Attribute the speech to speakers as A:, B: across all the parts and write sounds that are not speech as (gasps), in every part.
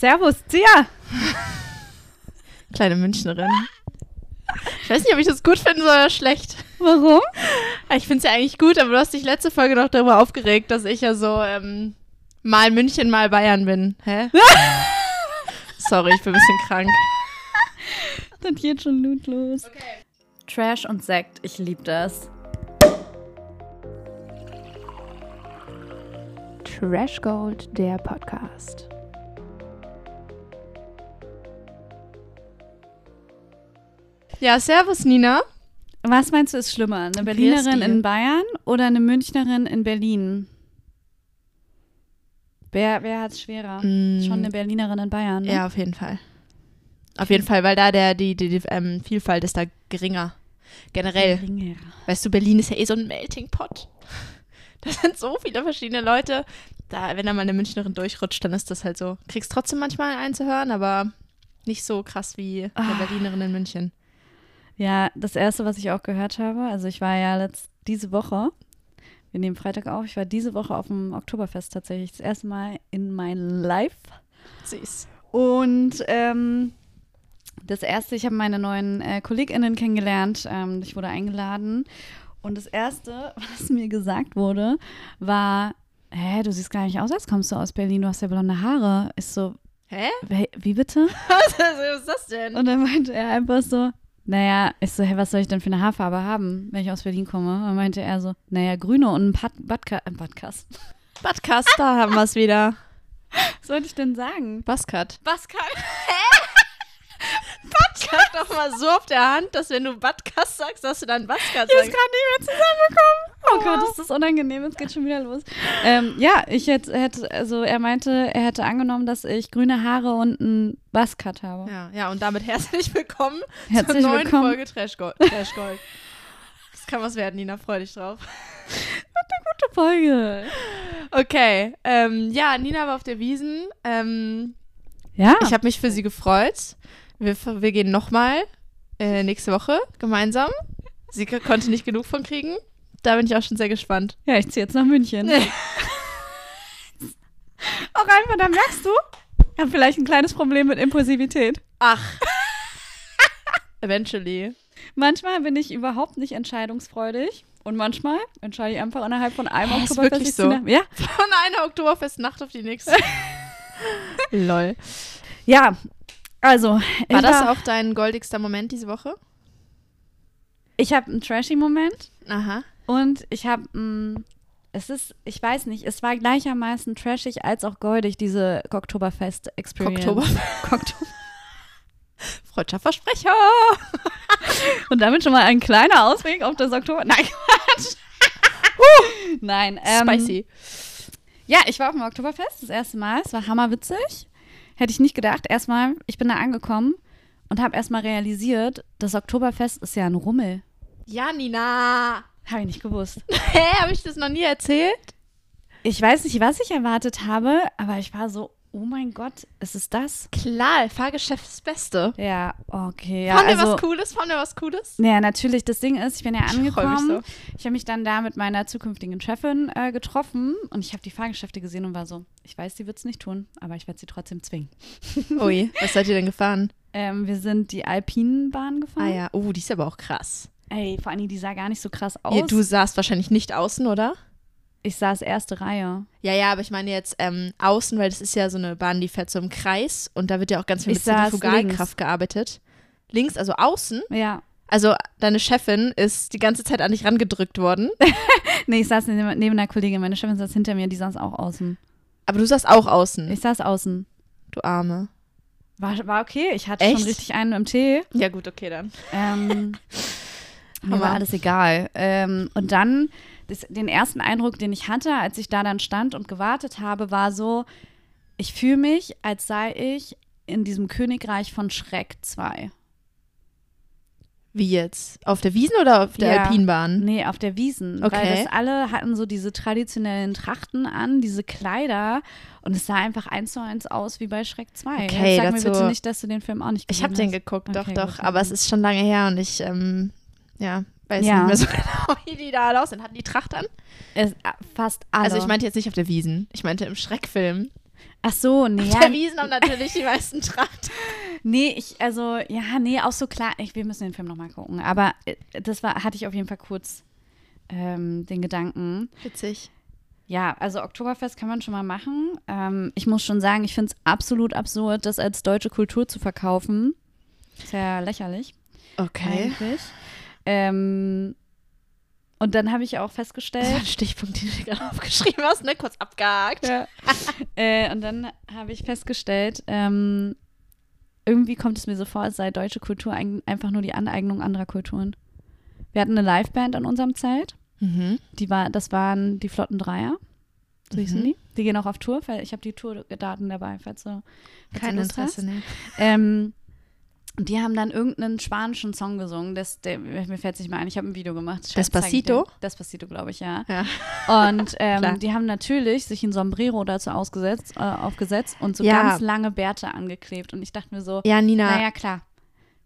A: Servus, Tia. (laughs)
B: Kleine Münchnerin. Ich weiß nicht, ob ich das gut finde oder schlecht.
A: Warum? (laughs)
B: Ich finde es ja eigentlich gut, aber du hast dich letzte Folge noch darüber aufgeregt, dass ich ja so ähm, mal München, mal Bayern bin. Hä? (laughs) Sorry, ich bin ein bisschen krank.
A: Das geht schon lutlos. Okay. Trash und Sekt, ich liebe das.
B: Trash Gold, der Podcast. Ja, servus Nina.
A: Was meinst du ist schlimmer? Eine Berlinerin in Bayern oder eine Münchnerin in Berlin? Wer, wer hat es schwerer? Mm. Schon eine Berlinerin in Bayern. Ne?
B: Ja, auf jeden Fall. Auf jeden Fall, weil da der, die, die, die ähm, Vielfalt ist da geringer. Generell. Geringer. Weißt du, Berlin ist ja eh so ein Melting Pot. (laughs) Da sind so viele verschiedene Leute. Da, wenn da mal eine Münchnerin durchrutscht, dann ist das halt so. Kriegst trotzdem manchmal einen zu hören, aber nicht so krass wie eine oh. Berlinerin in München.
A: Ja, das erste, was ich auch gehört habe, also ich war ja letzt, diese Woche, wir nehmen Freitag auf, ich war diese Woche auf dem Oktoberfest tatsächlich das erste Mal in mein Life.
B: Süß.
A: Und ähm, das erste, ich habe meine neuen äh, KollegInnen kennengelernt. Ähm, ich wurde eingeladen. Und das erste, (laughs) was mir gesagt wurde, war: Hä, du siehst gar nicht aus, als kommst du aus Berlin, du hast ja blonde Haare. Ist so,
B: Hä?
A: Wie bitte? (laughs)
B: was ist das denn?
A: Und dann meinte er einfach so, naja, ich so, hey, was soll ich denn für eine Haarfarbe haben, wenn ich aus Berlin komme? Und dann meinte er so, naja, grüne und ein Bad, Badka äh, Badkast. (laughs)
B: Badkast, da haben wir es wieder.
A: Was sollte ich denn sagen?
B: Buzzcut.
A: Buzzcut. (laughs)
B: Hä? Badkast doch mal so auf der Hand, dass wenn du Badkast sagst, dass du dann Badkast sagst.
A: Ich ist gerade nicht mehr zusammengekommen. Oh, oh Gott, ist das unangenehm. Es geht schon wieder los. Ähm, ja, ich hätte, hätte, also er meinte, er hätte angenommen, dass ich grüne Haare und einen Buzzcut habe.
B: Ja, ja, und damit herzlich willkommen
A: herzlich
B: zur neuen
A: willkommen.
B: Folge Trash Gold. Trash Gold. das kann was werden, Nina. Freu dich drauf.
A: eine gute Folge.
B: Okay, ähm, ja, Nina war auf der Wiesen. Ähm,
A: ja.
B: Ich habe mich für sie gefreut. Wir, wir gehen nochmal äh, nächste Woche gemeinsam. Sie konnte nicht genug von kriegen. Da bin ich auch schon sehr gespannt.
A: Ja, ich ziehe jetzt nach München. auch (laughs) einfach, da merkst du, ich habe vielleicht ein kleines Problem mit Impulsivität.
B: Ach. (laughs) Eventually.
A: Manchmal bin ich überhaupt nicht entscheidungsfreudig. Und manchmal entscheide ich einfach innerhalb von einem
B: oh,
A: Oktoberfest.
B: Ist so?
A: Ja. (laughs)
B: Von einer Oktoberfestnacht auf die nächste.
A: Lol. Ja, also.
B: War das auch dein goldigster Moment diese Woche?
A: Ich habe einen trashy Moment.
B: Aha.
A: Und ich habe, es ist, ich weiß nicht, es war gleichermaßen trashig als auch goldig, diese Oktoberfest-Experience.
B: Oktober. (laughs) Freudscher Versprecher. (laughs)
A: Und damit schon mal ein kleiner Ausweg auf das Oktober. Nein, (laughs) Quatsch. uh, Nein.
B: Ähm, Spicy.
A: Ja, ich war auf dem Oktoberfest das erste Mal. Es war hammerwitzig. Hätte ich nicht gedacht. Erstmal, ich bin da angekommen und habe erstmal realisiert, das Oktoberfest ist ja ein Rummel.
B: Ja, Nina.
A: Habe ich nicht gewusst. (laughs)
B: Hä, habe ich das noch nie erzählt?
A: Ich weiß nicht, was ich erwartet habe, aber ich war so, oh mein Gott, ist es das?
B: Klar, Fahrgeschäft ist das Beste.
A: Ja, okay. Ja,
B: Fand
A: also,
B: ihr was Cooles? Fand ihr was Cooles?
A: Ja, natürlich. Das Ding ist, ich bin ja angekommen.
B: Ich, so.
A: ich habe mich dann da mit meiner zukünftigen Chefin äh, getroffen und ich habe die Fahrgeschäfte gesehen und war so, ich weiß, sie wird es nicht tun, aber ich werde sie trotzdem zwingen. (laughs)
B: Ui, was seid ihr denn gefahren?
A: Ähm, wir sind die Alpinenbahn gefahren.
B: Ah ja, oh, die ist aber auch krass.
A: Ey, vor allem, die sah gar nicht so krass aus.
B: Ja, du saßt wahrscheinlich nicht außen, oder?
A: Ich saß erste Reihe.
B: Ja, ja, aber ich meine jetzt ähm, außen, weil das ist ja so eine Bahn, die fährt so im Kreis und da wird ja auch ganz viel mit Zentrifugalkraft gearbeitet. Links, also außen?
A: Ja.
B: Also deine Chefin ist die ganze Zeit an dich rangedrückt worden. (laughs)
A: nee, ich saß neben, neben einer Kollegin. Meine Chefin saß hinter mir, die saß auch außen.
B: Aber du saß auch außen?
A: Ich saß außen.
B: Du Arme.
A: War, war okay. Ich hatte
B: Echt?
A: schon richtig einen im Tee.
B: Ja gut, okay dann.
A: Ähm, (laughs) mir war alles egal. Ähm, und dann das, den ersten Eindruck, den ich hatte, als ich da dann stand und gewartet habe, war so, ich fühle mich, als sei ich in diesem Königreich von Schreck 2.
B: Wie jetzt? Auf der Wiesen oder auf der
A: Ja.
B: Alpinbahn?
A: Nee, auf der Wiesen.
B: Okay.
A: Weil das alle hatten so diese traditionellen Trachten an, diese Kleider. Und es sah einfach eins zu eins aus wie bei Schreck 2.
B: Okay,
A: Jetzt sag
B: dazu-
A: mir bitte nicht, dass du den Film auch nicht
B: Ich
A: gesehen
B: habe den
A: hast.
B: geguckt, doch,
A: Okay,
B: doch.
A: gut,
B: Aber es ist schon lange her und ich, ähm, ja, weiß
A: Ja.
B: nicht mehr so (laughs) genau, wie die da alle aussehen. Hatten die Tracht an?
A: Es, äh, fast alle.
B: Also ich meinte jetzt nicht auf der Wiesen. Ich meinte im Schreckfilm.
A: Ach so, nee.
B: Auf der Wiesen haben natürlich die meisten Tracht. (laughs)
A: nee, ich, also, ja, nee, auch so klar. Ich, wir müssen den Film nochmal gucken. Aber äh, das war, hatte ich auf jeden Fall kurz ähm, den Gedanken.
B: Witzig.
A: Ja, also Oktoberfest kann man schon mal machen. Ähm, ich muss schon sagen, ich finde es absolut absurd, das als deutsche Kultur zu verkaufen. Ist ja lächerlich
B: Okay.
A: eigentlich. Ähm, und dann habe ich auch
B: Das war
A: festgestellt,
B: ein (laughs) Stichpunkt, den du gerade aufgeschrieben hast, ne? Kurz abgehakt.
A: Ja. äh, und dann habe ich festgestellt, ähm, irgendwie kommt es mir so vor, als sei deutsche Kultur ein, einfach nur die Aneignung anderer Kulturen. Wir hatten eine Liveband an unserem Zelt.
B: Mhm.
A: Die war, das waren die Flotten Dreier. So hießen
B: Mhm.
A: die. Die gehen auch auf Tour, ich habe die Tourdaten dabei, falls du, falls
B: Kein Interesse, ne?
A: Ähm, und die haben dann irgendeinen spanischen Song gesungen. Das, der, mir fällt es nicht mehr ein. Ich habe ein Video gemacht.
B: Despacito?
A: Despacito, glaube ich, ja.
B: Ja.
A: Und (laughs) ähm, die haben natürlich sich ein Sombrero dazu ausgesetzt, äh, aufgesetzt und so
B: Ja.
A: ganz lange Bärte angeklebt. Und ich dachte mir so,
B: Ja, Nina,
A: naja, klar.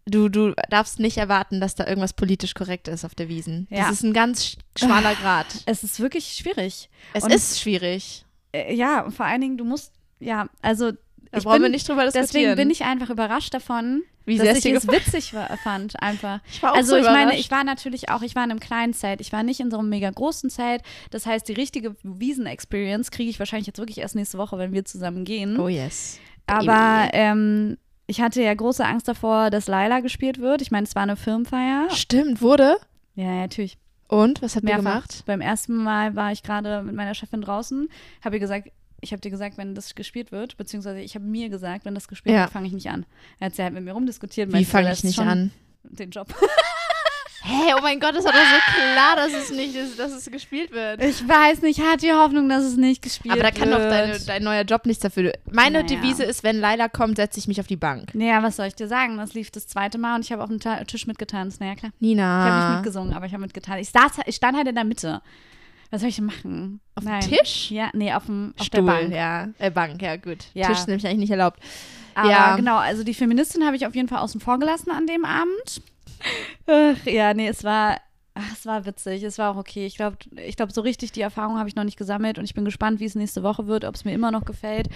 B: du, du darfst nicht erwarten, dass da irgendwas politisch korrekt ist auf der Wiesen.
A: Ja.
B: Das ist ein ganz sch- schmaler Grad.
A: Es ist wirklich schwierig.
B: Es
A: Und-
B: ist schwierig.
A: Äh, ja, und vor allen Dingen, du musst, ja, also
B: Da
A: ich
B: brauchen wir
A: bin,
B: nicht drüber diskutieren.
A: deswegen bin ich einfach überrascht davon,
B: Wie
A: dass ich es witzig wa- fand, einfach.
B: Ich war auch
A: Also
B: so
A: ich meine, ich war natürlich auch, ich war in einem kleinen Zelt, ich war nicht in so einem mega großen Zelt. Das heißt, die richtige Wiesen-Experience kriege ich wahrscheinlich jetzt wirklich erst nächste Woche, wenn wir zusammen gehen.
B: Oh yes.
A: Aber ähm, ich hatte ja große Angst davor, dass Laila gespielt wird. Ich meine, es war eine Firmenfeier.
B: Stimmt, wurde.
A: Ja, ja, natürlich.
B: Und, was habt ihr
A: Mehrfach.
B: gemacht?
A: Beim ersten Mal war ich gerade mit meiner Chefin draußen, habe ihr gesagt, ich habe dir gesagt, wenn das gespielt wird, beziehungsweise ich habe mir gesagt, wenn das gespielt
B: Ja.
A: wird, fange ich nicht an. Dann hat sie halt mit mir rumdiskutiert.
B: Wie fange ich nicht an?
A: Den Job. (laughs)
B: Hey, oh mein Gott, das war doch so klar, dass es nicht ist, dass es gespielt wird.
A: Ich weiß nicht, hat die Hoffnung, dass es nicht gespielt
B: Aber da kann doch
A: wird.
B: deine, dein neuer Job nichts dafür. Meine
A: Naja.
B: Devise ist, wenn Leila kommt, setze ich mich auf die Bank.
A: Naja, was soll ich dir sagen? Das lief das zweite Mal und ich habe auf dem Tisch mitgetanzt. Naja, klar.
B: Nina.
A: Ich habe nicht mitgesungen, aber ich habe mitgetanzt. Ich, saß, ich stand halt in der Mitte. Was soll ich denn machen?
B: Auf dem. Tisch?
A: Ja, nee, auf dem auf
B: Stuhl,
A: der Bank.
B: ja. Äh, Bank, ja, gut.
A: Ja.
B: Tisch ist nämlich eigentlich nicht erlaubt.
A: Aber
B: Ja.
A: genau, also die Feministin habe ich auf jeden Fall außen vor gelassen an dem Abend. Ach, ja, nee, es war, ach, es war witzig, es war auch okay. Ich glaube, ich glaub, so richtig die Erfahrung habe ich noch nicht gesammelt und ich bin gespannt, wie es nächste Woche wird, ob es mir immer noch gefällt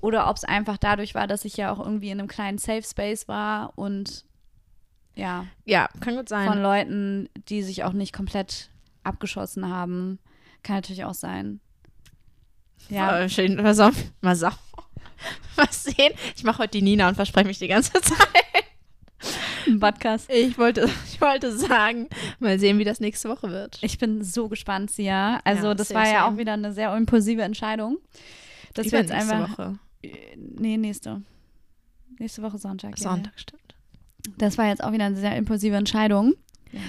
A: oder ob es einfach dadurch war, dass ich ja auch irgendwie in einem kleinen Safe Space war und ja,
B: Ja, kann gut sein.
A: von Leuten, die sich auch nicht komplett abgeschossen haben. Kann natürlich auch sein. Ja,
B: Äh, schön, mal so, (laughs) mal sehen. Ich mache heute die Nina und verspreche mich die ganze (laughs) Zeit.
A: im Podcast.
B: Ich wollte, ich wollte sagen, mal sehen, wie das nächste Woche wird.
A: Ich bin so gespannt, Sia. Also,
B: Ja,
A: das war ja
B: same.
A: auch wieder eine sehr impulsive Entscheidung. Das wird jetzt einfach.
B: Woche.
A: Nee, nächste. Nächste Woche Sonntag. ja,
B: Sonntag, stimmt.
A: Ja. Das war jetzt auch wieder eine sehr impulsive Entscheidung.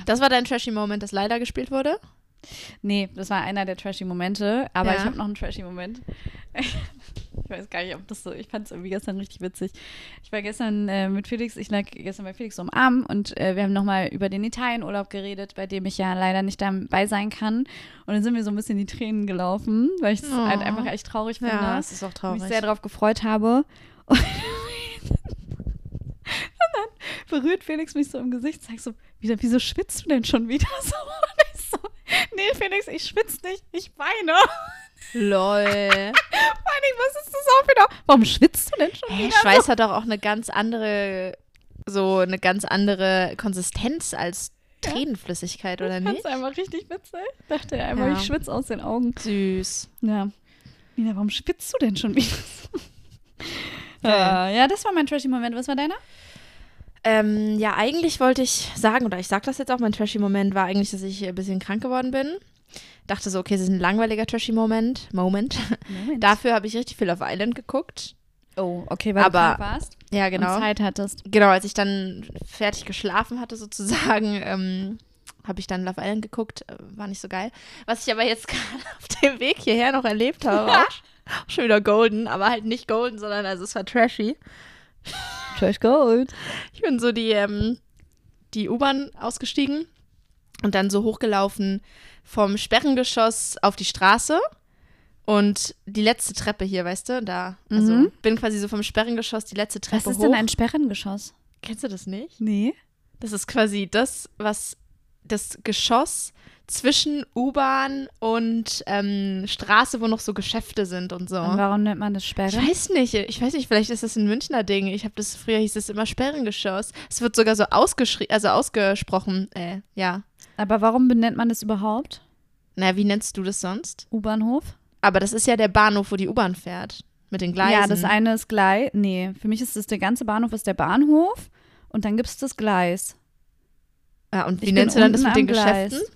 B: Das war dein trashy Moment, das leider gespielt wurde?
A: Nee, das war einer der trashy Momente, aber
B: Ja.
A: ich habe noch einen trashy Moment. (laughs) Ich weiß gar nicht, ob das so, ich fand es irgendwie gestern richtig witzig. Ich war gestern äh, mit Felix, ich lag gestern bei Felix so am Arm und äh, wir haben nochmal über den Italienurlaub geredet, bei dem ich ja leider nicht dabei sein kann. Und dann sind mir so ein bisschen die Tränen gelaufen, weil ich es
B: Oh.
A: halt einfach echt traurig finde.
B: Ja, es ist auch traurig.
A: mich sehr darauf gefreut habe. (laughs) Und, dann berührt Felix mich so im Gesicht, sagt so, wieso schwitzt du denn schon wieder so? (laughs) Und ich so, (laughs) nee, Felix, ich schwitze nicht, ich weine.
B: Lol. (laughs)
A: Vor was ist das auch wieder? Warum schwitzt du denn schon
B: Hey,
A: wieder?
B: Schweiß hat doch auch eine ganz andere, so eine ganz andere Konsistenz als Tränenflüssigkeit, oder
A: Ich
B: nicht?
A: fand's einfach richtig witzig. Dachte er einfach,
B: Ja.
A: ich schwitze aus den Augen.
B: Süß.
A: Ja. Nina, warum schwitzt du denn schon wieder so? Äh, ja, das war mein trashy Moment. Was war deiner?
B: Ähm, ja, eigentlich wollte ich sagen, oder ich sag das jetzt auch, mein trashy Moment war eigentlich, dass ich ein bisschen krank geworden bin. Dachte so, okay, es ist ein langweiliger trashy Moment. Moment. (laughs) Dafür habe ich richtig viel auf Island geguckt.
A: oh, okay, weil
B: Aber-
A: du krank warst
B: Ja,
A: und
B: genau.
A: Zeit hattest.
B: Genau, als ich dann fertig geschlafen hatte, sozusagen, (laughs) ähm, habe ich dann Love Island geguckt. Äh, War nicht so geil. Was ich aber jetzt (laughs) gerade auf dem Weg hierher noch erlebt habe, auch schon wieder golden, aber halt nicht golden, sondern also es war trashy. (laughs)
A: Trash Gold.
B: Ich bin so die, ähm, die U-Bahn ausgestiegen und dann so hochgelaufen vom Sperrengeschoss auf die Straße. Und die letzte Treppe hier, weißt du, da. Also
A: Mhm.
B: bin quasi so vom Sperrengeschoss die letzte Treppe
A: Was ist
B: hoch.
A: denn ein Sperrengeschoss?
B: Kennst du das nicht?
A: Nee.
B: Das ist quasi das, was das Geschoss zwischen U-Bahn und ähm, Straße, wo noch so Geschäfte sind und so.
A: Und warum nennt man das Sperre?
B: Ich weiß nicht, ich weiß nicht, vielleicht ist das ein Münchner Ding. Ich habe das, früher hieß es immer Sperrengeschoss. Es wird sogar so ausgeschrieben, also ausgesprochen, äh, ja.
A: Aber warum benennt man das überhaupt?
B: Naja, wie nennst du das sonst?
A: U-Bahnhof?
B: Aber das ist ja der Bahnhof, wo die U-Bahn fährt. Mit den Gleisen.
A: Ja, das eine ist Gleis. Nee, für mich ist das der ganze Bahnhof ist der Bahnhof und dann gibt es das Gleis.
B: Ja, und wie
A: Ich
B: nennst du dann das mit den
A: Gleis.
B: Geschäften?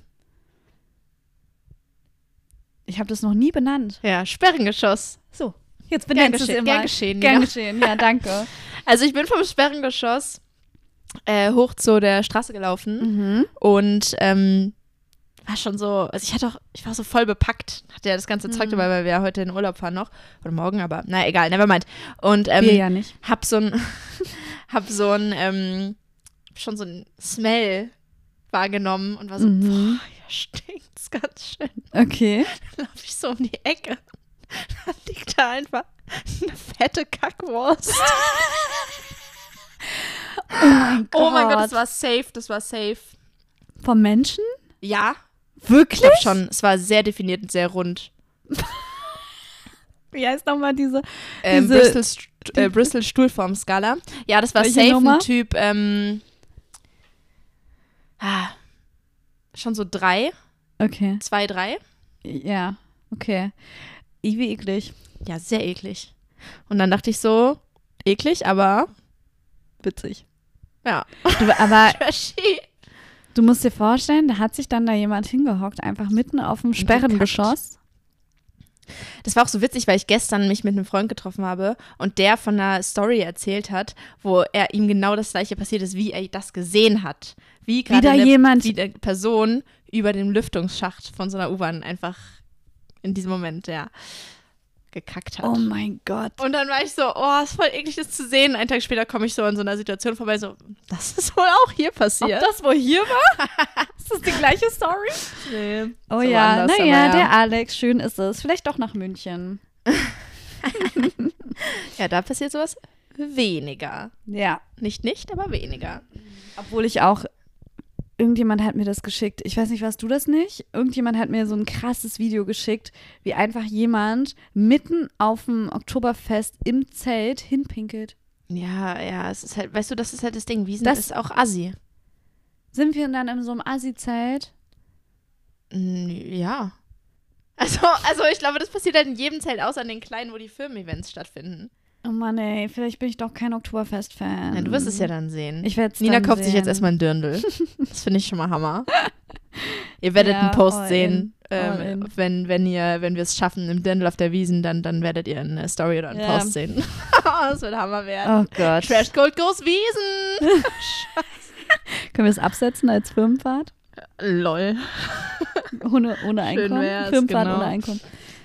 A: Ich habe das noch nie benannt.
B: Ja, Sperrengeschoss.
A: So, jetzt benennst du es immer.
B: gern geschehen,
A: Gern
B: ja.
A: geschehen, ja, danke. (laughs)
B: Also ich bin vom Sperrengeschoss äh, hoch zu der Straße gelaufen
A: Mhm.
B: und ähm, war schon so, also ich hatte auch, ich war so voll bepackt, hatte ja das ganze Zeug
A: Mhm.
B: dabei, weil wir ja heute in Urlaub fahren noch oder morgen, aber na egal, never mind. Und ähm,
A: Wir ja nicht.
B: hab so ein, (laughs) hab so ein, ähm, schon so ein Smell wahrgenommen und war so,
A: Mhm.
B: boah, hier stinkt's ganz schön.
A: Okay. (laughs)
B: Dann laufe ich so um die Ecke. Dann liegt da einfach eine fette Kackwurst. (laughs)
A: Oh mein Gott.
B: Oh mein Gott, das war safe, das war safe.
A: Vom Menschen?
B: Ja, ich
A: Wirklich?
B: glaube schon. Es war sehr definiert und sehr rund.
A: Wie heißt nochmal diese?
B: Ähm,
A: Diese-
B: Bristol, St äh, Bristol Stuhlform-Skala. Ja, das war safe
A: Nummer?
B: ein Typ, ähm, ah, schon so drei,
A: Okay.
B: zwei, drei.
A: Ja, okay. Wie eklig.
B: Ja, sehr eklig. Und dann dachte ich so, eklig, aber
A: Witzig.
B: ja.
A: Du, aber (laughs)
B: Trashy.
A: du musst dir vorstellen, da hat sich dann da jemand hingehockt, einfach mitten auf dem Sperrengeschoss.
B: Das war auch so witzig, weil ich gestern mich mit einem Freund getroffen habe und der von einer Story erzählt hat, wo er ihm genau das gleiche passiert ist, wie er das gesehen hat. Wie gerade eine,
A: jemand-
B: wie eine Person über dem Lüftungsschacht von so einer U-Bahn einfach in diesem Moment, ja, gekackt hat.
A: Oh mein Gott.
B: und dann war ich so, oh, ist voll eklig, das zu sehen. Einen Tag später komme ich so in so einer Situation vorbei, so, das ist wohl auch hier
A: Ob
B: passiert.
A: das wohl hier war? (laughs) ist das die gleiche Story? (laughs)
B: Nee,
A: Oh
B: so
A: ja, naja,
B: ja.
A: der Alex, schön ist es. Vielleicht doch nach München. (laughs)
B: Ja, da passiert sowas weniger.
A: Ja.
B: Nicht nicht, aber weniger.
A: Obwohl ich auch, irgendjemand hat mir das geschickt. Ich weiß nicht, warst du das nicht? Irgendjemand hat mir so ein krasses Video geschickt, wie einfach jemand mitten auf dem Oktoberfest im Zelt hinpinkelt.
B: Ja, ja, es ist halt, weißt du, das ist halt das Ding. Wiesen
A: Das-
B: ist auch assi.
A: Sind wir dann in so einem Assi-Zelt?
B: Ja. Also, also ich glaube, das passiert halt in jedem Zelt, außer an den kleinen, wo die Firmen-Events stattfinden.
A: Oh Mann, ey, vielleicht bin ich doch kein Oktoberfest-Fan.
B: Ja, du wirst es ja dann sehen.
A: Ich werde
B: Nina
A: dann
B: kauft sich
A: sehen.
B: jetzt erstmal ein Dirndl. (laughs) Das finde ich schon mal Hammer. Ihr werdet
A: Ja,
B: einen Post sehen,
A: in,
B: ähm,
A: in.
B: wenn, wenn ihr, wenn wir es schaffen im Dirndl auf der Wiesen, dann, dann werdet ihr eine Story oder einen
A: Ja.
B: Post sehen. (laughs) das wird Hammer werden.
A: Oh Gott.
B: Trash Gold Goes Wiesen! (laughs) (laughs)
A: Können wir es absetzen als Firmenfahrt?
B: Lol.
A: Ohne, ohne Einkommen? Firmenfahrt
B: genau.
A: ohne Einkommen.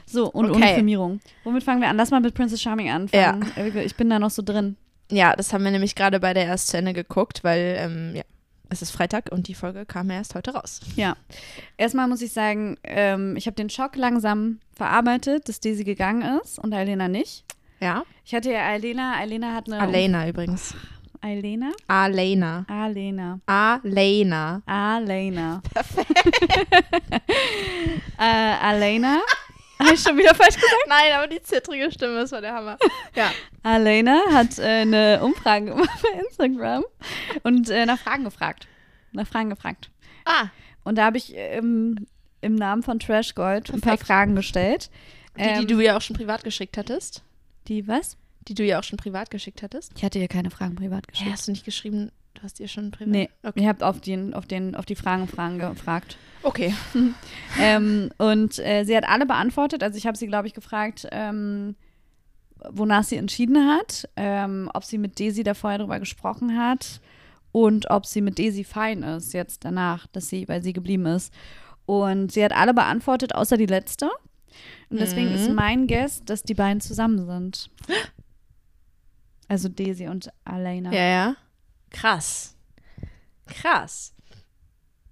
A: So, und ohne
B: Okay.
A: Firmierung. Womit fangen wir an? Lass mal mit Princess Charming anfangen. Ja. Ich bin da noch so drin.
B: Ja, das haben wir nämlich gerade bei der erst zu Ende geguckt, weil ähm, ja, es ist Freitag und die Folge kam erst heute raus.
A: Ja. Erstmal muss ich sagen, ähm, ich habe den Schock langsam verarbeitet, dass Daisy gegangen ist und Alena nicht.
B: Ja.
A: Ich hatte ja Alena, Alena hat eine.
B: Alena übrigens.
A: Alena?
B: Alena.
A: Alena.
B: Alena.
A: Alena. (laughs) (laughs) äh, Alena. Habe ich schon wieder falsch gesagt?
B: Nein, aber die zittrige Stimme ist war der Hammer. Ja.
A: Alena hat äh, eine Umfrage gemacht bei Instagram und äh, nach Fragen gefragt. Nach Fragen gefragt.
B: Ah,
A: Und da habe ich ähm, im Namen von Trash Gold ein paar
B: Perfekt.
A: Fragen gestellt.
B: die, die
A: Ähm,
B: du ja auch schon privat geschickt hattest.
A: Die was?
B: Die du ja auch schon privat geschickt hattest.
A: Ich hatte ihr keine Fragen privat geschickt.
B: hast du nicht geschrieben, du hast ihr schon privat?
A: Nee,
B: Okay.
A: ihr habt auf, den, auf, den, auf die Fragen, Fragen gefragt.
B: okay. (laughs)
A: ähm, und äh, sie hat alle beantwortet. Also ich habe sie, glaube ich, gefragt, ähm, wonach sie entschieden hat, ähm, ob sie mit Daisy da vorher drüber gesprochen hat und ob sie mit Daisy fein ist jetzt danach, dass sie, weil sie geblieben ist. Und sie hat alle beantwortet, außer die letzte. Und deswegen
B: Mhm.
A: ist mein Guess, dass die beiden zusammen sind. (gasps) Also Daisy und Alena.
B: Ja, ja. Krass. Krass.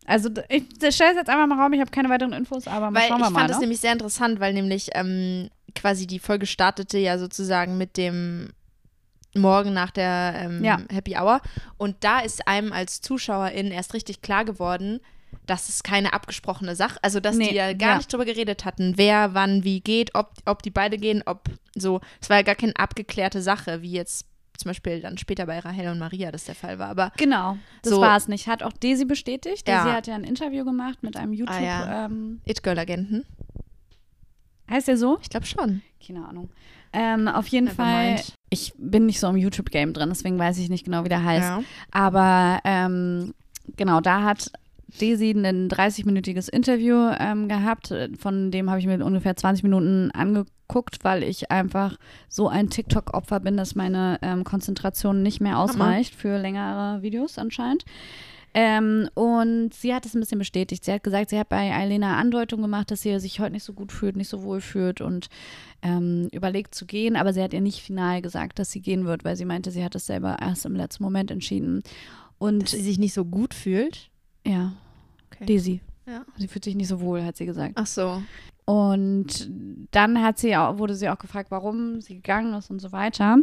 A: Also ich stelle es jetzt einfach mal raum, ich habe keine weiteren Infos, aber mal
B: Weil
A: schauen
B: ich
A: wir mal.
B: fand das
A: ne?
B: nämlich sehr interessant, weil nämlich ähm, quasi die Folge startete ja sozusagen mit dem Morgen nach der ähm,
A: Ja.
B: Happy Hour. Und da ist einem als Zuschauerin erst richtig klar geworden, dass es keine abgesprochene Sache, also dass
A: Nee,
B: die ja gar
A: ja.
B: nicht drüber geredet hatten, wer wann wie geht, ob, ob die beide gehen, ob so, es war ja gar keine abgeklärte Sache, wie jetzt zum Beispiel dann später bei Rahel und Maria das der Fall war. Aber
A: Genau, das
B: So.
A: war es nicht. Hat auch Daisy bestätigt. Daisy
B: Ja.
A: hat ja ein Interview gemacht mit einem YouTube.
B: ja.
A: ähm,
B: It-Girl-Agenten,
A: heißt der so?
B: ich glaube schon.
A: Keine Ahnung. Ähm, auf jeden
B: Never
A: Fall,
B: mind.
A: ich bin nicht so im YouTube-Game drin, deswegen weiß ich nicht genau, wie der heißt.
B: Ja.
A: Aber ähm, genau, da hat Daisy ein 30-minütiges Interview ähm, gehabt. Von dem habe ich mir ungefähr 20 Minuten angeguckt, weil ich einfach so ein TikTok-Opfer bin, dass meine ähm, Konzentration nicht mehr ausreicht für längere Videos anscheinend. Ähm, und sie hat es ein bisschen bestätigt. Sie hat gesagt, sie hat bei Eilena Andeutung gemacht, dass sie sich heute nicht so gut fühlt, nicht so wohl fühlt und ähm, überlegt zu gehen. Aber sie hat ihr nicht final gesagt, dass sie gehen wird, weil sie meinte, sie hat es selber erst im letzten Moment entschieden. Und
B: Dass sie sich nicht so gut fühlt.
A: Ja,
B: Okay.
A: Daisy.
B: Ja.
A: Sie fühlt sich nicht so wohl, hat sie gesagt.
B: Ach so.
A: Und dann hat sie auch, wurde sie auch gefragt, warum sie gegangen ist und so weiter.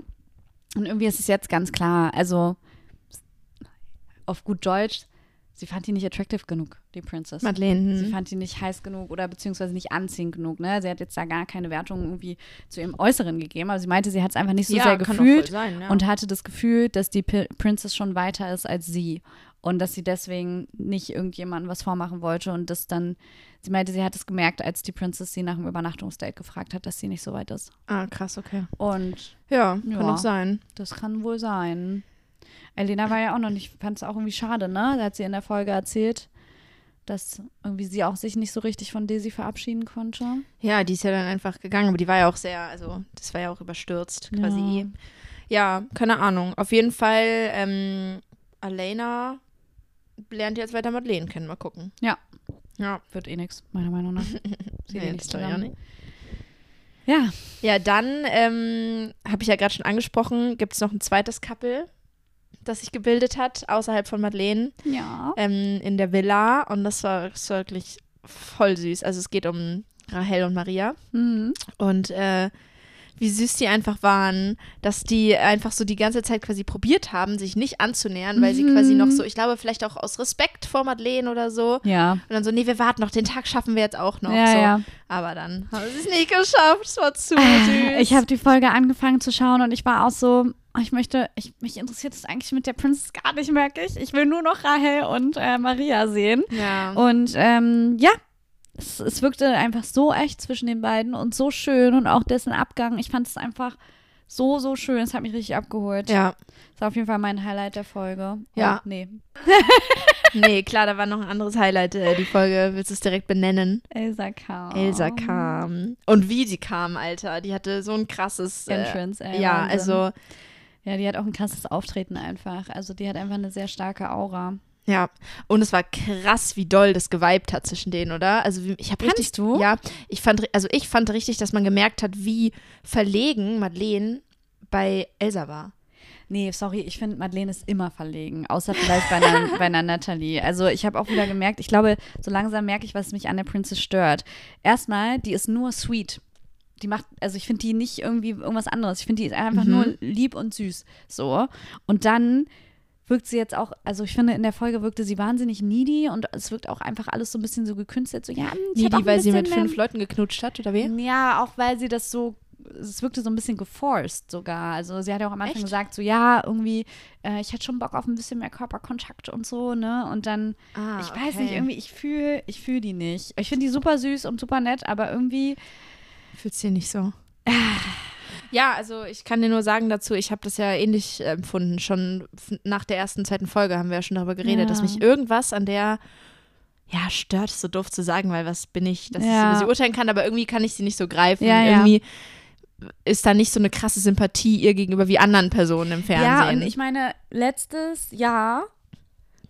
A: Und irgendwie ist es jetzt ganz klar, also auf gut Deutsch, sie fand die nicht attractive genug, die Princess.
B: Madeleine.
A: Sie
B: hm.
A: fand die nicht heiß genug oder beziehungsweise nicht anziehend genug. Ne? Sie hat jetzt da gar keine Wertung irgendwie zu ihrem Äußeren gegeben, aber sie meinte, sie hat es einfach nicht so
B: ja,
A: sehr gefühlt
B: sein, ja.
A: und hatte das Gefühl, dass die P Princess schon weiter ist als sie und dass sie deswegen nicht irgendjemandem was vormachen wollte und das dann, sie meinte, sie hat es gemerkt, als die Princess sie nach dem Übernachtungsdate gefragt hat, dass sie nicht so weit ist.
B: ah, krass, okay.
A: Und
B: Ja,
A: Ja.
B: kann auch sein.
A: das kann wohl sein. Elena war ja auch noch nicht, fand es auch irgendwie schade, ne? Da hat sie in der Folge erzählt, dass irgendwie sie auch sich nicht so richtig von Daisy verabschieden konnte.
B: Ja, die ist ja dann einfach gegangen, aber die war ja auch sehr, also das war ja auch überstürzt quasi. Ja, keine Ahnung. Auf jeden Fall, ähm, Alena lernt jetzt weiter Madeleine kennen. Mal gucken.
A: Ja.
B: Ja.
A: Wird eh nix, meiner Meinung nach. Sie (laughs)
B: Nee,
A: nee, nicht
B: das glaub ich auch
A: zusammen.
B: nicht.
A: Ja,
B: Ja, dann ähm, habe ich ja gerade schon angesprochen, gibt es noch ein zweites Couple, das sich gebildet hat, außerhalb von Madeleine,
A: ja.
B: ähm, in der Villa. Und das war, das war wirklich voll süß. Also es geht um Rahel und Maria.
A: Mhm.
B: Und äh, wie süß die einfach waren, dass die einfach so die ganze Zeit quasi probiert haben, sich nicht anzunähern, weil sie
A: Mhm.
B: quasi noch so, ich glaube, vielleicht auch aus Respekt vor Madeleine oder so.
A: Ja.
B: Und dann so, nee, wir warten noch, den Tag schaffen wir jetzt auch noch.
A: ja,
B: so.
A: ja.
B: Aber dann haben sie es nicht geschafft. Es war zu
A: Ah,
B: süß.
A: Ich habe die Folge angefangen zu schauen und ich war auch so, oh, ich möchte, ich, mich interessiert es eigentlich mit der Princess gar nicht, merke ich. Ich will nur noch Rahel und äh, Maria sehen.
B: ja.
A: Und ähm, ja, es, es wirkte einfach so echt zwischen den beiden und so schön und auch dessen Abgang. Ich fand es einfach so, so schön. Es hat mich richtig abgeholt.
B: ja.
A: Das war auf jeden Fall mein Highlight der Folge.
B: Ja.
A: Oh, nee. (laughs)
B: Nee, klar, da war noch ein anderes Highlight. Äh, die Folge willst du es direkt benennen.
A: Elsa kam.
B: Elsa kam. Und wie sie kam, Alter. Die hatte so ein krasses. Äh,
A: Entrance, ey,
B: ja,
A: Wahnsinn.
B: also,
A: Ja, die hat auch ein krasses Auftreten einfach. Also die hat einfach eine sehr starke Aura.
B: Ja. Und es war krass, wie doll das geweibt hat zwischen denen, oder? Also, ich habe richtig.
A: du?
B: Ja, ich fand, also ich fand richtig, dass man gemerkt hat, wie verlegen Madeleine bei Elsa war.
A: Nee, sorry, ich finde, Madeleine ist immer verlegen, außer vielleicht bei einer, (laughs) bei einer Natalie. Also ich habe auch wieder gemerkt, ich glaube, so langsam merke ich, was mich an der Princess stört. Erstmal, die ist nur sweet. Die macht, also ich finde die nicht irgendwie irgendwas anderes. Ich finde, die ist einfach
B: Mhm.
A: nur lieb und süß. So. Und dann wirkt sie jetzt auch, also ich finde, in der Folge wirkte sie wahnsinnig needy und es wirkt auch einfach alles so ein bisschen so gekünstelt. So, ja, auch
B: Needy, weil sie mit fünf Leuten geknutscht hat, oder wie?
A: ja, auch weil sie das so, es wirkte so ein bisschen geforced sogar. Also sie hat ja auch am Anfang
B: Echt?
A: gesagt, so ja, irgendwie, äh, ich hätte schon Bock auf ein bisschen mehr Körperkontakt und so, ne? Und dann,
B: Ah,
A: ich weiß nicht, irgendwie, ich fühle ich fühl die nicht. Ich finde die super süß und super nett, aber irgendwie,
B: Fühlst dir nicht so? (sighs) Ja, also ich kann dir nur sagen dazu, ich habe das ja ähnlich äh, empfunden. Schon nach der ersten, zweiten Folge haben wir ja schon darüber geredet,
A: Ja.
B: dass mich irgendwas an der, ja, stört, ist so doof zu sagen, weil was bin ich, dass ich
A: Ja.
B: über sie urteilen kann, aber irgendwie kann ich sie nicht so greifen.
A: Ja, ja.
B: irgendwie ist da nicht so eine krasse Sympathie ihr gegenüber wie anderen Personen im Fernsehen.
A: ja, und ich meine, letztes Jahr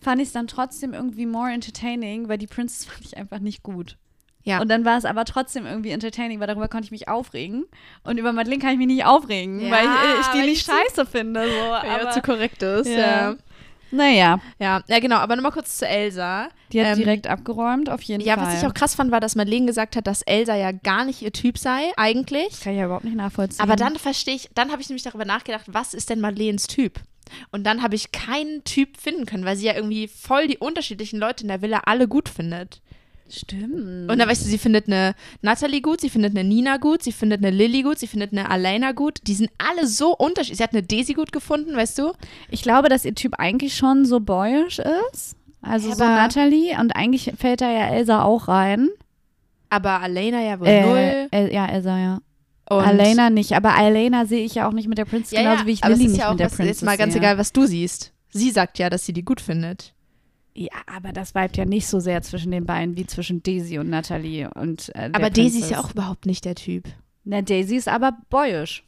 A: fand ich es dann trotzdem irgendwie more entertaining, weil die Princess (laughs) fand ich einfach nicht gut.
B: Ja.
A: Und dann war es aber trotzdem irgendwie entertaining, weil darüber konnte ich mich aufregen. Und über Madeleine kann ich mich nicht aufregen,
B: Ja,
A: weil ich, ich die nicht scheiße finde. So. (laughs)
B: Weil er
A: Aber,
B: zu korrekt ist.
A: Ja.
B: Ja.
A: naja,
B: Ja, ja genau. Aber nochmal kurz zu Elsa.
A: die hat
B: Ähm,
A: direkt abgeräumt, auf jeden
B: Ja,
A: Fall.
B: was ich auch krass fand, war, dass Madeleine gesagt hat, dass Elsa ja gar nicht ihr Typ sei, eigentlich.
A: kann ich ja überhaupt nicht nachvollziehen.
B: Aber dann verstehe ich, dann habe ich nämlich darüber nachgedacht, was ist denn Madeleines Typ? Und dann habe ich keinen Typ finden können, weil sie ja irgendwie voll die unterschiedlichen Leute in der Villa alle gut findet.
A: Stimmt.
B: Und dann weißt du, sie findet eine Natalie gut, sie findet eine Nina gut, sie findet eine Lilly gut, sie findet eine Alena gut. Die sind alle so unterschiedlich. Sie hat eine Daisy gut gefunden, weißt du?
A: Ich glaube, dass ihr Typ eigentlich schon so boyish ist. Also so
B: Aber-
A: Natalie. Und eigentlich fällt da ja Elsa auch rein.
B: Aber Alena ja wohl
A: Äh,
B: null.
A: El ja, Elsa, ja.
B: Und
A: Alena nicht. Aber Alena sehe ich ja auch nicht mit der Princess,
B: ja,
A: genauso wie ich Lilly
B: ist
A: nicht
B: ja auch
A: mit der
B: was,
A: Princess
B: jetzt mal ganz egal, was du siehst. Sie sagt ja, dass sie die gut findet.
A: Ja, aber das vibet ja nicht so sehr zwischen den beiden wie zwischen Daisy und Natalie. Und, äh,
B: Aber Daisy ist ja auch überhaupt nicht der Typ.
A: Na, Daisy ist aber boyish.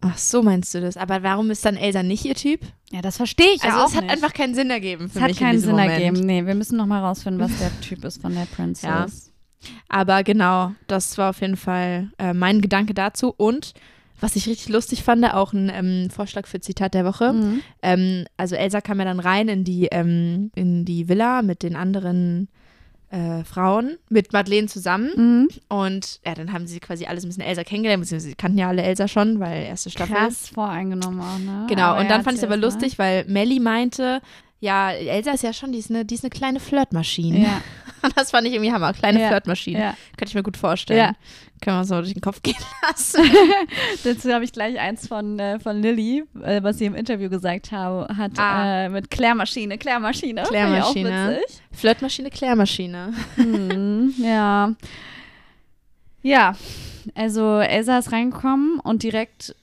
B: Ach, so meinst du das. Aber warum ist dann Elsa nicht ihr Typ?
A: Ja, das verstehe ich
B: also
A: ja auch
B: es hat
A: nicht.
B: einfach keinen Sinn ergeben für
A: es hat
B: mich in
A: keinen Sinn
B: Moment.
A: ergeben. Nee, wir müssen noch mal rausfinden, was der Typ ist von der (laughs) Princess.
B: Ja. Aber genau, das war auf jeden Fall äh, mein Gedanke dazu. Und was ich richtig lustig fand, auch ein ähm, Vorschlag für Zitat der Woche.
A: Mhm.
B: Ähm, also Elsa kam ja dann rein in die, ähm, in die Villa mit den anderen äh, Frauen, mit Madeleine zusammen.
A: Mhm.
B: Und ja, dann haben sie quasi alles ein bisschen Elsa kennengelernt, beziehungsweise sie kannten ja alle Elsa schon, weil erste Staffel.
A: Krass voreingenommen auch, ne?
B: Genau,
A: Aber
B: und
A: ja,
B: dann fand ich es aber
A: mal.
B: lustig, weil Melly meinte, ja, Elsa ist ja schon, die ist eine, die ist eine kleine Flirtmaschine.
A: Ja, (laughs) (laughs)
B: Das fand ich irgendwie Hammer, kleine
A: Ja,
B: Flirtmaschine.
A: ja.
B: Könnte ich mir gut vorstellen.
A: Ja.
B: Können wir so durch den Kopf gehen (laughs) lassen. (laughs)
A: Dazu habe ich gleich eins von, äh, von Lilly, äh, was sie im Interview gesagt habe, hat
B: Ah.
A: äh, mit Klärmaschine, Klärmaschine.
B: Klärmaschine. Flirtmaschine, Klärmaschine.
A: Hm, ja. Ja, also Elsa ist reingekommen und direkt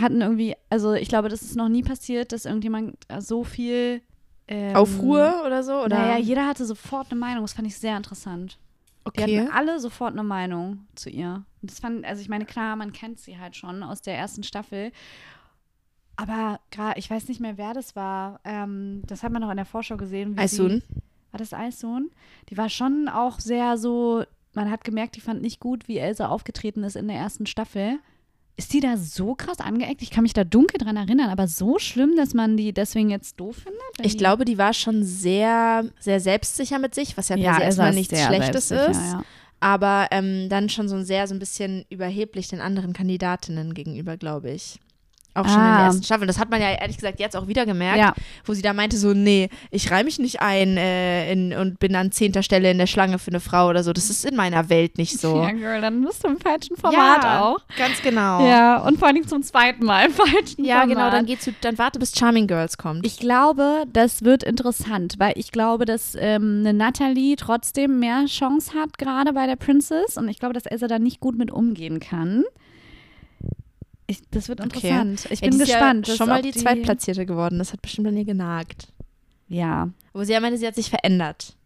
A: hatten irgendwie, also ich glaube, das ist noch nie passiert, dass irgendjemand so viel ähm,
B: Aufruhr oder so? Oder?
A: Naja, jeder hatte sofort eine Meinung. Das fand ich sehr interessant. Die
B: okay.
A: hatten alle sofort eine Meinung zu ihr. Und das fand, also ich meine, klar, man kennt sie halt schon aus der ersten Staffel. Aber gerade, ich weiß nicht mehr, wer das war. Ähm, das hat man noch in der Vorschau gesehen. sie- War das Aisun? Die war schon auch sehr so, man hat gemerkt, die fand nicht gut, wie Elsa aufgetreten ist in der ersten Staffel. Ist die da so krass angeeckt? Ich kann mich da dunkel dran erinnern, aber so schlimm, dass man die deswegen jetzt doof findet?
B: Ich
A: die-
B: glaube, die war schon sehr, sehr selbstsicher mit sich, was ja,
A: ja,
B: erstmal nichts Schlechtes ist.
A: Ja.
B: Aber ähm, dann schon so ein sehr, so ein bisschen überheblich den anderen Kandidatinnen gegenüber, glaube ich. Auch schon in der
A: Ah.
B: ersten Staffel. Das hat man ja ehrlich gesagt jetzt auch wieder gemerkt,
A: Ja.
B: wo sie da meinte so, nee, ich reihe mich nicht ein äh, in, und bin an zehnter Stelle in der Schlange für eine Frau oder so. Das ist in meiner Welt nicht so. (laughs)
A: Ja, Girl, dann bist du im falschen Format
B: Ja,
A: auch.
B: Ganz genau.
A: Ja, und vor allem zum zweiten Mal im falschen
B: Ja,
A: Format.
B: genau, dann geht's zu, dann warte bis Charming Girls kommt.
A: Ich glaube, das wird interessant, weil ich glaube, dass ähm, eine Natalie trotzdem mehr Chance hat, gerade bei der Princess. Und ich glaube, dass Elsa da nicht gut mit umgehen kann. Ich, das wird
B: Okay.
A: interessant. Ich
B: Ja,
A: bin
B: die ist
A: gespannt.
B: Ja schon mal
A: ob
B: die, Zweitplatzierte geworden. Das hat bestimmt an ihr genagt.
A: Ja.
B: Wo sie ja meinte, sie hat sich verändert.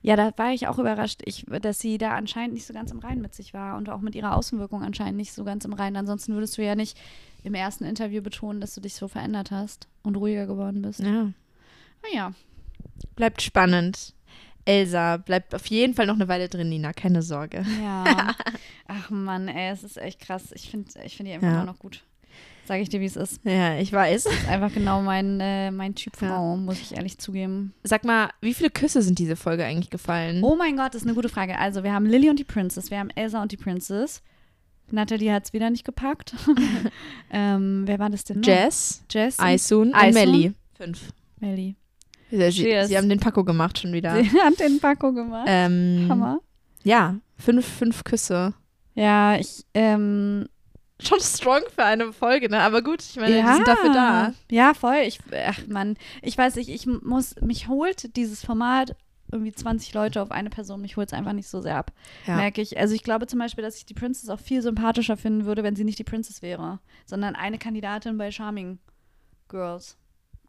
A: Ja, da war ich auch überrascht, ich, dass sie da anscheinend nicht so ganz im Reinen mit sich war und auch mit ihrer Außenwirkung anscheinend nicht so ganz im Reinen. Ansonsten würdest du ja nicht im ersten Interview betonen, dass du dich so verändert hast und ruhiger geworden bist.
B: Ja.
A: Naja.
B: Bleibt spannend. Elsa bleibt auf jeden Fall noch eine Weile drin, Nina, keine Sorge.
A: Ja. (laughs) Ach Mann, ey, es ist echt krass. Ich finde ich find die einfach
B: Ja.
A: immer noch gut. Sage ich dir, wie es ist.
B: Ja, ich weiß.
A: Ist einfach genau mein, äh, mein Typ
B: Ja.
A: Frau, muss ich ehrlich zugeben.
B: Sag mal, wie viele Küsse sind diese Folge eigentlich gefallen?
A: Oh mein Gott, das ist eine gute Frage. Also, wir haben Lily und die Princess, wir haben Elsa und die Princess. Natalie hat es wieder nicht gepackt. (laughs) ähm, wer war das denn noch?
B: Jess,
A: Jess. und
B: Aisun und? Melly. Fünf.
A: Melly.
B: Sie, sie haben den Paco gemacht schon wieder.
A: Sie (laughs) hat den Paco gemacht.
B: Ähm,
A: Hammer.
B: Ja, fünf, fünf Küsse.
A: Ja, ich, ähm,
B: Schon strong für eine Folge, ne? Aber gut, ich meine, die sind dafür da.
A: Ja, voll. Ich, ach Mann, ich weiß nicht, ich muss, mich holt dieses Format irgendwie 20 Leute auf eine Person, mich holt es einfach nicht so sehr ab,
B: Ja.
A: merke ich. Also ich glaube zum Beispiel, dass ich die Princess auch viel sympathischer finden würde, wenn sie nicht die Princess wäre, sondern eine Kandidatin bei Charming Girls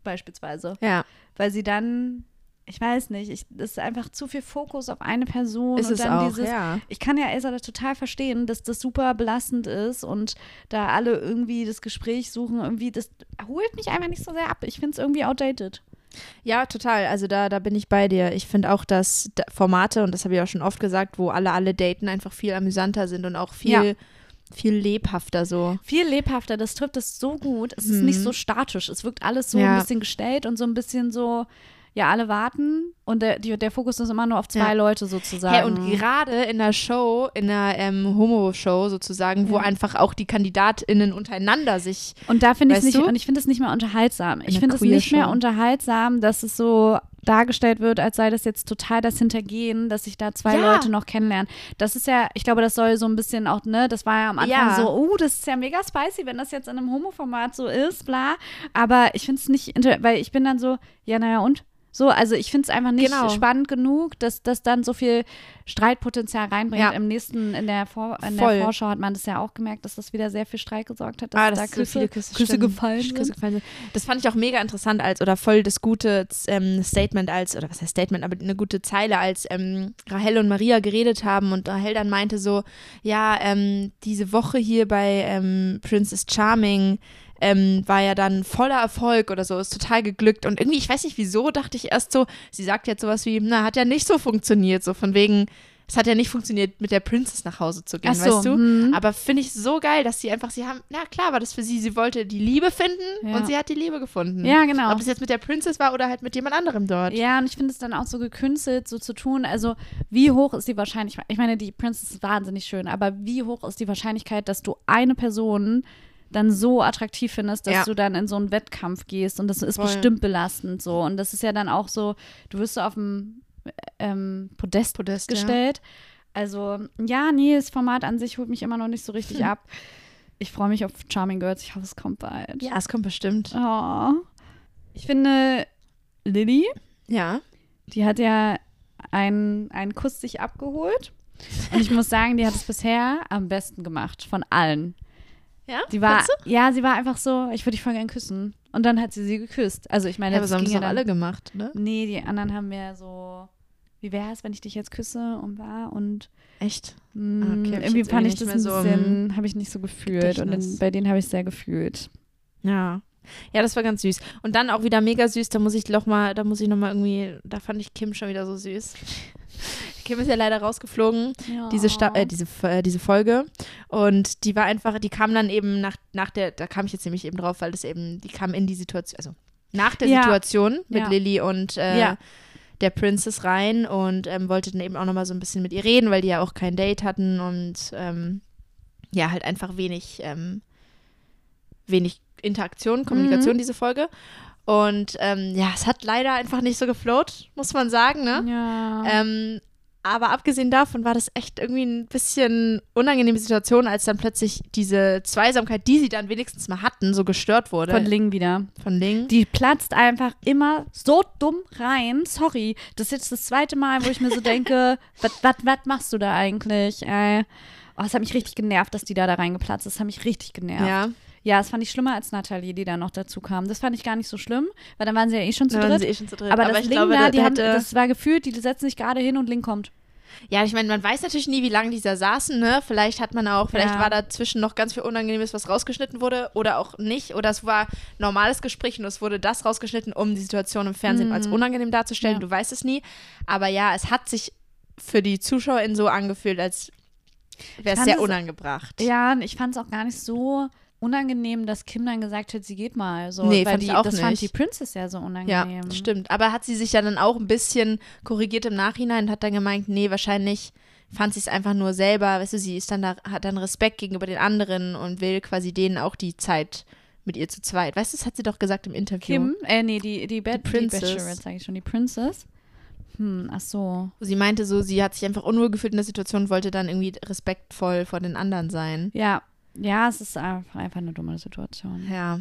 A: beispielsweise.
B: Ja,
A: Weil sie dann, ich weiß nicht, ich, das ist einfach zu viel Fokus auf eine Person
B: ist
A: und
B: es
A: dann
B: auch,
A: dieses,
B: ja.
A: ich kann ja Elsa das total verstehen, dass das super belastend ist und da alle irgendwie das Gespräch suchen, irgendwie, das holt mich einfach nicht so sehr ab. Ich finde es irgendwie outdated.
B: Ja, total. Also da, da bin ich bei dir. Ich finde auch, dass da- Formate, und das habe ich auch schon oft gesagt, wo alle alle daten, einfach viel amüsanter sind und auch viel,
A: Ja.
B: Viel lebhafter so.
A: Viel lebhafter, das trifft es so gut. Es ist
B: Mhm.
A: nicht so statisch. Es wirkt alles so
B: Ja.
A: ein bisschen gestellt und so ein bisschen so, ja alle warten und der, die, der Fokus ist immer nur auf zwei
B: Ja.
A: Leute sozusagen.
B: Hä, und gerade in der Show, in der ähm, Homo-Show sozusagen, wo
A: Ja.
B: einfach auch die KandidatInnen untereinander sich.
A: Und da finde ich
B: Weißt
A: nicht, und ich finde es nicht mehr unterhaltsam. Ich
B: Eine
A: finde es nicht mehr unterhaltsam, dass es so dargestellt wird, als sei das jetzt total das Hintergehen, dass sich da zwei
B: Ja.
A: Leute noch kennenlernen. Das ist ja, ich glaube, das soll so ein bisschen auch, ne, das war ja am Anfang
B: Ja.
A: so, oh, das ist ja mega spicy, wenn das jetzt in einem Homo-Format so ist, bla. Aber ich finde es nicht, weil ich bin dann so, ja, naja, und? So, also ich finde es einfach nicht
B: Genau.
A: spannend genug, dass das dann so viel Streitpotenzial reinbringt.
B: Ja.
A: Im nächsten, in der, Vor in der Vorschau hat man das ja auch gemerkt, dass das wieder sehr viel Streit gesorgt hat, dass
B: Ah,
A: da
B: dass so
A: Küsse,
B: viele Küsse,
A: Küsse gefallen
B: Küsse gefallen sind. Das fand ich auch mega interessant als, oder voll das gute ähm, Statement als, oder was heißt Statement, aber eine gute Zeile, als ähm, Rahel und Maria geredet haben und Rahel dann meinte so, ja, ähm, diese Woche hier bei ähm, Princess Charming ähm, war ja dann voller Erfolg oder so, ist total geglückt. Und irgendwie, ich weiß nicht wieso, dachte ich erst so, sie sagt jetzt sowas wie, na, hat ja nicht so funktioniert, so von wegen, es hat ja nicht funktioniert, mit der Princess nach Hause zu gehen,
A: so,
B: weißt du?
A: hm.
B: Aber finde ich so geil, dass sie einfach, sie haben, na klar war das für sie, sie wollte die Liebe finden
A: Ja.
B: und sie hat die Liebe gefunden.
A: Ja, genau.
B: Ob es jetzt mit der Princess war oder halt mit jemand anderem dort.
A: Ja, und ich finde es dann auch so gekünstelt, so zu tun. Also, wie hoch ist die Wahrscheinlichkeit? Ich meine, die Princess ist wahnsinnig schön, aber wie hoch ist die Wahrscheinlichkeit, dass du eine Person dann so attraktiv findest, dass
B: Ja.
A: du dann in so einen Wettkampf gehst und das ist
B: Voll.
A: bestimmt belastend so. Und das ist ja dann auch so, du wirst so auf dem ähm, Podest,
B: Podest, ja.
A: gestellt. Also, ja, nee, das Format an sich holt mich immer noch nicht so richtig
B: Hm. (laughs)
A: ab. Ich freue mich auf Charming Girls. Ich hoffe, es kommt bald.
B: Ja, es kommt bestimmt.
A: Oh. Ich finde, Lilly,
B: Ja.
A: die hat ja einen, einen Kuss sich abgeholt. Und ich muss sagen, die hat es bisher am besten gemacht von allen.
B: Ja?
A: Die war, ja, sie war einfach so, ich würde dich voll gern küssen. Und dann hat sie sie geküsst. Also ich meine,
B: Ja,
A: das
B: haben das
A: ja dann,
B: alle gemacht, ne?
A: Nee, die anderen haben mehr so, wie wäre es, wenn ich dich jetzt küsse und war und
B: Echt?
A: mh,
B: Ah, okay,
A: irgendwie fand ich das ein
B: so
A: bisschen, habe ich nicht so gefühlt. Und
B: Gedächtnis.
A: in, bei denen habe ich es sehr gefühlt.
B: Ja. Ja, das war ganz süß. Und dann auch wieder mega süß, da muss ich noch mal, da muss ich noch mal irgendwie, da fand ich Kim schon wieder so süß. Kim ist ja leider rausgeflogen, diese, Sta äh, diese, äh, diese Folge. Und die war einfach, die kam dann eben nach, nach der, da kam ich jetzt nämlich eben drauf, weil das eben, die kam in die Situation, also nach der
A: Ja.
B: Situation mit
A: Ja.
B: Lilly und äh,
A: Ja.
B: der Princess rein und ähm, wollte dann eben auch nochmal so ein bisschen mit ihr reden, weil die ja auch kein Date hatten und ähm, ja, halt einfach wenig, ähm, wenig Interaktion, Kommunikation, diese Folge. Und ähm, ja, es hat leider einfach nicht so geflowt, muss man sagen, ne?
A: Ja.
B: Ähm, aber abgesehen davon war das echt irgendwie ein bisschen unangenehme Situation, als dann plötzlich diese Zweisamkeit, die sie dann wenigstens mal hatten, so gestört wurde.
A: von Ling wieder.
B: Von Ling.
A: Die platzt einfach immer so dumm rein. Sorry, das ist jetzt das zweite Mal, wo ich mir so denke, (laughs) was machst du da eigentlich? Äh, oh, es hat mich richtig genervt, dass die da da reingeplatzt ist. Das hat mich richtig genervt.
B: ja,
A: Ja, das fand ich schlimmer als Nathalie, die da noch dazu kam. Das fand ich gar nicht so schlimm, weil dann waren sie ja eh schon zu dritt.
B: sie eh schon zu dritt.
A: aber, das
B: ich
A: Ling
B: glaube,
A: da, die haben, das war gefühlt, die setzen sich gerade hin und Ling kommt.
B: Ja, ich meine, man weiß natürlich nie, wie lange die da saßen, ne? Vielleicht hat man auch, vielleicht
A: Ja.
B: war dazwischen noch ganz viel Unangenehmes, was rausgeschnitten wurde oder auch nicht. Oder es war normales Gespräch und es wurde das rausgeschnitten, um die Situation im Fernsehen
A: Mhm.
B: als unangenehm darzustellen.
A: Ja.
B: Du weißt es nie. Aber ja, es hat sich für die ZuschauerInnen so angefühlt, als wäre es sehr unangebracht.
A: Ja, und ich fand es auch gar nicht so unangenehm, dass Kim dann gesagt hat, sie geht mal. So,
B: Nee,
A: weil
B: fand
A: die,
B: ich auch
A: das fand
B: nicht.
A: die Princess ja so
B: Ja,
A: unangenehm.
B: stimmt. Aber hat sie sich ja dann auch ein bisschen korrigiert im Nachhinein und hat dann gemeint, nee, wahrscheinlich fand sie es einfach nur selber, weißt du, sie ist dann da, hat dann Respekt gegenüber den anderen und will quasi denen auch die Zeit mit ihr zu zweit. Weißt du, das hat sie doch gesagt im Interview.
A: Kim, äh, nee, die, die, Bad, die,
B: Princess.
A: Bachelorette, sage ich schon, die Princess. Hm, ach so.
B: Sie meinte so, sie hat sich einfach unwohl gefühlt in der Situation und wollte dann irgendwie respektvoll vor den anderen sein.
A: Ja, ja, es ist einfach, eine dumme Situation.
B: Ja.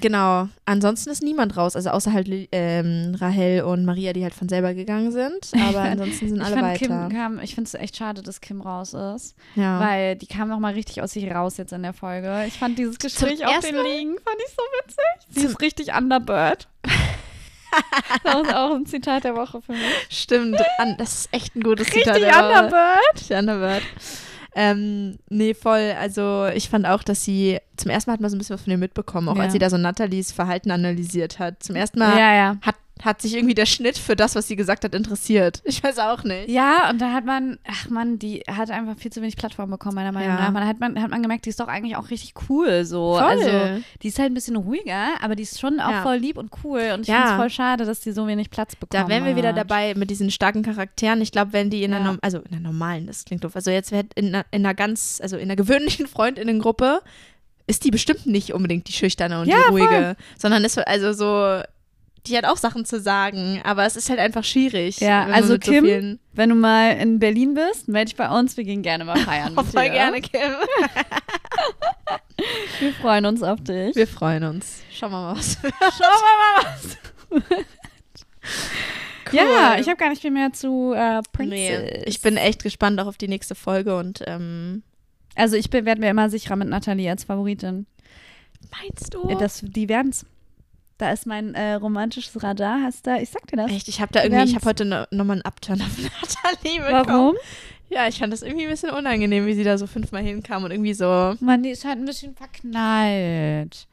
B: Genau. Ansonsten ist niemand raus, also außer halt ähm, Rahel und Maria, die halt von selber gegangen sind. Aber (laughs) ansonsten sind
A: Ich
B: alle
A: fand,
B: weiter.
A: Kim kam, ich finde es echt schade, dass Kim raus ist,
B: ja.
A: weil die kam noch mal richtig aus sich raus jetzt in der Folge. Ich fand dieses Gespräch auf den Liegen, fand ich so witzig. Sie ist richtig Underbird. (laughs) das ist auch ein Zitat der Woche für mich.
B: Stimmt, an, das ist echt ein gutes Zitat.
A: Richtig Underbird.
B: Richtig Underbird. Ähm, nee, voll. Also ich fand auch, dass sie zum ersten Mal hat man so ein bisschen was von ihr mitbekommen, auch
A: Ja.
B: als sie da so Nathalies Verhalten analysiert hat. Zum ersten Mal
A: Ja, ja.
B: hat hat sich irgendwie der Schnitt für das, was sie gesagt hat, interessiert. (laughs) Ich weiß auch nicht.
A: Ja, und da hat man, ach man, die hat einfach viel zu wenig Plattform bekommen, meiner Meinung
B: Ja.
A: nach. Man hat, man hat man gemerkt, die ist doch eigentlich auch richtig cool so.
B: Voll.
A: Also, die ist halt ein bisschen ruhiger, aber die ist schon auch
B: Ja.
A: voll lieb und cool. Und ich
B: Ja.
A: finde es voll schade, dass die so wenig Platz bekommen
B: Da wären wir wieder
A: hat.
B: dabei mit diesen starken Charakteren. Ich glaube, wenn die in einer, also in einer normalen, das klingt doof, also jetzt in einer, in einer ganz, also in einer gewöhnlichen (laughs) Freundinnengruppe ist die bestimmt nicht unbedingt die schüchterne und
A: Ja,
B: die ruhige, sondern ist also so, die hat auch Sachen zu sagen, aber es ist halt einfach schwierig.
A: Ja, also
B: so
A: Kim,
B: vielen-
A: Wenn du mal in Berlin bist, melde dich bei uns. Wir gehen gerne mal feiern. (laughs)
B: Oh, voll
A: dir.
B: gerne, Kim. (laughs)
A: Wir freuen uns auf dich.
B: Wir freuen uns. Schauen wir mal, was (laughs)
A: Schauen wir mal was. Ja,
B: Cool.
A: ich habe gar nicht viel mehr zu äh, Princess.
B: Nee, ich bin echt gespannt auch auf die nächste Folge und ähm,
A: Also ich werde mir immer sicherer mit Nathalie als Favoritin.
B: meinst du?
A: Äh, Das, die werden's. Da ist mein äh, romantisches Radar. Hast da, ich sag dir das.
B: Echt, ich habe da irgendwie, ich habe heute no, nochmal einen Upturn auf (laughs) Nathalie bekommen.
A: Warum?
B: Ja, ich fand das irgendwie ein bisschen unangenehm, wie sie da so fünfmal hinkam und irgendwie so,
A: Mann, die ist halt ein bisschen verknallt.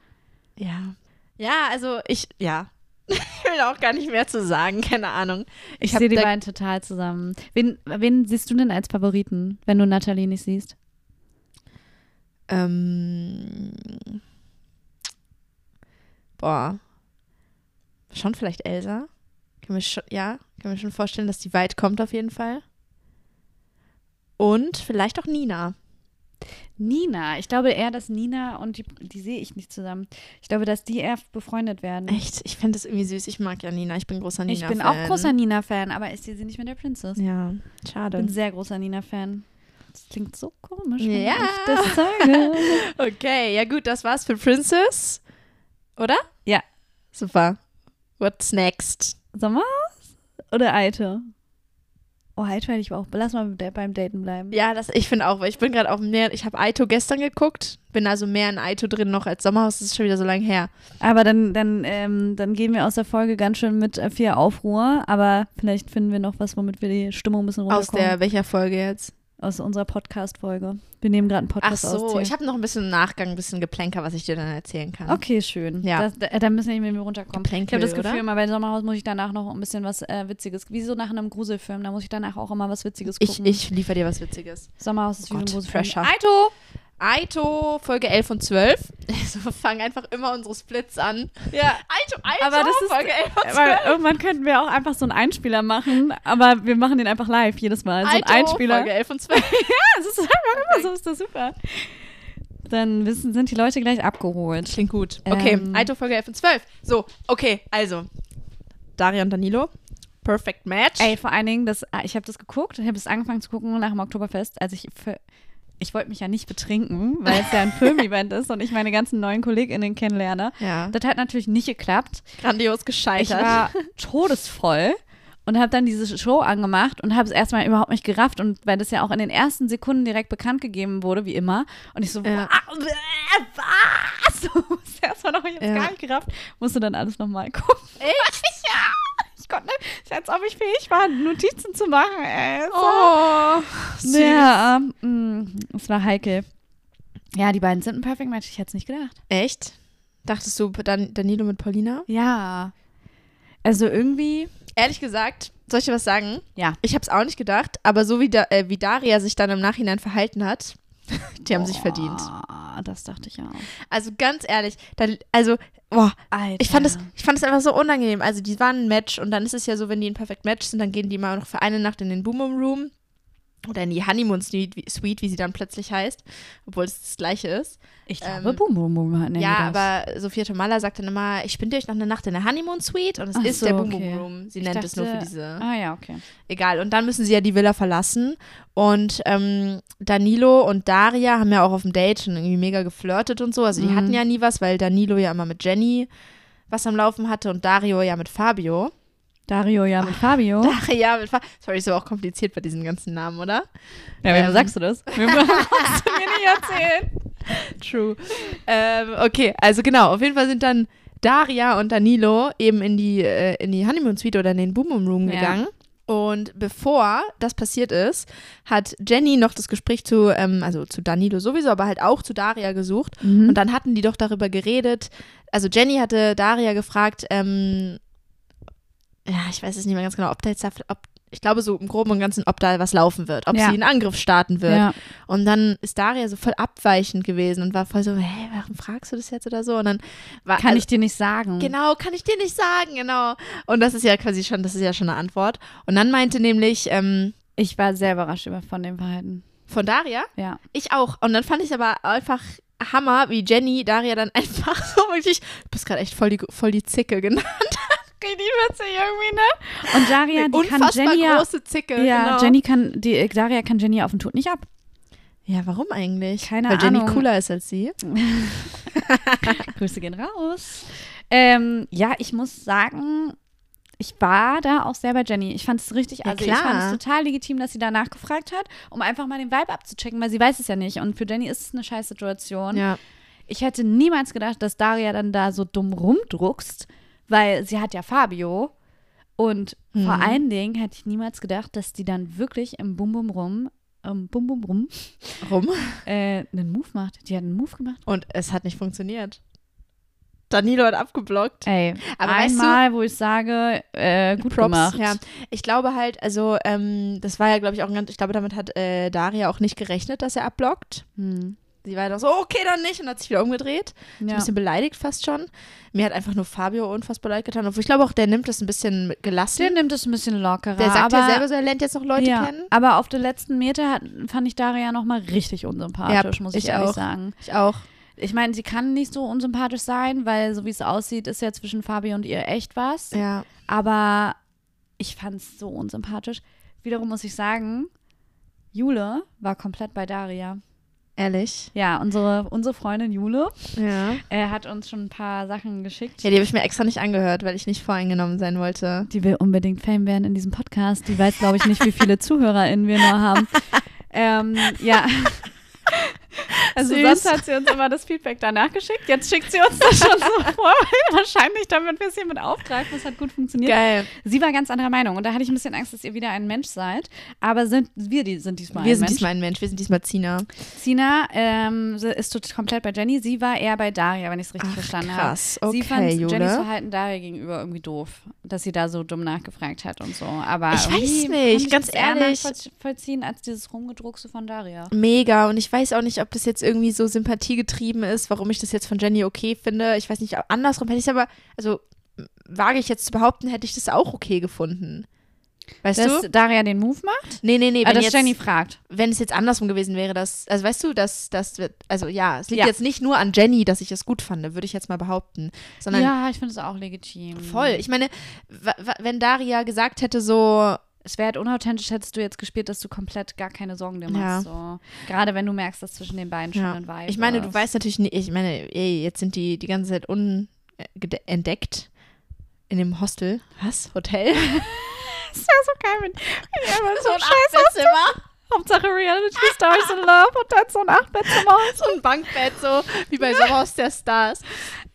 B: ja. Ja, also ich, ja. (laughs) ich will auch gar nicht mehr zu sagen, keine Ahnung.
A: Ich,
B: hab
A: sehe die beiden total zusammen. Wen, wen siehst du denn als Favoriten, wenn du Nathalie nicht siehst?
B: Ähm, boah. Schon vielleicht Elsa? Kann mir schon, ja, kann mir schon vorstellen, dass die weit kommt auf jeden Fall. Und vielleicht auch Nina.
A: Nina. Ich glaube eher, dass Nina und die, die sehe ich nicht zusammen. Ich glaube, dass die eher befreundet werden.
B: Echt, ich finde das irgendwie süß. Ich mag ja Nina. Ich bin großer Nina.
A: ich bin auch großer Nina-Fan, aber ich sehe sie nicht mit der Princess.
B: Ja,
A: Ich
B: schade.
A: bin sehr großer Nina-Fan. Das klingt so komisch, wenn
B: Ja.
A: ich das sage. (laughs)
B: Okay, ja gut, das war's für Princess. Oder?
A: Ja.
B: Super. What's next?
A: Sommerhaus oder Aite? Oh, Aite hätte ich auch. Lass mal beim Daten bleiben.
B: Ja, das, ich finde auch, weil ich bin gerade auf mehr, ich habe Aito gestern geguckt, bin also mehr in Aito drin noch als Sommerhaus, das ist schon wieder so lange her.
A: Aber dann, dann, ähm, dann gehen wir aus der Folge ganz schön mit äh, viel Aufruhr. Aber vielleicht finden wir noch was, womit wir die Stimmung ein bisschen
B: Aus
A: runterkommen.
B: der, welcher Folge jetzt?
A: Aus unserer Podcast-Folge. Wir nehmen gerade einen
B: Ach
A: Podcast aus.
B: so,
A: Tee.
B: ich habe noch ein bisschen Nachgang, ein bisschen Geplänker, was ich dir dann erzählen kann.
A: Okay, schön.
B: Ja.
A: Das, da, da müssen wir mit mir runterkommen. Ich
B: Geplänkel,
A: habe das Gefühl,
B: oder?
A: immer bei Sommerhaus muss ich danach noch ein bisschen was äh, Witziges. Wie so nach einem Gruselfilm, da muss ich danach auch immer was Witziges
B: Ich,
A: gucken.
B: ich liefere dir was Witziges.
A: Sommerhaus ist
B: Oh
A: wie
B: Gott,
A: ein Gruselfilm.
B: fresher.
A: Aito!
B: Aito, Folge 11 und 12. (laughs) Also wir fangen einfach immer unsere Splits an.
A: Ja,
B: Aito, Aito,
A: Aber das ist-
B: Folge 11 und 12.
A: weil irgendwann könnten wir auch einfach so einen Einspieler machen, aber wir machen den einfach live jedes Mal. So ein
B: Aito,
A: Einspieler.
B: Folge 11 und 12.
A: Das (laughs) ist einfach immer so, ist das super. Dann wissen, sind die Leute gleich abgeholt.
B: Klingt gut. Okay,
A: Ähm.
B: Aito, Folge 11 und 12. So, okay, also. Daria und Danilo. Perfect Match.
A: Ey, vor allen Dingen, das, ah, ich habe das geguckt, ich habe es angefangen zu gucken nach dem Oktoberfest, als ich ich wollte mich ja nicht betrinken, weil es ja ein (laughs) Filmevent ist und ich meine ganzen neuen KollegInnen kennenlerne.
B: Ja,
A: Das hat natürlich nicht geklappt.
B: grandios
A: Ich
B: gescheitert.
A: war todesvoll und habe dann diese Show angemacht und habe es erstmal überhaupt nicht gerafft und weil das ja auch in den ersten Sekunden direkt bekannt gegeben wurde, wie immer. Und ich so,
B: Ja.
A: "Wa- äh, was? (laughs) Das erstmal noch ich
B: Ja.
A: gar nicht gerafft. Musste dann alles nochmal gucken.
B: Echt? (laughs)
A: ja. Ich konnte nicht, als ob ich fähig war, Notizen zu machen. Ey. So.
B: Oh, süß.
A: Ja, ähm, mh, es war heikel. Ja, die beiden sind ein Perfect Match. Ich hätte es nicht gedacht.
B: Echt? Dachtest du Dan Danilo mit Paulina?
A: Ja. Also irgendwie,
B: Ehrlich gesagt, soll ich dir was sagen?
A: ja.
B: Ich habe es auch nicht gedacht, aber so wie, da, äh, wie Daria sich dann im Nachhinein verhalten hat, die haben sich verdient.
A: Ah, das dachte ich auch.
B: Also ganz ehrlich, da, also, boah, ich fand es, ich fand es einfach so unangenehm. Also die waren ein Match und dann ist es ja so, wenn die ein Perfect Match sind, dann gehen die mal noch für eine Nacht in den Boom Boom Room oder in die Honeymoon Suite, wie- sie dann plötzlich heißt, obwohl es das gleiche ist.
A: Ich
B: Ähm,
A: glaube, Boom Boom Boom hatten
B: ja,
A: das.
B: aber Sophia Tomala sagt dann immer, ich bin euch noch eine Nacht in der Honeymoon Suite und es
A: Ach
B: ist
A: so,
B: der Boom
A: okay.
B: Boom Room. Sie
A: Ich
B: nennt es nur für
A: dachte-
B: diese.
A: Ah ja, okay.
B: Egal. Und dann müssen sie ja die Villa verlassen. Und ähm, Danilo und Daria haben ja auch auf dem Date schon irgendwie mega geflirtet und so. Also die
A: Mhm.
B: hatten ja nie was, weil Danilo ja immer mit Jenny was am Laufen hatte und Dario ja mit Fabio.
A: Dario ja mit Fabio. (laughs)
B: Daria mit Fabio. Sorry, ist aber auch kompliziert bei diesen ganzen Namen, oder?
A: Ja, wem
B: Ähm.
A: sagst du das? (laughs) Wem musst du mir nicht erzählen?
B: True. ähm, okay, also genau. Auf jeden Fall sind dann Daria und Danilo eben in die, äh, in die Honeymoon Suite oder in den Boom Boom Room
A: Ja.
B: gegangen. Und bevor das passiert ist, hat Jenny noch das Gespräch zu, ähm, also zu Danilo sowieso, aber halt auch zu Daria gesucht.
A: Mhm.
B: Und dann hatten die doch darüber geredet. Also Jenny hatte Daria gefragt, ähm, ja, ich weiß es nicht mehr ganz genau, ob da jetzt, da, ob, ich glaube so im Groben und Ganzen, ob da was laufen wird, ob
A: Ja.
B: sie einen Angriff starten wird.
A: Ja.
B: Und dann ist Daria so voll abweichend gewesen und war voll so, hä, warum fragst du das jetzt oder so? Und dann war
A: Kann
B: also,
A: ich dir nicht sagen.
B: Genau, kann ich dir nicht sagen, genau. Und das ist ja quasi schon, das ist ja schon eine Antwort. Und dann meinte nämlich ähm,
A: Ich war sehr überrascht über von dem Verhalten.
B: von Daria,
A: Ja.
B: ich auch. Und dann fand ich aber einfach Hammer, wie Jenny Daria dann (laughs) einfach so wirklich, du bist gerade echt voll die, voll die Zicke genannt.
A: Richtig witzig irgendwie, ne? Und Daria, die kann Jenny ja.
B: große Zicke.
A: Ja,
B: genau.
A: Jenny kann, die äh, Daria kann Jenny auf den Tod nicht ab.
B: Ja, warum eigentlich?
A: Keine
B: Weil Jenny
A: Ahnung.
B: cooler ist als sie. (laughs)
A: Grüße gehen raus. Ähm, ja, ich muss sagen, ich war da auch sehr bei Jenny. Ich fand es richtig,
B: Ja,
A: also ich
B: klar.
A: fand es total legitim, dass sie da nachgefragt hat, um einfach mal den Vibe abzuchecken, weil sie weiß es ja nicht. Und für Jenny ist es eine scheiß Situation.
B: Ja.
A: Ich hätte niemals gedacht, dass Daria dann da so dumm rumdruckst, weil sie hat ja Fabio. Und vor
B: Mhm.
A: allen Dingen hätte ich niemals gedacht, dass die dann wirklich im Bum Bum Rum, ähm, Bum Bum Rum,
B: Rum. (laughs)
A: äh, einen Move macht. Die hat einen Move gemacht.
B: Und es hat nicht funktioniert. Danilo hat abgeblockt.
A: Ey,
B: Aber weißt du-
A: einmal, wo ich sage, äh, gut
B: Props,
A: gemacht.
B: ja. Ich glaube halt, also, ähm, das war ja, glaube ich, auch ein ganz, ich glaube, damit hat äh, Daria auch nicht gerechnet, dass er abblockt.
A: Hm.
B: Sie war doch so, okay, dann nicht und hat sich wieder umgedreht. Ein
A: Ja.
B: bisschen beleidigt fast schon. Mir hat einfach nur Fabio unfassbar leid getan. Obwohl ich glaube auch, der nimmt das ein bisschen gelassen.
A: Der nimmt es ein bisschen lockerer.
B: der sagt
A: aber,
B: ja selber so, er lernt jetzt noch Leute
A: ja,
B: kennen.
A: aber auf den letzten Meter hat, fand ich Daria noch mal richtig unsympathisch,
B: Ja,
A: muss ich,
B: ich
A: ehrlich
B: auch.
A: sagen.
B: Ich auch.
A: Ich meine, sie kann nicht so unsympathisch sein, weil so wie es aussieht, ist ja zwischen Fabi und ihr echt was.
B: Ja.
A: Aber ich fand es so unsympathisch. Wiederum muss ich sagen, Jule war komplett bei Daria.
B: Ehrlich.
A: Ja, unsere, unsere Freundin Jule
B: Ja.
A: äh, hat uns schon ein paar Sachen geschickt.
B: Ja, die habe ich mir extra nicht angehört, weil ich nicht voreingenommen sein wollte.
A: Die will unbedingt Fame werden in diesem Podcast. Die weiß, glaube ich, nicht, wie viele (laughs) ZuhörerInnen wir nur haben. (laughs) ähm, ja. Also
B: Süß.
A: sonst hat sie uns immer das Feedback danach geschickt. Jetzt schickt sie uns das schon so vor. (laughs) Wahrscheinlich, damit wir es hier mit aufgreifen. Das hat gut funktioniert.
B: Geil.
A: Sie war ganz anderer Meinung. Und da hatte ich ein bisschen Angst, dass ihr wieder ein Mensch seid. Aber sind wir die sind diesmal
B: wir
A: ein
B: sind
A: Mensch.
B: diesmal ein Mensch, wir sind diesmal Zina.
A: Sina ähm, sie ist komplett bei Jenny. Sie war eher bei Daria, wenn ich es richtig
B: Ach,
A: verstanden
B: krass.
A: habe. Sie
B: Okay,
A: fand
B: Jule.
A: Jennys Verhalten Daria gegenüber irgendwie doof, dass sie da so dumm nachgefragt hat und so. Aber
B: Ich weiß nicht, ganz ehrlich.
A: nachvollziehen als dieses Rumgedruckse von Daria.
B: Mega. Und ich weiß auch nicht, ob das jetzt irgendwie so sympathiegetrieben ist, warum ich das jetzt von Jenny okay finde. Ich weiß nicht, andersrum hätte ich es aber, also wage ich jetzt zu behaupten, hätte ich das auch okay gefunden. Weißt
A: Dass
B: du?
A: Daria den Move macht?
B: Nee, nee, nee.
A: Ah,
B: Wenn,
A: dass
B: jetzt,
A: Jenny fragt.
B: wenn es jetzt andersrum gewesen wäre, dass, also weißt du, dass das wird, also ja, es liegt
A: Ja.
B: jetzt nicht nur an Jenny, dass ich es gut fand, würde ich jetzt mal behaupten, sondern
A: Ja, ich finde es auch legitim.
B: voll. Ich meine, wenn Daria gesagt hätte so,
A: Es wäre halt unauthentisch, hättest du jetzt gespielt, dass du komplett gar keine Sorgen dir machst. So. Gerade wenn du merkst, dass zwischen den beiden schon
B: Ja.
A: ein Vibe
B: Ich meine, du
A: ist.
B: weißt natürlich nicht, ich meine, ey, jetzt sind die die ganze Zeit unentdeckt in dem Hostel. Was? Hotel? (laughs)
A: Das ist ja so geil, wenn ja, immer so ein Scheiß
B: Achterzimmer.
A: Hauptsache Reality Stories in Love und dann so ein Achtbettzimmer.
B: So ein Bankbett, so wie bei Haus der Stars.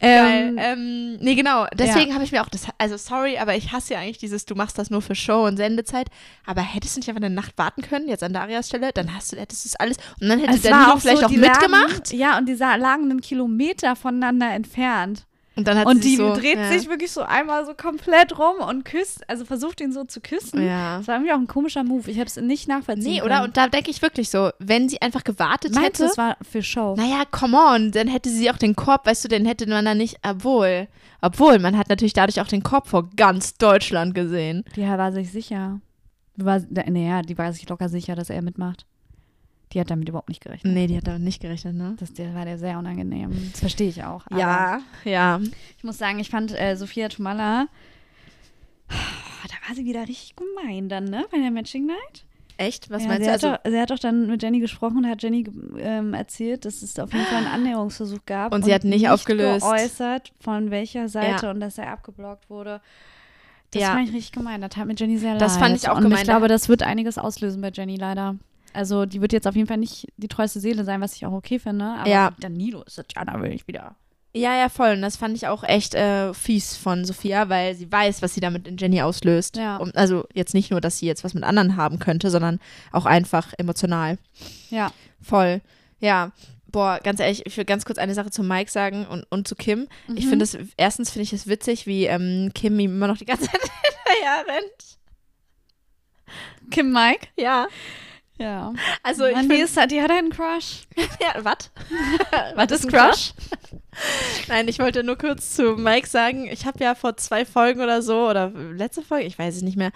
B: Geil.
A: Ähm,
B: Ähm, nee, genau. Deswegen habe ich mir auch das, also sorry, aber ich hasse ja eigentlich dieses, du machst das nur für Show und Sendezeit. Aber hättest du nicht einfach eine Nacht warten können, jetzt an Darias Stelle, dann hast du, hättest du das alles. Und dann hätte
A: es
B: der
A: war
B: Nilo
A: auch
B: vielleicht
A: so,
B: auch mitgemacht.
A: Lagen, ja, und die lagen einen Kilometer voneinander entfernt.
B: Und dann hat
A: Und
B: sie
A: die
B: so,
A: dreht
B: ja.
A: sich wirklich so einmal so komplett rum und küsst, also versucht ihn so zu küssen.
B: Ja.
A: Das war irgendwie auch ein komischer Move. Ich habe es nicht nachvollziehen
B: Nee,
A: können.
B: oder? Und da denke ich wirklich so, wenn sie einfach gewartet
A: Meinst du,
B: hätte.
A: es war für Show?
B: Naja, come on, dann hätte sie auch den Korb, weißt du, dann hätte man da nicht, obwohl, obwohl, man hat natürlich dadurch auch den Korb vor ganz Deutschland gesehen.
A: Die war sich sicher. War, naja, die war sich locker sicher, dass er mitmacht. Die hat damit überhaupt nicht gerechnet.
B: Nee, die hat damit nicht gerechnet, ne?
A: Das der war der sehr unangenehm. Das verstehe ich auch.
B: Ja, ja.
A: Ich muss sagen, ich fand äh, Sophia Tomalla, da war sie wieder richtig gemein dann, ne? Bei der Matching Night.
B: Echt? Was
A: ja,
B: meinst du?
A: Hat
B: Also,
A: doch, sie hat doch dann mit Jenny gesprochen und hat Jenny ähm, erzählt, dass es auf jeden Fall einen Annäherungsversuch gab.
B: Und sie hat nicht aufgelöst.
A: geäußert, von welcher Seite
B: Ja.
A: und dass er abgeblockt wurde. Das
B: Ja.
A: fand ich richtig gemein. Das tat mir Jenny sehr leid.
B: Das fand ich auch
A: und
B: gemein.
A: ich glaube, das wird einiges auslösen bei Jenny leider. Also die wird jetzt auf jeden Fall nicht die treueste Seele sein, was ich auch okay finde. Aber
B: Ja.
A: Danilo ist das ja, da will ich wieder.
B: ja, ja, voll. Und das fand ich auch echt äh, fies von Sophia, weil sie weiß, was sie damit in Jenny auslöst.
A: Ja.
B: Und, also jetzt nicht nur, dass sie jetzt was mit anderen haben könnte, sondern auch einfach emotional.
A: Ja.
B: Voll. Ja. Boah, ganz ehrlich, ich will ganz kurz eine Sache zu Mike sagen und, und zu Kim. Ich
A: Mhm.
B: finde es, erstens finde ich es witzig, wie ähm, Kim ihm immer noch die ganze (laughs) Zeit hinterher rennt.
A: Kim Mike?
B: Ja.
A: Ja.
B: Also ich
A: Mann, die, ist, die hat einen Crush. (laughs)
B: ja, was? (laughs)
A: Was ist Crush?
B: Nein, ich wollte nur kurz zu Mike sagen, ich habe ja vor zwei Folgen oder so, oder letzte Folge, ich weiß es nicht mehr,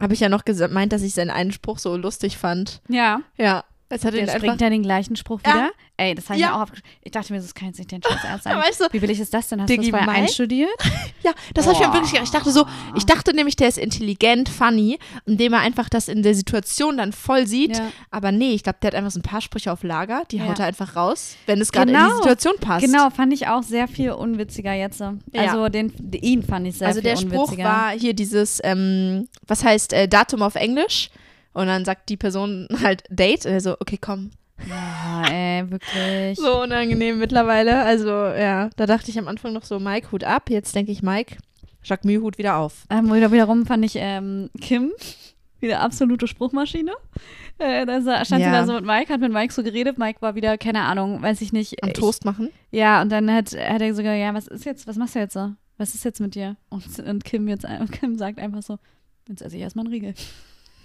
B: habe ich ja noch gemeint, dass ich seinen einen Spruch so lustig fand.
A: Ja.
B: Ja. Jetzt hat er
A: Der
B: ihn einfach.
A: springt ja den gleichen Spruch
B: Ja.
A: wieder. Ey, das habe ich
B: Ja.
A: mir auch aufgeschrieben. Ich dachte mir, das kann jetzt nicht dein Scheiß (laughs) ernst sein.
B: Aber weißt du,
A: Wie billig ist das denn? Hast du das vorher einstudiert? (laughs)
B: Ja, das habe ich mir wirklich gedacht. Ich dachte so, ich dachte nämlich, der ist intelligent, funny, indem er einfach das in der Situation dann voll sieht.
A: Ja.
B: Aber nee, ich glaube, der hat einfach so ein paar Sprüche auf Lager, die
A: Ja.
B: haut er einfach raus, wenn es gerade in
A: Genau.
B: die Situation passt.
A: Genau, fand ich auch sehr viel unwitziger jetzt. Also den, ihn fand ich sehr
B: also
A: viel
B: der Spruch
A: unwitziger.
B: war hier dieses, ähm, was heißt äh, Datum auf Englisch? Und dann sagt die Person halt Date. Also, okay, komm.
A: Ja, ey, wirklich.
B: So unangenehm mittlerweile. Also, ja, da dachte ich am Anfang noch so, Mike, Hut ab. Jetzt denke ich, Mike, Jacques Hut wieder auf.
A: Ähm, wieder, wiederum fand ich ähm, Kim wieder absolute Spruchmaschine. Äh, da stand sie
B: Ja.
A: da so mit Mike, hat mit Mike so geredet. Mike war wieder, keine Ahnung, weiß ich nicht.
B: Am
A: ich,
B: Toast machen.
A: Ja, und dann hat, hat er sogar, ja, was ist jetzt, was machst du jetzt so? Was ist jetzt mit dir? Und, und Kim jetzt (laughs) Kim sagt einfach so, jetzt esse ich erstmal einen Riegel.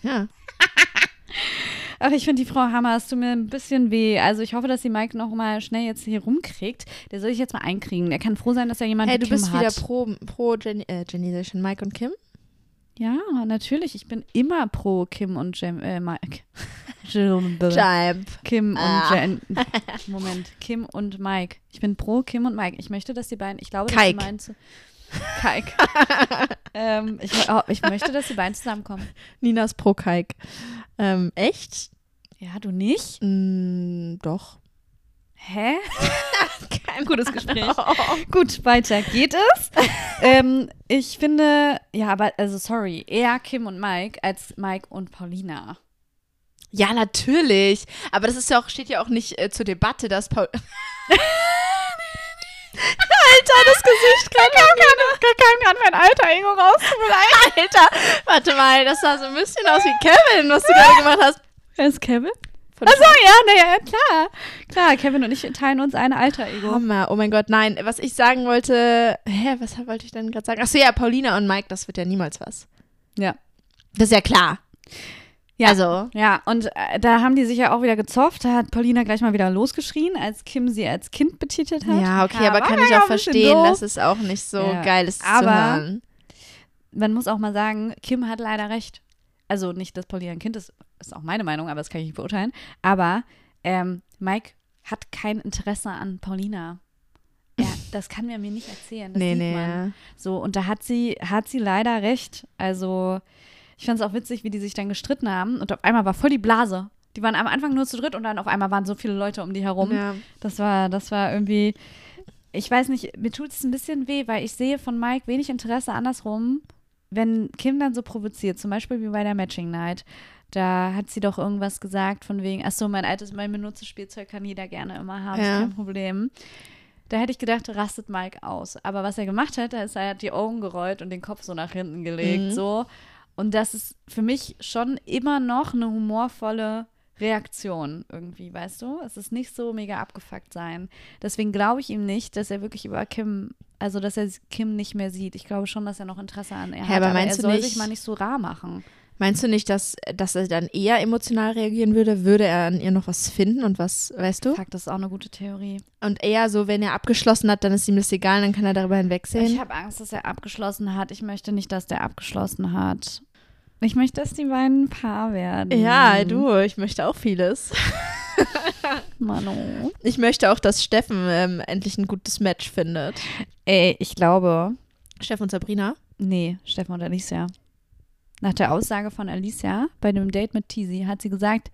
B: Ja. (laughs)
A: Ach, ich finde die Frau Hammer, es tut mir ein bisschen weh. Also ich hoffe, dass sie Mike noch mal schnell jetzt hier rumkriegt. Der soll ich jetzt mal einkriegen. Der kann froh sein, dass er jemanden
B: Hey, du
A: Kim
B: bist
A: hat.
B: wieder pro, pro Jenny, äh, Jenny, sag ich schon, Mike und Kim?
A: Ja, natürlich. Ich bin immer pro Kim und Jem, äh, Mike. (laughs) Jim-
B: Jump.
A: Kim
B: Ah.
A: und Jen. (laughs) Moment, Kim und Mike. Ich bin pro Kim und Mike. Ich möchte, dass die beiden, ich glaube, dass
B: Kaik.
A: die zu, Kaik. (laughs) ähm, ich, oh, ich möchte, dass die beiden zusammenkommen.
B: Ninas pro Kaik. Ähm, echt?
A: Ja, du nicht?
B: Mm, doch.
A: Hä? (laughs)
B: Kein
A: gutes Gespräch. (laughs) Gut, weiter geht es. ähm, ich finde, ja, aber, also sorry, eher Kim und Mike als Mike und Paulina.
B: Ja, natürlich. Aber das ist ja auch, steht ja auch nicht äh, zur Debatte, dass Paul. Alter, das Gesicht.
A: Da kam gerade mein alter Ego raus.
B: Alter, warte mal, das sah so ein bisschen aus wie Kevin, was du gerade gemacht hast.
A: Wer ist Kevin?
B: Von
A: Achso, ja, naja, klar. Klar, Kevin und ich teilen uns eine alter Ego.
B: Hammer, oh mein Gott, nein. Was ich sagen wollte, hä, was wollte ich denn gerade sagen? Achso, ja, Paulina und Mike, das wird ja niemals was.
A: Ja.
B: Das ist ja klar.
A: Ja.
B: Also,
A: Ja, und äh, da haben die sich ja auch wieder gezofft. Da hat Paulina gleich mal wieder losgeschrien, als Kim sie als Kind betitelt hat.
B: ja, okay, aber
A: war
B: kann
A: ja
B: ich auch verstehen, dass es auch nicht so
A: Ja.
B: geil ist zu
A: Aber-
B: hören.
A: Man muss auch mal sagen, Kim hat leider recht. Also nicht, dass Paulina ein Kind ist, ist auch meine Meinung, aber das kann ich nicht beurteilen. Aber ähm, Mike hat kein Interesse an Paulina. Ja, das kann er mir nicht erzählen. Das
B: Nee,
A: sieht
B: nee.
A: man. So, und da hat sie, hat sie leider recht. Also, ich fand es auch witzig, wie die sich dann gestritten haben. Und auf einmal war voll die Blase. Die waren am Anfang nur zu dritt und dann auf einmal waren so viele Leute um die herum.
B: Ja.
A: Das war, das war irgendwie, ich weiß nicht, mir tut es ein bisschen weh, weil ich sehe von Mike wenig Interesse andersrum, wenn Kim dann so provoziert, zum Beispiel wie bei der Matching Night. Da hat sie doch irgendwas gesagt von wegen, ach so, mein altes, mein benutztes Spielzeug kann jeder gerne immer haben,
B: Ja.
A: ist kein Problem. Da hätte ich gedacht, rastet Mike aus. Aber was er gemacht hat, da ist er hat die Augen gerollt und den Kopf so nach hinten gelegt,
B: Mhm.
A: so. Und das ist für mich schon immer noch eine humorvolle Reaktion irgendwie, weißt du? Es ist nicht so mega abgefuckt sein. Deswegen glaube ich ihm nicht, dass er wirklich über Kim, also dass er Kim nicht mehr sieht. Ich glaube schon, dass er noch Interesse an ihr
B: Hä,
A: hat,
B: aber
A: aber, er
B: meinst du
A: soll
B: nicht-
A: sich mal nicht so rar machen.
B: Meinst du nicht, dass, dass er dann eher emotional reagieren würde? Würde er an ihr noch was finden und was, weißt du?
A: Fuck, das ist auch eine gute Theorie.
B: Und eher so, wenn er abgeschlossen hat, dann ist ihm das egal, dann kann er darüber
A: Ich
B: hinwegsehen.
A: habe Angst, dass er abgeschlossen hat. Ich möchte nicht, dass der abgeschlossen hat. Ich möchte, dass die beiden ein Paar werden.
B: Ja, du, ich möchte auch vieles. (laughs)
A: Manu.
B: Ich möchte auch, dass Steffen ähm, endlich ein gutes Match findet.
A: Ey, ich glaube,
B: Steffen und Sabrina?
A: Nee, Stefan und Alicia. Nach der Aussage von Alicia bei dem Date mit Tizi hat sie gesagt,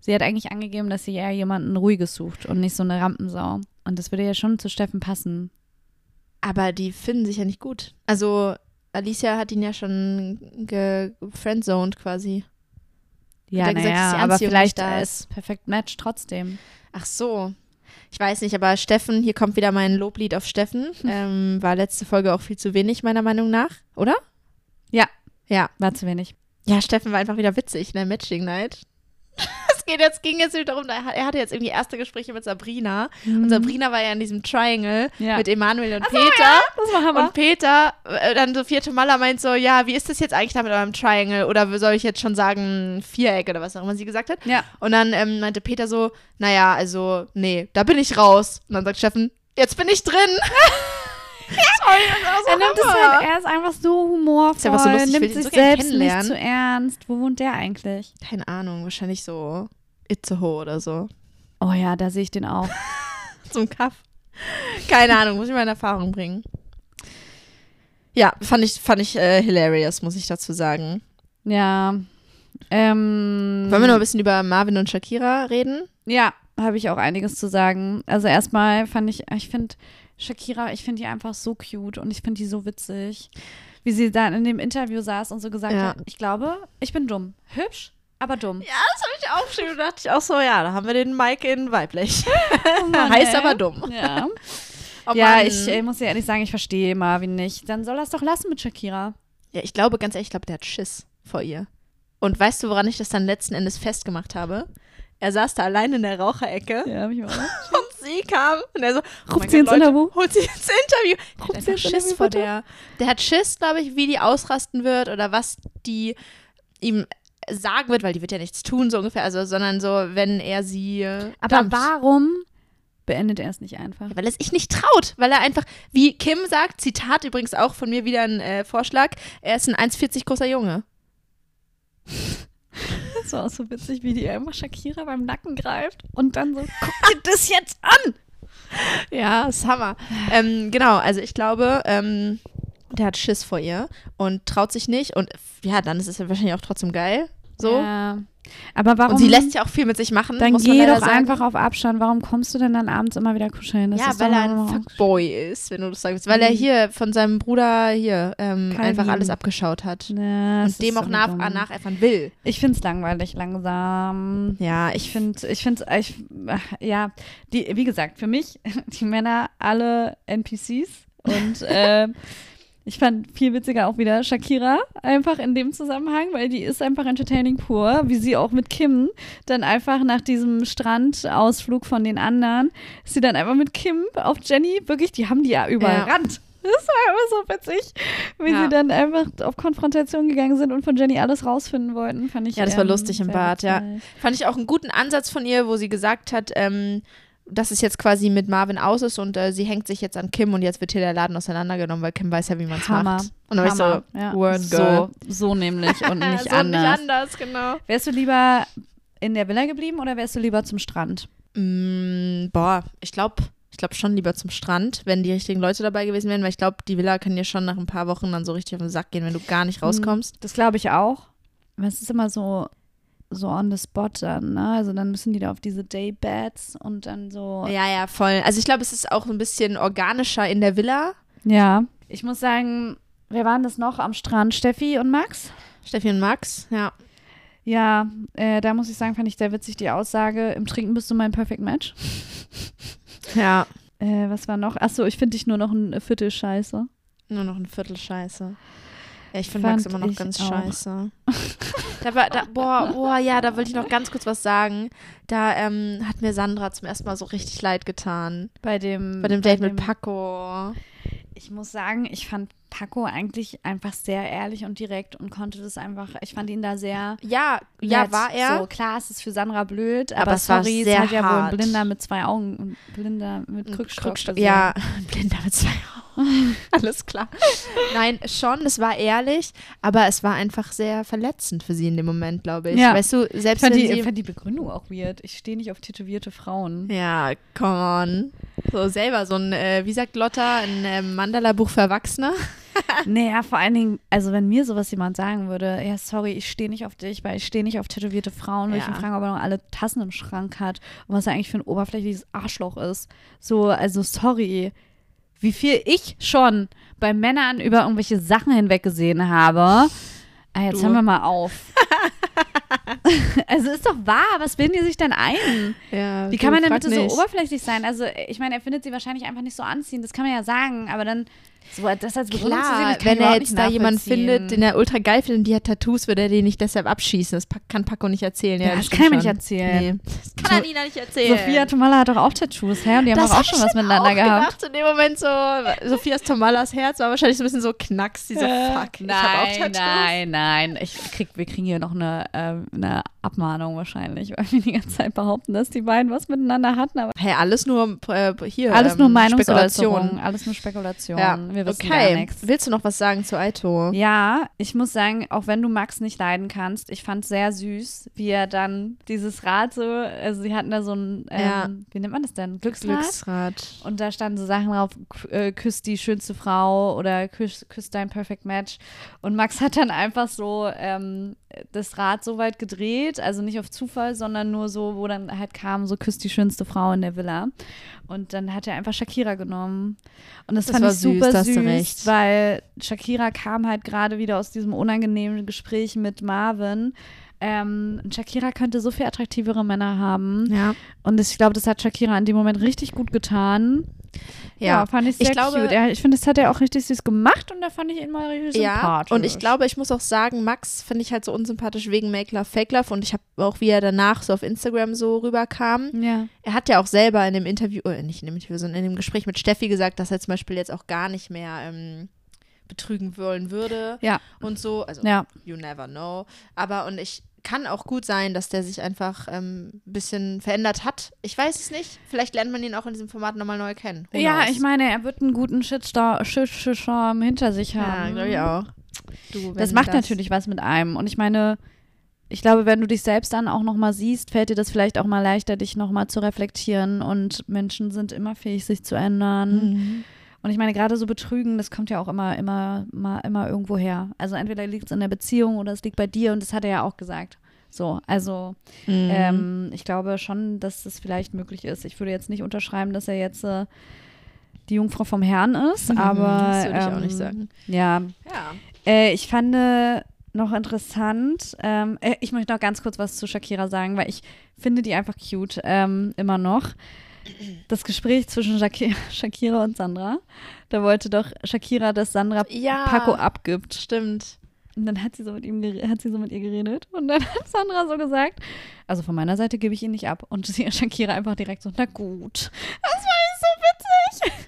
A: sie hat eigentlich angegeben, dass sie eher jemanden Ruhiges sucht und nicht so eine Rampensau. Und das würde ja schon zu Steffen passen.
B: Aber die finden sich ja nicht gut. Also, Alicia hat ihn ja schon gefriendzoned quasi.
A: Ja,
B: gesagt,
A: naja,
B: die
A: aber vielleicht
B: da
A: ist perfekt Match trotzdem.
B: Ach so. Ich weiß nicht, aber Steffen, hier kommt wieder mein Loblied auf Steffen. (laughs) Ähm, war letzte Folge auch viel zu wenig, meiner Meinung nach, oder?
A: Ja.
B: Ja.
A: War zu wenig.
B: Ja, Steffen war einfach wieder witzig in der Matching Night. (laughs) Das geht jetzt, ging jetzt darum, er hatte jetzt irgendwie erste Gespräche mit Sabrina. Mhm. Und Sabrina war ja in diesem Triangle ja. mit Emanuel und Ach Peter. ja, das war Hammer. Und Peter, äh, dann so vierte Maler meint so, ja, wie ist das jetzt eigentlich da mit eurem Triangle? Oder soll ich jetzt schon sagen Viereck oder was auch immer sie gesagt hat?
A: Ja.
B: Und dann ähm, meinte Peter so, naja, also, nee, da bin ich raus. Und dann sagt Steffen, jetzt bin ich drin. (laughs) (laughs)
A: Sorry, so er nimmt es halt, er ist einfach so humorvoll, ist einfach so lustig, nimmt sich so selbst nicht zu ernst. Wo wohnt der eigentlich?
B: Keine Ahnung, wahrscheinlich so Itzehoe oder so.
A: Oh ja, da sehe ich den auch. (laughs)
B: Zum Kaff. Keine Ahnung, muss ich mal in Erfahrung bringen. Ja, fand ich, fand ich äh, hilarious, muss ich dazu sagen.
A: Ja. Ähm,
B: Wollen wir noch ein bisschen über Marvin und Shakira reden?
A: Ja, habe ich auch einiges zu sagen. Also erstmal fand ich, ich finde Shakira, ich finde die einfach so cute und ich finde die so witzig. Wie sie da in dem Interview saß und so gesagt ja. hat, ich glaube, ich bin dumm. Hübsch, aber dumm.
B: Ja, das habe ich auch schon gedacht. Ich auch so, ja, da haben wir den Mike in weiblich. (laughs) Oh Mann, (laughs) heißt aber dumm.
A: Ja. (laughs) Oh ja, ich, ich muss ja ehrlich sagen, ich verstehe Marvin nicht. Dann soll er es doch lassen mit Shakira.
B: Ja, ich glaube, ganz ehrlich, ich glaube, der hat Schiss vor ihr. Und weißt du, woran ich das dann letzten Endes festgemacht habe? Er saß da allein in der Raucherecke.
A: Ja, hab ich
B: auch. Und sie kam und er so,
A: oh ruft sie ins Interview.
B: Holt sie ins Interview. Der hat einfach Schiss vor der. Der hat Schiss, glaube ich, wie die ausrasten wird oder was die ihm sagen wird, weil die wird ja nichts tun, so ungefähr, also, sondern so, wenn er sie.
A: Aber dampft. warum beendet er es nicht einfach?
B: Ja, weil er sich nicht traut, weil er einfach, wie Kim sagt, Zitat übrigens auch von mir wieder ein äh, Vorschlag, er ist ein 1,40 großer Junge.
A: Das war auch so witzig, wie die einfach Shakira beim Nacken greift und dann so, guck dir das jetzt an!
B: Ja, ist Hammer. Ähm, genau, also ich glaube, ähm, der hat Schiss vor ihr und traut sich nicht und ja, dann ist es ja wahrscheinlich auch trotzdem geil. So.
A: Ja. Aber warum?
B: Und sie lässt ja auch viel mit sich machen.
A: Dann geh doch sagen. einfach auf Abstand. Warum kommst du denn dann abends immer wieder kuscheln?
B: Das ja, weil er ein Fuckboy ist, wenn du das sagst. Weil mhm. er hier von seinem Bruder hier ähm, einfach alles abgeschaut hat.
A: Ja,
B: und dem auch nach, nacheifern will.
A: Ich finde es langweilig langsam.
B: Ja,
A: ich finde, ich finde ich, ja, die, wie gesagt, für mich, (laughs) die Männer alle NPCs und äh, (laughs) Ich fand viel witziger auch wieder Shakira einfach in dem Zusammenhang, weil die ist einfach entertaining pur, wie sie auch mit Kim dann einfach nach diesem Strandausflug von den anderen, ist sie dann einfach mit Kim auf Jenny, wirklich, die haben die ja überrannt. Ja. (laughs) Das war immer so witzig, wie ja. sie dann einfach auf Konfrontation gegangen sind und von Jenny alles rausfinden wollten, fand ich.
B: Ja, das war ähm, lustig im Bad, ja. Fand ich auch einen guten Ansatz von ihr, wo sie gesagt hat, ähm, dass es jetzt quasi mit Marvin aus ist und äh, sie hängt sich jetzt an Kim und jetzt wird hier der Laden auseinandergenommen, weil Kim weiß ja, wie man es macht. Und dann war ich so, ja. Word.
A: So, so nämlich und (laughs) nicht
B: so
A: anders.
B: nicht anders, genau.
A: Wärst du lieber in der Villa geblieben oder wärst du lieber zum Strand?
B: Mm, boah, ich glaube ich glaube schon lieber zum Strand, wenn die richtigen Leute dabei gewesen wären, weil ich glaube, die Villa kann dir schon nach ein paar Wochen dann so richtig auf den Sack gehen, wenn du gar nicht mm, rauskommst.
A: Das glaube ich auch. Aber es ist immer so, so on the spot dann, ne? Also dann müssen die da auf diese Daybeds und dann so.
B: Ja, ja, voll. Also ich glaube, es ist auch ein bisschen organischer in der Villa.
A: Ja. Ich muss sagen, wer waren das noch am Strand? Steffi und Max?
B: Steffi und Max, ja.
A: Ja, äh, da muss ich sagen, fand ich sehr witzig die Aussage, im Trinken bist du mein Perfect Match. (laughs)
B: ja.
A: Äh, was war noch? Achso, ich finde dich nur noch ein Viertel scheiße.
B: Nur noch ein Viertel scheiße. Ja, ich finde Max immer noch ganz auch. scheiße. (laughs) da war, da, boah, boah, ja, da wollte ich noch ganz kurz was sagen. Da ähm, hat mir Sandra zum ersten Mal so richtig leid getan.
A: Bei dem,
B: bei dem Date bei dem, mit Paco.
A: Ich muss sagen, ich fand Paco eigentlich einfach sehr ehrlich und direkt und konnte das einfach, ich fand ihn da sehr.
B: Ja, ja, war er.
A: So, klar, es ist für Sandra blöd, aber, aber sorry, es hat ja wohl ein Blinder mit zwei Augen und Blinder mit Krückstock. Krückstock
B: ja, (laughs) Blinder mit zwei Augen. (laughs) Alles klar. Nein, schon, es war ehrlich, aber es war einfach sehr verletzend für sie in dem Moment, glaube ich. Ja. Weißt du, selbst
A: ich fand,
B: wenn
A: die,
B: sie
A: fand die Begründung auch weird. Ich stehe nicht auf tätowierte Frauen.
B: Ja, come on. So selber so ein, äh, wie sagt Lotta, ein äh, Mandala-Buch für Erwachsene. (laughs)
A: naja, vor allen Dingen, also wenn mir sowas jemand sagen würde, ja, sorry, ich stehe nicht auf dich, weil ich stehe nicht auf tätowierte Frauen, würde ja. ich ihn fragen, ob er noch alle Tassen im Schrank hat und was er eigentlich für ein oberflächliches Arschloch ist. So, also sorry, wie viel ich schon bei Männern über irgendwelche Sachen hinweggesehen habe. Ah, jetzt du. hören wir mal auf. (laughs) also ist doch wahr, was bilden die sich denn ein?
B: Ja,
A: Wie kann man denn bitte nicht. so oberflächlich sein? Also ich meine, er findet sie wahrscheinlich einfach nicht so anziehend, das kann man ja sagen, aber dann So, das als sehen,
B: Klar,
A: ich
B: wenn er jetzt da jemanden findet, den er ultra geil findet und die hat Tattoos, würde er den nicht deshalb abschießen. Das kann Paco nicht erzählen. Ja,
A: Ja, das kann er mir nicht erzählen.
B: Nee. Das kann er Nina nicht erzählen.
A: Sophia Tomala hat doch auch Tattoos, hä? Und die haben
B: das
A: doch auch schon was miteinander
B: auch
A: gehabt.
B: in dem Moment so, Sophias Tomalas Herz war wahrscheinlich so ein bisschen so knacks, dieser Fuck. ich hab auch
A: Nein,
B: Tattoos.
A: nein, nein. Ich krieg, wir kriegen hier noch eine, ähm, eine Abmahnung wahrscheinlich, weil wir die ganze Zeit behaupten, dass die beiden was miteinander hatten. Aber
B: Hey, alles nur äh, hier.
A: alles nur
B: ähm,
A: Meinungsäußerung,
B: Spekulation.
A: alles nur Spekulation.
B: Ja,
A: Wir wissen
B: okay.
A: gar nichts.
B: Willst du noch was sagen zu Aito?
A: Ja, ich muss sagen, auch wenn du Max nicht leiden kannst, ich fand sehr süß, wie er dann dieses Rad so, also sie hatten da so ein, ähm,
B: Ja.
A: wie nennt man das denn? Glücksrad?
B: Glücksrad.
A: Und da standen so Sachen drauf, äh, küsst die schönste Frau oder küsst, küsst dein Perfect Match. Und Max hat dann einfach so ähm, das Rad so weit gedreht, also nicht auf Zufall, sondern nur so, wo dann halt kam, so küsst die schönste Frau in der Villa. Und dann hat er einfach Shakira genommen. Und das,
B: Das
A: fand
B: war
A: ich super
B: süß,
A: süß, weil Shakira kam halt gerade wieder aus diesem unangenehmen Gespräch mit Marvin. Ähm, Shakira könnte so viel attraktivere Männer haben.
B: Ja.
A: Und ich glaube, das hat Shakira in dem Moment richtig gut getan. Ja, fand ich
B: Ich
A: sehr
B: glaube-
A: cute. Ich finde, das hat er auch richtig süß gemacht und da fand ich ihn mal richtig
B: Ja,
A: sympathisch.
B: und ich glaube, ich muss auch sagen, Max finde ich halt so unsympathisch wegen Make Love, Fake Love und ich habe auch, wie er danach so auf Instagram so rüberkam.
A: Ja.
B: Er hat ja auch selber in dem Interview, äh, nicht in dem Interview, sondern in dem Gespräch mit Steffi gesagt, dass er zum Beispiel jetzt auch gar nicht mehr ähm, betrügen wollen würde
A: Ja.
B: und so. Also,
A: Ja.
B: you never know. Aber und ich kann auch gut sein, dass der sich einfach ein ähm, bisschen verändert hat. Ich weiß es nicht. Vielleicht lernt man ihn auch in diesem Format nochmal neu kennen. Who
A: Ja,
B: knows?
A: ich meine, er wird einen guten Shitstorm, Shitstorm hinter sich
B: Ja,
A: haben.
B: glaube ich auch. Du,
A: Das macht natürlich was mit einem. Und ich meine, ich glaube, wenn du dich selbst dann auch nochmal siehst, fällt dir das vielleicht auch mal leichter, dich nochmal zu reflektieren. Und Menschen sind immer fähig, sich zu ändern.
B: Mhm.
A: Und ich meine, gerade so Betrügen, das kommt ja auch immer, immer, immer, immer irgendwo her. Also entweder liegt es in der Beziehung oder es liegt bei dir und das hat er ja auch gesagt. So, also
B: Mhm.
A: ähm, ich glaube schon, dass das vielleicht möglich ist. Ich würde jetzt nicht unterschreiben, dass er jetzt äh, die Jungfrau vom Herrn ist, aber
B: Mhm, das würde ich auch
A: ähm,
B: nicht sagen.
A: Ja,
B: Ja.
A: äh, ich fand äh, noch interessant, ähm, äh, ich möchte noch ganz kurz was zu Shakira sagen, weil ich finde die einfach cute, ähm, immer noch. Das Gespräch zwischen Shaki Shakira und Sandra, da wollte doch Shakira, dass Sandra
B: Ja.
A: Paco abgibt.
B: Stimmt.
A: Und dann hat sie so mit ihm hat sie so mit ihr geredet und dann hat Sandra so gesagt, also von meiner Seite gebe ich ihn nicht ab. Und sie Shakira einfach direkt so, na gut. Das war so witzig.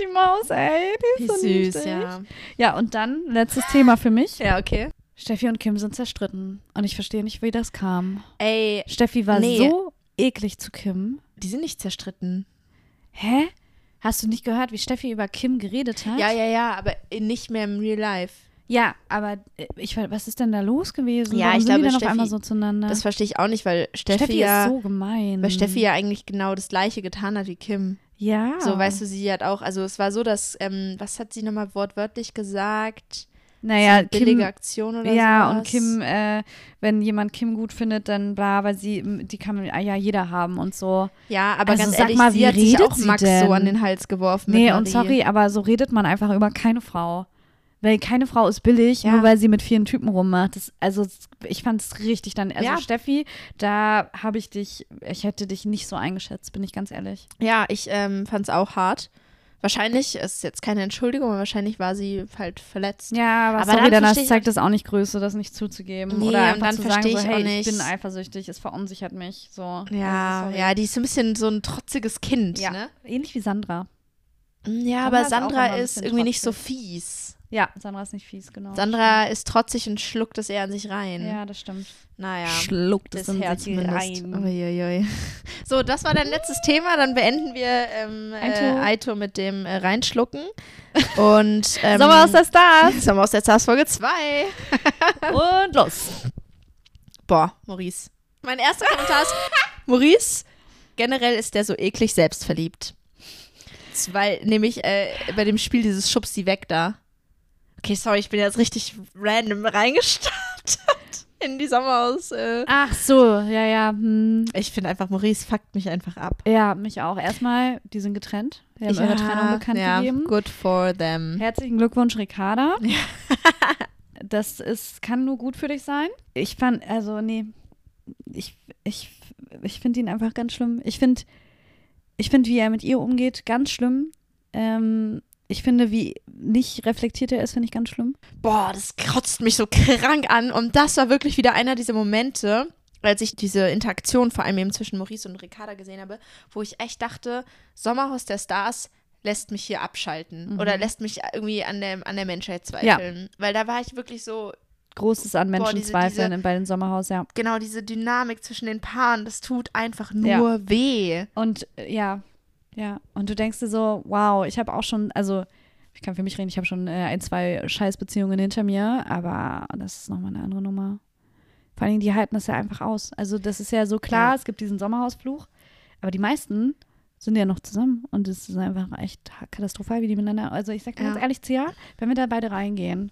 A: Die Maus, ey, die
B: Wie
A: ist so
B: süß, ja.
A: Ja, und dann letztes Thema für mich.
B: Ja, okay.
A: Steffi und Kim sind zerstritten. Und ich verstehe nicht, wie das kam.
B: Ey,
A: Steffi war
B: Nee.
A: so eklig zu Kim.
B: Die sind nicht zerstritten.
A: Hä? Hast du nicht gehört, wie Steffi über Kim geredet hat?
B: Ja, ja, ja, aber nicht mehr im Real Life.
A: Ja, aber äh, ich, was ist denn da los gewesen?
B: Ja,
A: Warum
B: ich
A: sind die
B: glaube,
A: dann
B: Steffi-
A: auf einmal so zueinander?
B: Das verstehe ich auch nicht, weil Steffi,
A: Steffi
B: ja,
A: ist so gemein.
B: weil Steffi ja eigentlich genau das gleiche getan hat wie Kim.
A: Ja.
B: So, weißt du, sie hat auch, also es war so, dass, ähm, was hat sie nochmal wortwörtlich gesagt?
A: Naja,
B: So billige
A: Kim.
B: Aktion oder
A: Ja,
B: sowas?
A: und Kim, äh, wenn jemand Kim gut findet, dann bla, weil sie, die kann ja jeder haben und so.
B: Ja, aber
A: Also
B: ganz
A: sag
B: ehrlich,
A: mal,
B: sie
A: wie
B: hat sich
A: redet
B: auch Max
A: denn?
B: so an den Hals geworfen.
A: Nee, und sorry, aber so redet man einfach über keine Frau. Weil keine Frau ist billig,
B: Ja.
A: nur weil sie mit vielen Typen rummacht. Das, also ich fand es richtig dann. Also
B: Ja.
A: Steffi, da habe ich dich, ich hätte dich nicht so eingeschätzt, bin ich ganz ehrlich.
B: Ja, ich ähm, fand es auch hart. Wahrscheinlich ist jetzt keine Entschuldigung, aber wahrscheinlich war sie halt verletzt.
A: Ja, aber,
B: Aber
A: sorry,
B: dann ich
A: zeigt das auch nicht Größe, das nicht zuzugeben.
B: Nee,
A: Oder einfach
B: dann
A: zu sagen, so,
B: ich
A: hey,
B: auch nicht-
A: ich bin eifersüchtig, es verunsichert mich. So.
B: Ja,
A: Also,
B: ja, die ist so ein bisschen so ein trotziges Kind,
A: Ja.
B: ne?
A: Ähnlich wie Sandra.
B: Ja,
A: Sandra
B: aber Sandra ist irgendwie nicht so
A: trotzig.
B: fies.
A: Ja, Sandra ist nicht fies, genau.
B: Sandra ist trotzig und schluckt es eher an sich rein.
A: Ja, das stimmt.
B: Naja.
A: Schluckt
B: Das
A: es in
B: Herz
A: sich rein.
B: Uiuiui. So, das war dein letztes Thema. Dann beenden wir ähm,
A: Aito.
B: äh, Aito mit dem äh, Reinschlucken. (laughs) Und ähm,
A: Sommer aus der Stars.
B: Sommer aus der Stars Folge 2. (laughs)
A: Und los.
B: Boah, Maurice. Mein erster Kommentar ist, (laughs) Maurice, generell ist der so eklig selbstverliebt. Weil nämlich äh, bei dem Spiel dieses Schubs die weg da. Okay, sorry, ich bin jetzt richtig random reingestartet (laughs) in die Sommer aus. Äh.
A: Ach so, ja, ja. Hm.
B: Ich finde einfach, Maurice fuckt mich einfach ab.
A: Ja, mich auch. Erstmal, die sind getrennt. Die haben ihre Trennung bekannt
B: ja,
A: gegeben.
B: Good for them.
A: Herzlichen Glückwunsch, Ricarda. (laughs) das ist, kann nur gut für dich sein. Ich fand, also, nee, ich, ich, ich finde ihn einfach ganz schlimm. Ich finde, ich finde, wie er mit ihr umgeht, ganz schlimm. Ähm, ich finde, wie nicht reflektiert er ist, finde ich ganz schlimm.
B: Boah, das kotzt mich so krank an. Und das war wirklich wieder einer dieser Momente, als ich diese Interaktion vor allem eben zwischen Maurice und Ricarda gesehen habe, wo ich echt dachte, Sommerhaus der Stars lässt mich hier abschalten
A: Mhm.
B: oder lässt mich irgendwie an der, an der Menschheit zweifeln. Weil da war ich wirklich so,
A: Großes an
B: Boah,
A: Menschen
B: diese-
A: zweifeln
B: diese-
A: bei den Sommerhaus, ja.
B: genau diese Dynamik zwischen den Paaren, das tut einfach nur
A: Ja.
B: weh.
A: Und äh, ja, ja. Und du denkst dir so, wow, ich habe auch schon, also ich kann für mich reden, ich habe schon äh, ein, zwei Scheißbeziehungen hinter mir, aber das ist nochmal eine andere Nummer. Vor allen Dingen, die halten das ja einfach aus. Also das ist ja so klar,
B: Ja.
A: es gibt diesen Sommerhausfluch, aber die meisten sind ja noch zusammen und es ist einfach echt katastrophal, wie die miteinander. Also ich sag dir
B: Ja.
A: ganz ehrlich, Zia, wenn wir da beide reingehen,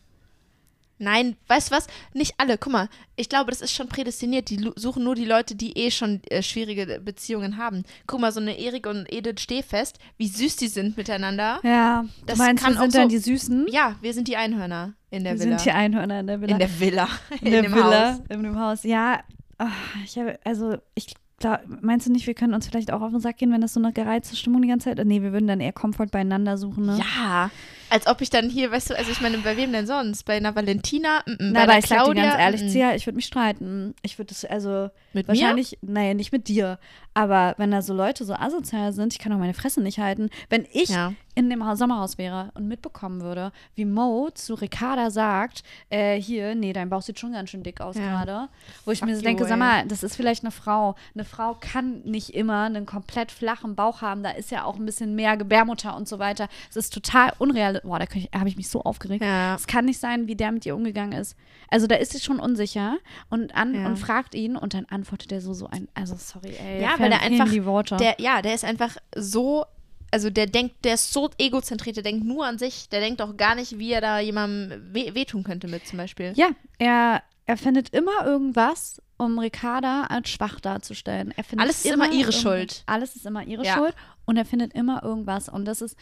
B: Nein, weißt du was? Nicht alle. Guck mal, ich glaube, das ist schon prädestiniert. Die suchen nur die Leute, die eh schon äh, schwierige Beziehungen haben. Guck mal, so eine Erik und Edith Stehfest, wie süß die sind miteinander.
A: ja,
B: Das
A: du meinst,
B: kann
A: wir sind dann
B: so-
A: die Süßen?
B: Ja, wir sind die Einhörner in der
A: wir
B: Villa.
A: sind die Einhörner in der Villa.
B: in der Villa. (laughs)
A: in der
B: dem
A: Villa,
B: Haus.
A: in dem Haus. Ja, ah, ich habe, also ich glaub, meinst du nicht, wir können uns vielleicht auch auf den Sack gehen, wenn das so eine gereizte Stimmung die ganze Zeit ist? Nee, wir würden dann eher Komfort beieinander suchen, ne?
B: Ja, als ob ich dann hier, weißt du, also ich meine, bei wem denn sonst? Bei einer Valentina? Mm, mm,
A: Na, aber ich sag dir
B: Claudia?
A: ganz ehrlich,
B: Mm, mm.
A: Zia, ich würde mich streiten. Ich würde das, also
B: Mit
A: wahrscheinlich, naja, nicht mit dir, aber wenn da so Leute so asozial sind, ich kann auch meine Fresse nicht halten. Wenn ich
B: Ja.
A: In dem Ha- Sommerhaus wäre und mitbekommen würde, wie Mo zu Ricarda sagt, äh, hier, nee, dein Bauch sieht schon ganz schön dick aus
B: Ja.
A: gerade. Wo ich
B: Fuck
A: mir so denke, sag mal, das ist vielleicht eine Frau. Eine Frau kann nicht immer einen komplett flachen Bauch haben. Da ist ja auch ein bisschen mehr Gebärmutter und so weiter. Es ist total unreal. Boah, da habe ich mich so aufgeregt.
B: Ja.
A: Es kann nicht sein, wie der mit ihr umgegangen ist. Also da ist sie schon unsicher und an
B: Ja.
A: und fragt ihn und dann antwortet er so so ein, also sorry, ey.
B: Ja, weil
A: fehlen
B: einfach,
A: die Worte.
B: der, ja, der ist einfach so, also der denkt, der ist so egozentriert, der denkt nur an sich, der denkt auch gar nicht, wie er da jemandem weh, wehtun könnte mit zum Beispiel.
A: Ja, er, er findet immer irgendwas, um Ricarda als schwach darzustellen. Er findet
B: Alles ist immer ihre
A: irgend-
B: Schuld.
A: Alles ist immer ihre
B: Ja.
A: Schuld und er findet immer irgendwas. Und das ist,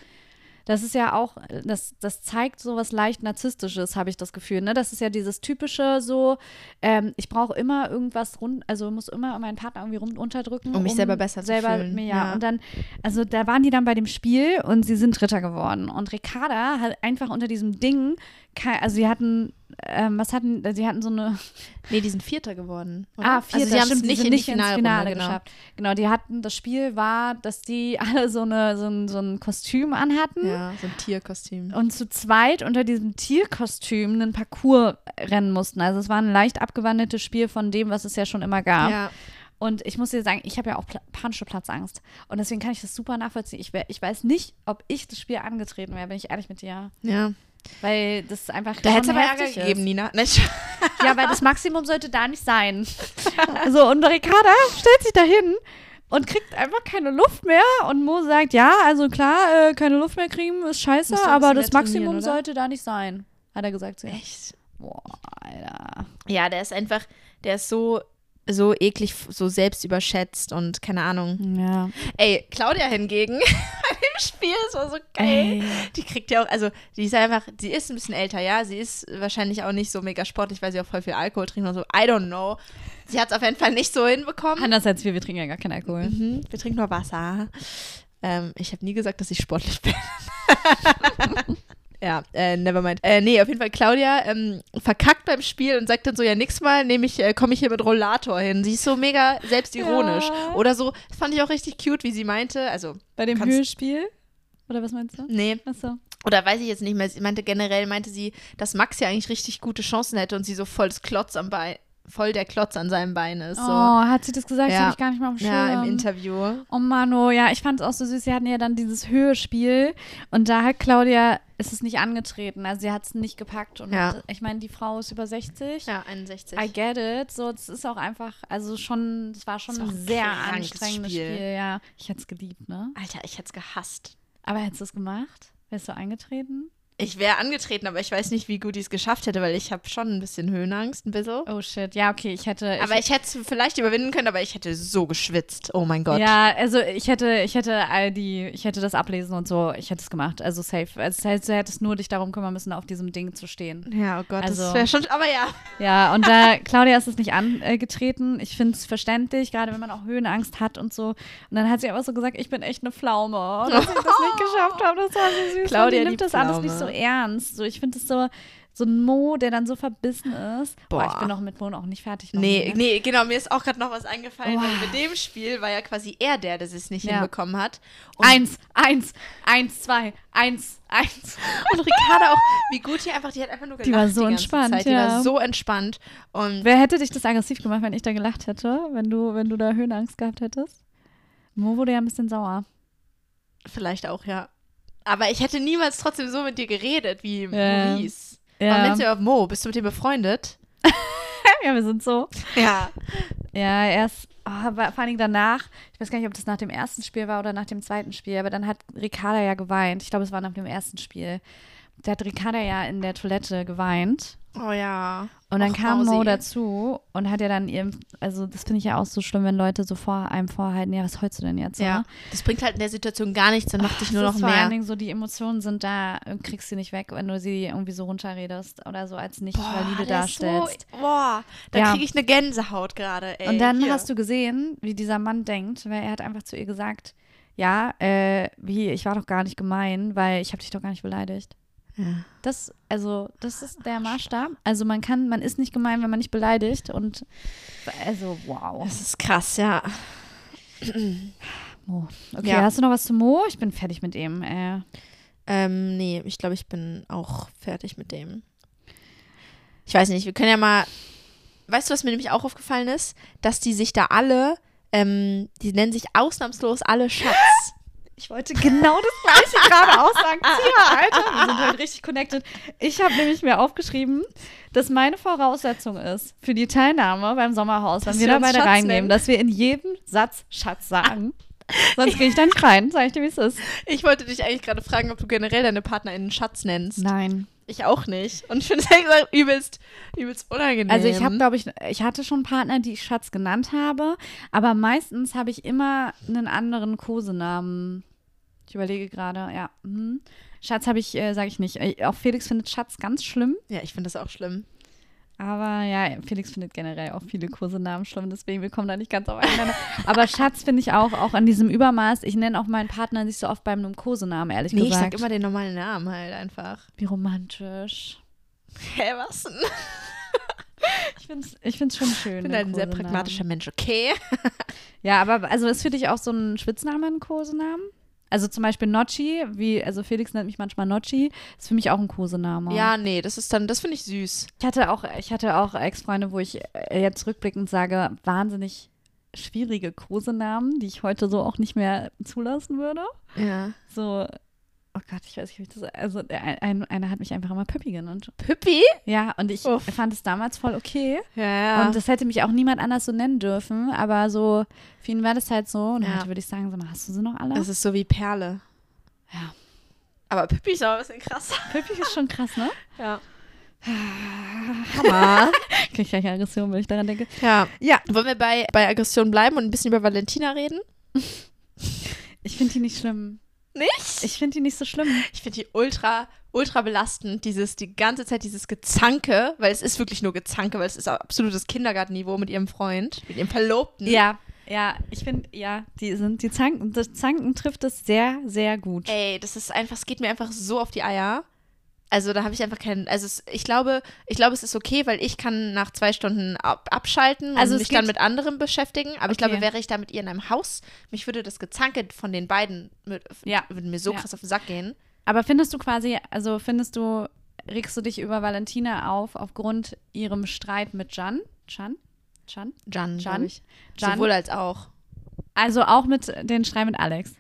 A: das ist ja auch, das, das zeigt so was leicht Narzisstisches, habe ich das Gefühl. Ne? Das ist ja dieses typische so, ähm, ich brauche immer irgendwas rund, also muss immer meinen Partner irgendwie rund unterdrücken.
B: Um mich selber besser zu
A: selber,
B: fühlen.
A: Mir, ja.
B: Ja.
A: Und dann, also da waren die dann bei dem Spiel und sie sind Dritter geworden. Und Ricarda hat einfach unter diesem Ding, also sie hatten, ähm, was hatten, sie hatten so eine (laughs)
B: Nee, die sind Vierter geworden. oder?
A: Ah, Vierter,
B: also sie haben es nicht
A: sind
B: in die
A: nicht ins
B: Finalrunde,
A: Finale
B: genau.
A: geschafft. Genau, die hatten, das Spiel war, dass die (laughs) alle so, eine, so, ein, so ein Kostüm anhatten
B: Ja, so ein Tierkostüm.
A: und zu zweit unter diesem Tierkostüm einen Parcours rennen mussten. Also es war ein leicht abgewandeltes Spiel von dem, was es ja schon immer gab.
B: Ja.
A: Und ich muss dir sagen, ich habe ja auch Pla panische Platzangst. Und deswegen kann ich das super nachvollziehen. Ich, wär, ich weiß nicht, ob ich das Spiel angetreten wäre, bin ich ehrlich mit dir.
B: ja.
A: Weil das einfach
B: Da hätte es aber Ärger gegeben. Nina. Nicht?
A: Ja, weil das Maximum sollte da nicht sein. (laughs) So, und Ricarda stellt sich dahin und kriegt einfach keine Luft mehr. Und Mo sagt, ja, also klar, äh, keine Luft mehr kriegen ist scheiße, aber das Maximum sollte da nicht sein. Hat er gesagt zu ihr.
B: Echt?
A: Boah, Alter.
B: Ja, der ist einfach, der ist so, so eklig, so selbst überschätzt und keine Ahnung.
A: Ja.
B: Ey, Claudia hingegen, (laughs) Spiel, das war so geil.
A: Ey.
B: Die kriegt ja auch, also die ist einfach, die ist ein bisschen älter, ja. Sie ist wahrscheinlich auch nicht so mega sportlich, weil sie auch voll viel Alkohol trinkt und so. I don't know. Sie hat es auf jeden Fall nicht so hinbekommen.
A: Anders als wir, wir trinken ja gar keinen Alkohol.
B: Mhm, wir trinken nur Wasser. Ähm, ich habe nie gesagt, dass ich sportlich (laughs) bin. (laughs) ja, äh, never mind. Äh, nee, auf jeden Fall Claudia ähm, verkackt beim Spiel und sagt dann so, ja, nix Mal nehme ich, äh, komme ich hier mit Rollator hin. Sie ist so mega selbstironisch.
A: Ja.
B: Oder so, das fand ich auch richtig cute, wie sie meinte, also,
A: Bei dem
B: Kannst-
A: Hörspiel? Oder was meinst du?
B: nee,
A: Achso.
B: oder weiß ich jetzt nicht mehr. Sie meinte generell, meinte sie, dass Max ja eigentlich richtig gute Chancen hätte und sie so voll das Klotz am Bein, voll der Klotz an seinem Bein ist. So.
A: Oh, hat sie das gesagt? Das
B: Ja.
A: habe ich gar nicht mal auf dem Schirm.
B: ja, im Interview.
A: Oh Mano, ja, ich fand es auch so süß. Sie hatten ja dann dieses Hörspiel und da hat Claudia, ist es nicht angetreten. Also sie hat es nicht gepackt. Und
B: Ja.
A: ich meine, die Frau ist über 60.
B: Ja, 61.
A: I get it. So, es ist auch einfach, also schon, es war schon
B: Das
A: ein sehr anstrengendes Spiel.
B: Spiel.
A: ja. Ich hätte es geliebt, ne?
B: Alter, ich hätte es gehasst.
A: Aber hättest du es gemacht? Wärst du eingetreten?
B: Ich wäre angetreten, aber ich weiß nicht, wie gut ich es geschafft hätte, weil ich habe schon ein bisschen Höhenangst, ein bisschen.
A: Oh shit, ja, okay, ich hätte.
B: aber ich hätte es vielleicht überwinden können, aber ich hätte so geschwitzt. Oh mein Gott.
A: Ja, also ich hätte, ich hätte all die, ich hätte das ablesen und so, ich hätte es gemacht. Also safe. Also das heißt, du hättest nur dich darum kümmern müssen, auf diesem Ding zu stehen.
B: Ja, oh Gott,
A: Also-
B: das wäre schon, aber ja.
A: Ja, und da, (laughs) Claudia ist es nicht angetreten. Ich finde es verständlich, gerade wenn man auch Höhenangst hat und so. Und dann hat sie aber so gesagt, ich bin echt eine Pflaume. Dass ich das nicht (laughs) geschafft habe, das war so süß.
B: Claudia,
A: nimmt das alles nicht so
B: Pflaume.
A: ernst. So, ich finde es so, so ein Mo, der dann so verbissen ist. Boah, ich
B: Boah.
A: bin auch mit Mo auch nicht fertig. Noch
B: Nee,
A: ne?
B: nee, genau, mir ist auch gerade noch was eingefallen, weil
A: Wow.
B: mit dem Spiel war ja quasi er der, der es nicht
A: Ja.
B: hinbekommen hat. Und,
A: Eins, eins, eins, zwei, eins, eins.
B: und Ricarda auch, wie gut die einfach, die hat einfach nur
A: Die
B: gelacht
A: war so
B: die
A: entspannt,
B: Zeit. Die
A: ja.
B: war so entspannt. Und
A: Wer hätte dich das aggressiv gemacht, wenn ich da gelacht hätte, wenn du, wenn du da Höhenangst gehabt hättest? Mo wurde ja ein bisschen sauer.
B: vielleicht auch, ja. Aber ich hätte niemals trotzdem so mit dir geredet wie
A: Ja.
B: Maurice. Nennst du überhaupt Mo? Bist du mit ihm befreundet? (laughs)
A: ja, wir sind so.
B: Ja.
A: Ja, erst, oh, aber vor allen Dingen danach, ich weiß gar nicht, ob das nach dem ersten Spiel war oder nach dem zweiten Spiel, aber dann hat Ricarda ja geweint. Ich glaube, es war nach dem ersten Spiel. Da hat Ricarda ja in der Toilette geweint.
B: Oh ja.
A: Und dann
B: Och,
A: kam Mo dazu und hat ja dann ihrem, also das finde ich ja auch so schlimm, wenn Leute so vor einem vorhalten, ja, was heulst du denn jetzt?
B: Ja.
A: ne?
B: Das bringt halt in der Situation gar nichts, dann macht dich nur noch
A: ist vor allen
B: mehr.
A: Dingen so, die Emotionen sind da, und kriegst sie nicht weg, wenn du sie irgendwie so runterredest oder so als nicht valide
B: der ist
A: darstellst.
B: So, boah, da
A: Ja.
B: kriege ich eine Gänsehaut gerade, ey.
A: Und dann
B: Hier.
A: hast du gesehen, wie dieser Mann denkt, weil er hat einfach zu ihr gesagt, ja, äh, wie, ich war doch gar nicht gemein, weil ich habe dich doch gar nicht beleidigt.
B: Ja.
A: Das, also, das ist der Maßstab. Also man kann, man ist nicht gemein, wenn man nicht beleidigt und also, wow.
B: Das ist krass, ja. (clears throat)
A: Mo. Okay,
B: Ja.
A: hast du noch was zu Mo? Ich bin fertig mit ihm. Äh,
B: Ähm, nee, ich glaube, ich bin auch fertig mit dem. Ich weiß nicht, wir können ja mal. Weißt du, was mir nämlich auch aufgefallen ist? Dass die sich da alle, ähm, die nennen sich ausnahmslos alle Schatz.
A: Ich wollte genau das gleiche (laughs) gerade auch sagen. Tia, Alter, wir sind heute richtig connected. Ich habe nämlich mir aufgeschrieben, dass meine Voraussetzung ist für die Teilnahme beim Sommerhaus, wenn wir
B: wir
A: da beide reinnehmen,
B: nennen.
A: dass wir in jedem Satz Schatz sagen. (laughs) Sonst gehe ich da nicht rein, sag ich dir, wie es ist.
B: Ich wollte dich eigentlich gerade fragen, ob du generell deine PartnerInnen Schatz nennst.
A: Nein.
B: Ich auch nicht. Und ich finde es gesagt übelst, übelst unangenehm.
A: Also ich habe, glaube ich, ich hatte schon Partner, die ich Schatz genannt habe, aber meistens habe ich immer einen anderen Kosenamen. Ich überlege gerade, ja. Mhm. Schatz habe ich, äh, sage ich nicht. Äh, Auch Felix findet Schatz ganz schlimm.
B: Ja, ich finde das auch schlimm.
A: Aber ja, Felix findet generell auch viele Kosenamen schlimm, deswegen wir kommen da nicht ganz aufeinander. Aber Schatz finde ich auch, auch an diesem Übermaß. Ich nenne auch meinen Partner nicht so oft bei einem Kosenamen, ehrlich
B: Nee, ich
A: gesagt.
B: sag immer den normalen Namen halt einfach.
A: Wie romantisch.
B: Hä, was denn? (laughs)
A: Ich finde es ich find's schon schön.
B: Ich bin halt ein sehr pragmatischer Mensch, okay?
A: Ja, aber also ist für dich auch so ein Spitzname ein Kosenamen? Also zum Beispiel Nocci, wie, also Felix nennt mich manchmal Nocci, ist für mich auch ein Kosename.
B: Ja, nee, das ist dann, das finde ich süß.
A: Ich hatte auch, ich hatte auch Ex-Freunde, wo ich äh, jetzt rückblickend sage, wahnsinnig schwierige Kosenamen, die ich heute so auch nicht mehr zulassen würde.
B: Ja.
A: So, oh Gott, ich weiß nicht, wie ich das, also der, ein, einer hat mich einfach immer Püppi genannt.
B: Püppi?
A: Ja, und ich
B: Uff.
A: fand es damals voll okay.
B: Ja, ja.
A: Und das hätte mich auch niemand anders so nennen dürfen, aber so, für ihn war das halt so. Und
B: Ja.
A: heute würde ich sagen, sag mal, hast du sie noch alle?
B: das ist so wie Perle.
A: Ja.
B: Aber Püppi ist auch ein bisschen krasser.
A: Püppi ist schon krass, ne? (laughs)
B: Ja. (laughs) Hammer.
A: Krieg ich gleich Aggression, wenn ich daran denke.
B: ja.
A: Ja.
B: Wollen wir bei, bei Aggression bleiben und ein bisschen über Valentina reden?
A: Ich finde die nicht schlimm.
B: Nicht?
A: Ich finde die nicht so schlimm.
B: Ich finde die ultra, ultra belastend, dieses, die ganze Zeit dieses Gezanke, weil es ist wirklich nur Gezanke, weil es ist absolutes Kindergartenniveau mit ihrem Freund, mit ihrem Verlobten.
A: Ja, ja, ich finde, ja, die sind, die Zanken, das Zanken trifft es sehr, sehr gut.
B: Ey, das ist einfach, es geht mir einfach so auf die Eier. Also da habe ich einfach keinen, also es, ich glaube, ich glaube, es ist okay, weil ich kann nach zwei Stunden ab, abschalten
A: Also
B: und mich dann mit anderem beschäftigen. Aber ich
A: Okay.
B: glaube, wäre ich da mit ihr in einem Haus, mich würde das Gezanke von den beiden mit,
A: Ja.
B: würde mir so
A: Ja.
B: krass auf den Sack gehen.
A: Aber findest du quasi, also findest du, regst du dich über Valentina auf aufgrund ihrem Streit mit Jan? Jan? Jan?
B: Jan,
A: Jan?
B: Ich.
A: Jan?
B: Sowohl als auch.
A: Also auch mit den Streit mit Alex.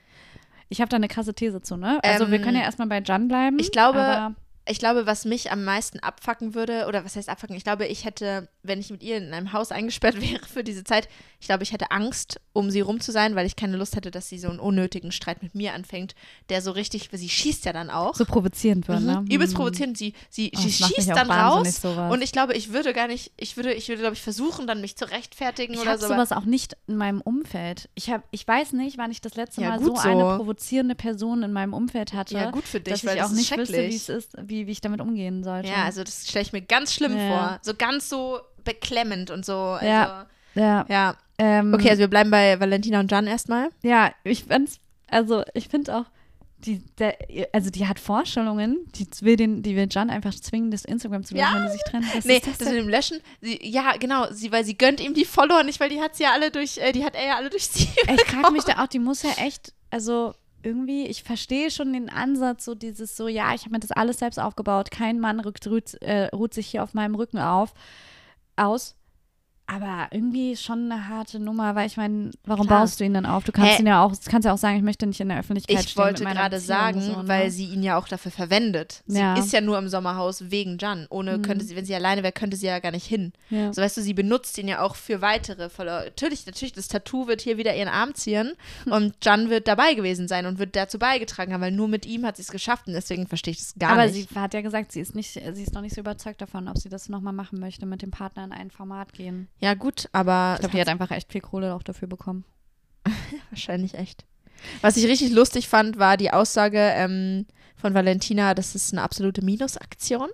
A: Ich habe da eine krasse These zu, ne? Also wir
B: Ähm,
A: können ja erstmal bei Jan bleiben.
B: ich glaube- ich glaube, was mich am meisten abfacken würde, oder was heißt abfacken? Ich glaube, ich hätte, wenn ich mit ihr in einem Haus eingesperrt (laughs) wäre für diese Zeit, ich glaube, ich hätte Angst, um sie rum zu sein, weil ich keine Lust hätte, dass sie so einen unnötigen Streit mit mir anfängt, der so richtig, sie schießt ja dann auch.
A: So provozierend wird,
B: Mhm.
A: ne?
B: Übelst
A: Mhm.
B: provozierend. Sie, sie,
A: Oh,
B: sie schießt dann raus.
A: sowas.
B: Und ich glaube, ich würde gar nicht, ich würde, ich würde, glaube ich, versuchen, dann mich zu rechtfertigen
A: Ich
B: oder so. aber-
A: sowas auch nicht in meinem Umfeld. Ich, hab, ich weiß nicht, wann ich das letzte
B: Ja,
A: Mal so,
B: so.
A: eine provozierende Person in meinem Umfeld hatte,
B: Ja, gut für dich,
A: dass
B: weil
A: ich auch nicht wüsste, wie es ist, wie, wie ich damit umgehen sollte.
B: Ja, also das stelle ich mir ganz schlimm
A: Ja.
B: vor. So ganz so beklemmend und so. Also,
A: Ja. ja,
B: ja.
A: ähm,
B: Okay, also wir bleiben bei Valentina und Jan erstmal.
A: ja, ich find's, also ich finde auch, die, der, also die hat Vorstellungen, die will den, die will Jan einfach zwingen, das Instagram zu löschen,
B: Ja.
A: wenn die sich trennen. Was
B: Nee,
A: das
B: das mit dem Löschen. Sie, ja, genau, sie, weil sie gönnt ihm die Follower nicht, weil die hat sie ja alle durch, äh, die hat er ja alle durch sie.
A: Ich frage mich da auch, die muss ja echt, also irgendwie, ich verstehe schon den Ansatz, so dieses so, ja, ich habe mir das alles selbst aufgebaut, kein Mann rückt, ruht, äh, ruht sich hier auf meinem Rücken auf, aus. Aber irgendwie schon eine harte Nummer, weil ich meine, warum
B: Klar.
A: baust du ihn dann auf? Du kannst
B: Hä?
A: ihn ja auch, kannst ja auch sagen, ich möchte nicht in der Öffentlichkeit
B: Ich
A: stehen
B: wollte
A: mit meiner
B: gerade sagen,
A: so, ne?
B: weil sie ihn ja auch dafür verwendet. Sie
A: Ja.
B: ist ja nur im Sommerhaus wegen Jan. Ohne
A: Mhm.
B: könnte sie, wenn sie alleine wäre, könnte sie ja gar nicht hin.
A: ja.
B: So weißt du, sie benutzt ihn ja auch für weitere Follower. Natürlich, natürlich, das Tattoo wird hier wieder ihren Arm ziehen und Jan wird dabei gewesen sein und wird dazu beigetragen haben, weil nur mit ihm hat sie es geschafft und deswegen verstehe ich das gar
A: Aber
B: nicht.
A: sie hat ja gesagt, sie ist nicht, sie ist noch nicht so überzeugt davon, ob sie das nochmal machen möchte, mit dem Partner in ein Format gehen.
B: Ja, gut, aber
A: Ich glaube, die hat einfach echt viel Kohle auch dafür bekommen. (laughs)
B: wahrscheinlich echt. Was ich richtig lustig fand, war die Aussage ähm, von Valentina, das ist eine absolute Minusaktion.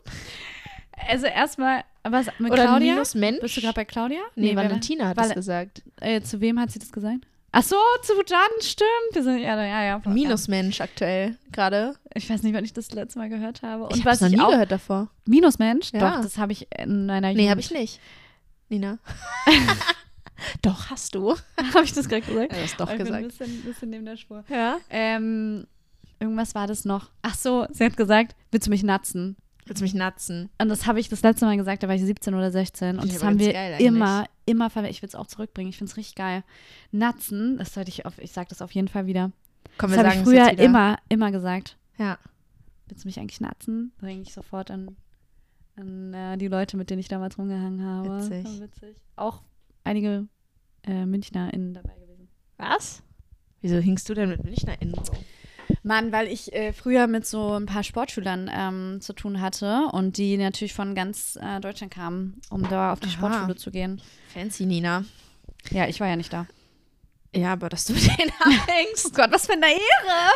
A: Also erstmal, was mit
B: Oder
A: Claudia?
B: Minusmensch.
A: Bist du gerade bei Claudia?
B: Nee,
A: wer-
B: Valentina hat
A: Val-
B: das gesagt.
A: Äh, zu wem hat sie das gesagt? Ach so, zu Jan, stimmt. Wir sind, ja, ja, ja.
B: Minusmensch aktuell gerade.
A: Ja. Ich weiß nicht, wann ich das letzte Mal gehört habe. Und
B: ich
A: was
B: habe noch
A: ich
B: nie
A: auch,
B: gehört davor.
A: Minusmensch?
B: Ja.
A: Doch, das habe ich in meiner Jugend.
B: Nee, habe ich nicht. Nina. (laughs) Doch, hast du. (laughs)
A: habe ich das gerade gesagt?
B: Ja, hast doch
A: ich bin ein
B: gesagt.
A: bisschen, bisschen neben der Spur.
B: Ja.
A: Ähm, irgendwas war das noch. Ach so, sie hat gesagt, willst du mich natzen?
B: Willst du mich natzen?
A: Und das habe ich das letzte Mal gesagt, da war ich 17 oder 16. Und
B: Ja,
A: das haben wir immer, immer verwendet. Ich will es auch zurückbringen. Ich finde es richtig geil. Natzen, das sollte ich auf, ich sage das auf jeden Fall wieder.
B: Komm,
A: Das habe ich früher immer, immer gesagt.
B: Ja.
A: Willst du mich eigentlich natzen? Denke ich sofort an, an äh, die Leute, mit denen ich damals rumgehangen habe.
B: Witzig.
A: Witzig. Auch einige äh, MünchnerInnen dabei gewesen.
B: Was? Wieso hingst du denn mit MünchnerInnen rum?
A: Mann, weil ich äh, früher mit so ein paar Sportschülern ähm, zu tun hatte und die natürlich von ganz äh, Deutschland kamen, um da auf die
B: Aha.
A: Sportschule zu gehen.
B: Fancy, Nina.
A: Ja, ich war ja nicht da.
B: Ja, aber dass du (laughs) denen abhängst.
A: Oh Gott, was für eine Ehre!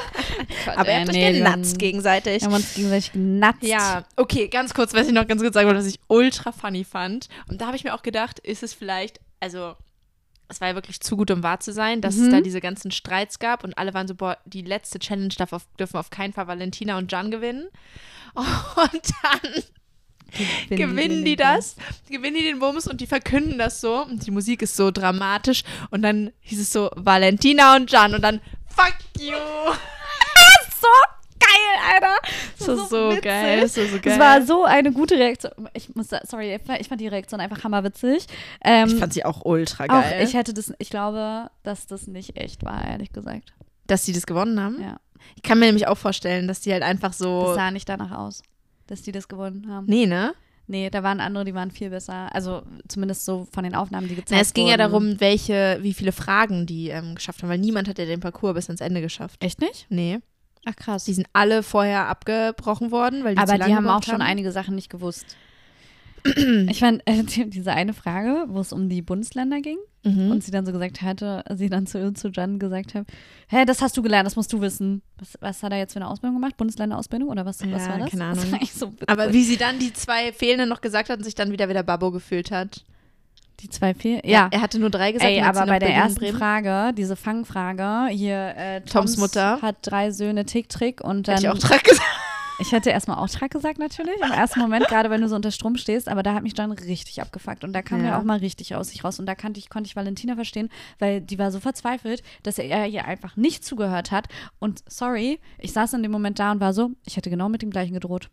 A: (laughs)
B: aber ihr habt euch genatzt gegenseitig.
A: Wir haben uns gegenseitig genatzt.
B: Ja, okay, ganz kurz, was ich noch ganz kurz sagen wollte, was ich ultra funny fand. Und da habe ich mir auch gedacht, ist es vielleicht, also es war ja wirklich zu gut, um wahr zu sein, dass es
A: Mhm.
B: da diese ganzen Streits gab und alle waren so, boah, die letzte Challenge darf auf, dürfen auf keinen Fall Valentina und Jan gewinnen. (laughs) Und dann gewinnen die das, gewinnen die den Bums und die verkünden das so und die Musik ist so dramatisch und dann hieß es so Valentina und Jan und dann fuck you. (laughs)
A: so geil, Alter.
B: Das ist so,
A: witzig.
B: geil, das ist so geil.
A: Das war so eine gute Reaktion. Ich muss, sorry, ich fand- die Reaktion einfach hammerwitzig. Ähm,
B: ich fand sie auch ultra
A: auch,
B: geil.
A: ich hätte das, ich glaube, dass das nicht echt war, ehrlich gesagt.
B: dass sie das gewonnen haben.
A: Ja.
B: Ich kann mir nämlich auch vorstellen, dass die halt einfach
A: Das
B: so.
A: sah nicht danach aus, dass die das gewonnen haben.
B: Nee, ne?
A: Nee, da waren andere, die waren viel besser. Also zumindest so von den Aufnahmen, die gezeigt
B: Na, es ging ja
A: wurden.
B: darum, welche, wie viele Fragen die ähm, geschafft haben, weil niemand hat ja den Parcours bis ans Ende geschafft.
A: Echt nicht?
B: Nee.
A: Ach krass.
B: Die sind alle vorher abgebrochen worden, weil die
A: Aber
B: zu lange
A: die haben auch schon einige Sachen nicht gewusst. Ich fand äh, die- diese eine Frage, wo es um die Bundesländer ging
B: Mhm.
A: und sie dann so gesagt hatte, sie dann zu, zu Jan gesagt hat, hä, das hast du gelernt, das musst du wissen. Was, was hat er jetzt für eine Ausbildung gemacht? Bundesländerausbildung oder was, was
B: Ja,
A: war das?
B: keine Ahnung.
A: so.
B: Aber wie sie dann die zwei Fehlenden noch gesagt hat und sich dann wieder wieder Babbo gefühlt hat.
A: die zwei Fehl Ja.
B: Er hatte nur drei gesagt.
A: Ey, aber bei der
B: Berlin,
A: ersten
B: Bremen.
A: Frage, diese Fangfrage, hier äh,
B: Toms Mutter.
A: hat drei Söhne Tick Trick und dann
B: Hätte ich auch drei gesagt.
A: Ich hätte erstmal Auftrag gesagt, natürlich. Im ersten Moment, gerade wenn du so unter Strom stehst, aber da hat mich dann richtig abgefuckt. Und da kam
B: Ja.
A: mir auch mal richtig aus sich raus. Und da kannte ich, konnte ich Valentina verstehen, weil die war so verzweifelt, dass er ihr einfach nicht zugehört hat. Und sorry, ich saß in dem Moment da und war so, ich hätte genau mit dem gleichen gedroht.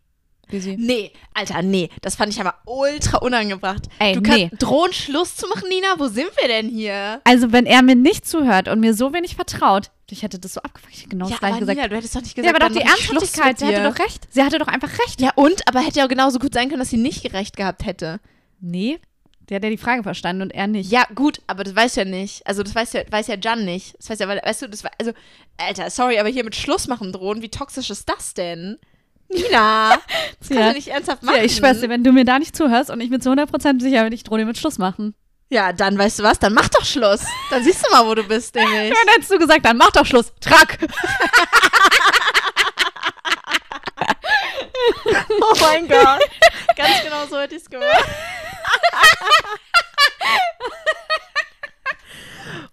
A: Sie.
B: Nee, Alter, nee. Das fand ich aber ultra unangebracht.
A: Ey,
B: du kannst
A: nee.
B: drohen, Schluss zu machen, Nina? Wo sind wir denn hier?
A: Also, wenn er mir nicht zuhört und mir so wenig vertraut, ich hätte das so abgefuckt, ich hätte genau
B: Ja,
A: das gleiche gesagt.
B: Nina, du hättest doch nicht
A: ja,
B: gesagt,
A: aber doch die Ernsthaftigkeit, sie hatte doch recht. Sie hatte doch einfach recht.
B: Ja, und? Aber hätte ja genauso gut sein können, dass sie nicht recht gehabt hätte.
A: Nee, der hat ja die Frage verstanden und er nicht.
B: Ja, gut, aber das weißt du ja nicht. Also, das weiß ja, weiß ja Jan nicht. Das weiß ja, weil, weißt du, das war, also, Alter, sorry, aber hier mit Schluss machen drohen, wie toxisch ist das denn? Nina, (laughs) das kannst
A: Ja.
B: du nicht ernsthaft machen.
A: Ja, ich schwör's dir, wenn du mir da nicht zuhörst und ich bin zu 100% sicher bin, ich drohe dir mit Schluss machen.
B: Ja, dann weißt du was, dann mach doch Schluss. Dann siehst du mal, wo du bist, (laughs) nämlich.
A: Dann hättest du gesagt, dann mach doch Schluss. Track. (laughs)
B: Oh mein Gott. Ganz genau so hätte ich es gemacht.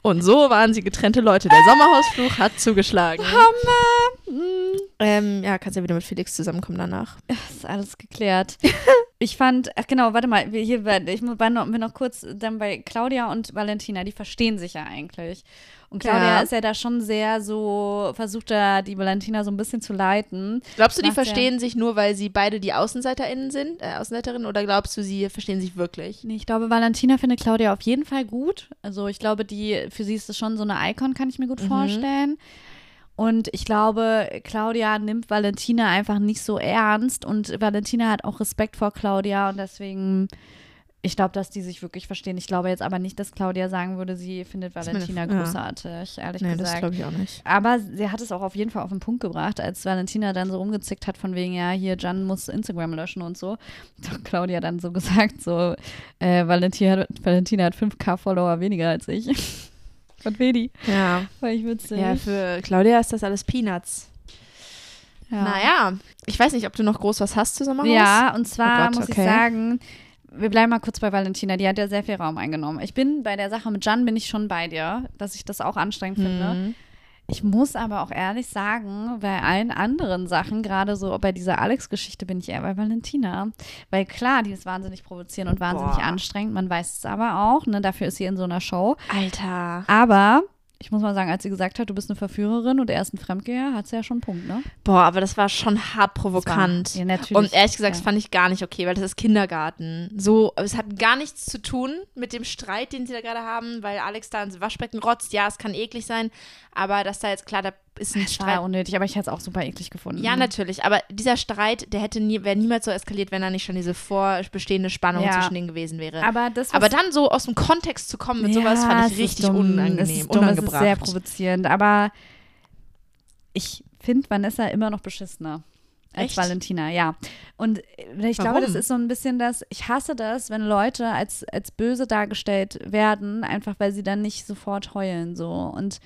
B: Und so waren sie getrennte Leute. Der Sommerhausfluch hat zugeschlagen.
A: Hammer. Mm.
B: Ähm, ja, kannst ja wieder mit Felix zusammenkommen danach.
A: Ist alles geklärt. (laughs) Ich fand, ach genau, warte mal, wir hier, ich war noch, bin noch kurz dann bei Claudia und Valentina, die verstehen sich ja eigentlich. Und Claudia
B: Ja.
A: ist ja da schon sehr so, versucht da die Valentina so ein bisschen zu leiten.
B: Glaubst du, die
A: Macht ja-
B: verstehen sich nur, weil sie beide die AußenseiterInnen sind, äh, Außenseiterinnen, oder glaubst du, sie verstehen sich wirklich?
A: Nee, ich glaube, Valentina findet Claudia auf jeden Fall gut. Also ich glaube, die, für sie ist das schon so eine Icon, kann ich mir gut
B: Mhm.
A: vorstellen. Und ich glaube, Claudia nimmt Valentina einfach nicht so ernst und Valentina hat auch Respekt vor Claudia und deswegen, ich glaube, dass die sich wirklich verstehen. Ich glaube jetzt aber nicht, dass Claudia sagen würde, sie findet
B: ist meine
A: Valentina
B: F- ja.
A: großartig, ehrlich
B: Nee, das
A: gesagt.
B: glaube ich auch nicht.
A: Aber sie hat es auch auf jeden Fall auf den Punkt gebracht, als Valentina dann so rumgezickt hat, von wegen, ja, hier, Jan muss Instagram löschen und so. (laughs) Hat Claudia dann so gesagt, so, äh, Valentina, hat- Valentina hat 5k Follower weniger als ich. (laughs) Von Vedi.
B: Ja.
A: War ich witzig.
B: Ja, für Claudia ist das alles Peanuts.
A: ja.
B: Naja, ich weiß nicht, ob du noch groß was hast zu Sommerhaus.
A: Ja, und zwar
B: Oh Gott,
A: muss
B: okay.
A: ich sagen, wir bleiben mal kurz bei Valentina, die hat ja sehr viel Raum eingenommen. Ich bin bei der Sache mit Jan bin ich schon bei dir, dass ich das auch anstrengend finde. Ich muss aber auch ehrlich sagen, bei allen anderen Sachen, gerade so bei dieser Alex-Geschichte, bin ich eher bei Valentina. Weil klar, die ist wahnsinnig provozierend und wahnsinnig
B: Boah.
A: anstrengend. Man weiß es aber auch, ne? Dafür ist sie in so einer Show.
B: Alter.
A: Aber ich muss mal sagen, als sie gesagt hat, du bist eine Verführerin und er ist ein Fremdgeher, hat sie ja schon einen Punkt, ne?
B: Boah, aber das war schon hart provokant.
A: ja, natürlich.
B: Und ehrlich gesagt,
A: ja.
B: das fand ich gar nicht okay, weil das ist Kindergarten. So, es hat gar nichts zu tun mit dem Streit, den sie da gerade haben, weil Alex da ins Waschbecken rotzt. Ja, es kann eklig sein, aber dass da jetzt klar, da ist ein Streit.
A: unnötig, aber ich hätte es auch super eklig gefunden.
B: Ja, natürlich, aber dieser Streit, der hätte nie, wäre niemals so eskaliert, wenn da nicht schon diese vorbestehende Spannung
A: Ja.
B: zwischen denen gewesen wäre.
A: Aber das,
B: aber dann so aus dem Kontext zu kommen mit sowas,
A: Ja,
B: fand
A: es
B: ich richtig
A: dumm.
B: unangenehm,
A: Es ist dumm,
B: unangebracht.
A: Es ist sehr provozierend, aber ich finde Vanessa immer noch beschissener. Als
B: Echt?
A: Valentina, ja. Und ich glaube,
B: Warum?
A: das ist so ein bisschen das, ich hasse das, wenn Leute als, als böse dargestellt werden, einfach weil sie dann nicht sofort heulen so. Und